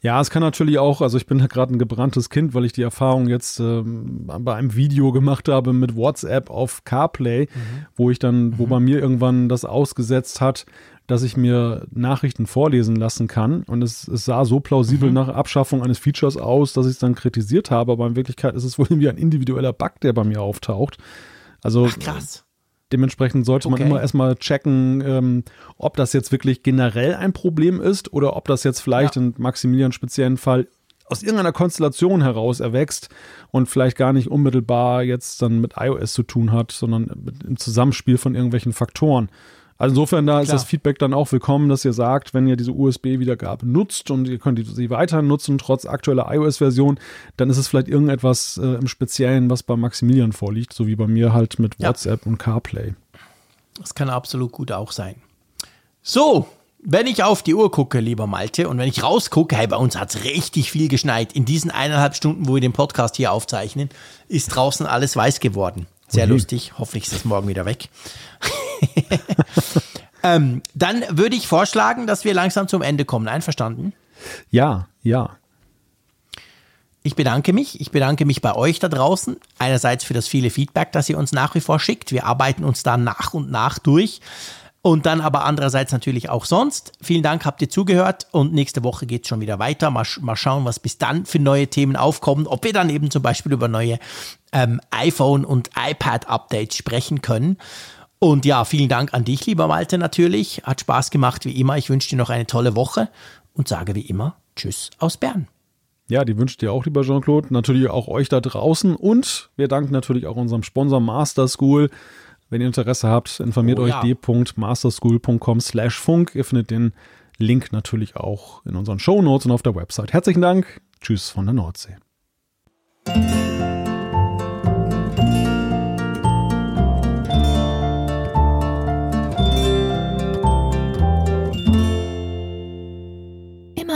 Ja, es kann natürlich auch, also ich bin ja gerade ein gebranntes Kind, weil ich die Erfahrung jetzt ähm, bei einem Video gemacht habe mit WhatsApp auf CarPlay, mhm. wo ich dann, wo mhm. bei mir irgendwann das ausgesetzt hat, dass ich mir Nachrichten vorlesen lassen kann. Und es, es sah so plausibel mhm. nach Abschaffung eines Features aus, dass ich es dann kritisiert habe. Aber in Wirklichkeit ist es wohl irgendwie ein individueller Bug, der bei mir auftaucht. Also Ach, krass. Dementsprechend sollte man immer erstmal checken, ähm, ob das jetzt wirklich generell ein Problem ist oder ob das jetzt vielleicht ja. in Maximilians speziellen Fall aus irgendeiner Konstellation heraus erwächst und vielleicht gar nicht unmittelbar jetzt dann mit iOS zu tun hat, sondern im Zusammenspiel von irgendwelchen Faktoren. Also insofern, da Klar. ist das Feedback dann auch willkommen, dass ihr sagt, wenn ihr diese USB-Wiedergabe nutzt und ihr könnt sie weiter nutzen, trotz aktueller iOS-Version, dann ist es vielleicht irgendetwas äh, im Speziellen, was bei Maximilian vorliegt, so wie bei mir halt mit WhatsApp ja. und CarPlay. Das kann absolut gut auch sein. So, wenn ich auf die Uhr gucke, lieber Malte, und wenn ich rausgucke, hey, bei uns hat es richtig viel geschneit. In diesen eineinhalb Stunden, wo wir den Podcast hier aufzeichnen, ist draußen alles weiß geworden. Sehr okay. lustig. Hoffentlich ist das morgen wieder weg. ähm, dann würde ich vorschlagen, dass wir langsam zum Ende kommen. Einverstanden? Ja, ja. Ich bedanke mich. Ich bedanke mich bei euch da draußen. Einerseits für das viele Feedback, das ihr uns nach wie vor schickt. Wir arbeiten uns da nach und nach durch. Und dann aber andererseits natürlich auch sonst. Vielen Dank, habt ihr zugehört. Und nächste Woche geht es schon wieder weiter. Mal, mal schauen, was bis dann für neue Themen aufkommen. Ob wir dann eben zum Beispiel über neue ähm, iPhone- und iPad-Updates sprechen können. Und ja, vielen Dank an dich, lieber Malte, natürlich. Hat Spaß gemacht wie immer. Ich wünsche dir noch eine tolle Woche und sage wie immer Tschüss aus Bern. Ja, die wünsche dir auch, lieber Jean-Claude. Natürlich auch euch da draußen. Und wir danken natürlich auch unserem Sponsor Master School. Wenn ihr Interesse habt, informiert oh, euch ja. d.masterschool.com slash funk. Ihr findet den Link natürlich auch in unseren Show Notes und auf der Website. Herzlichen Dank. Tschüss von der Nordsee.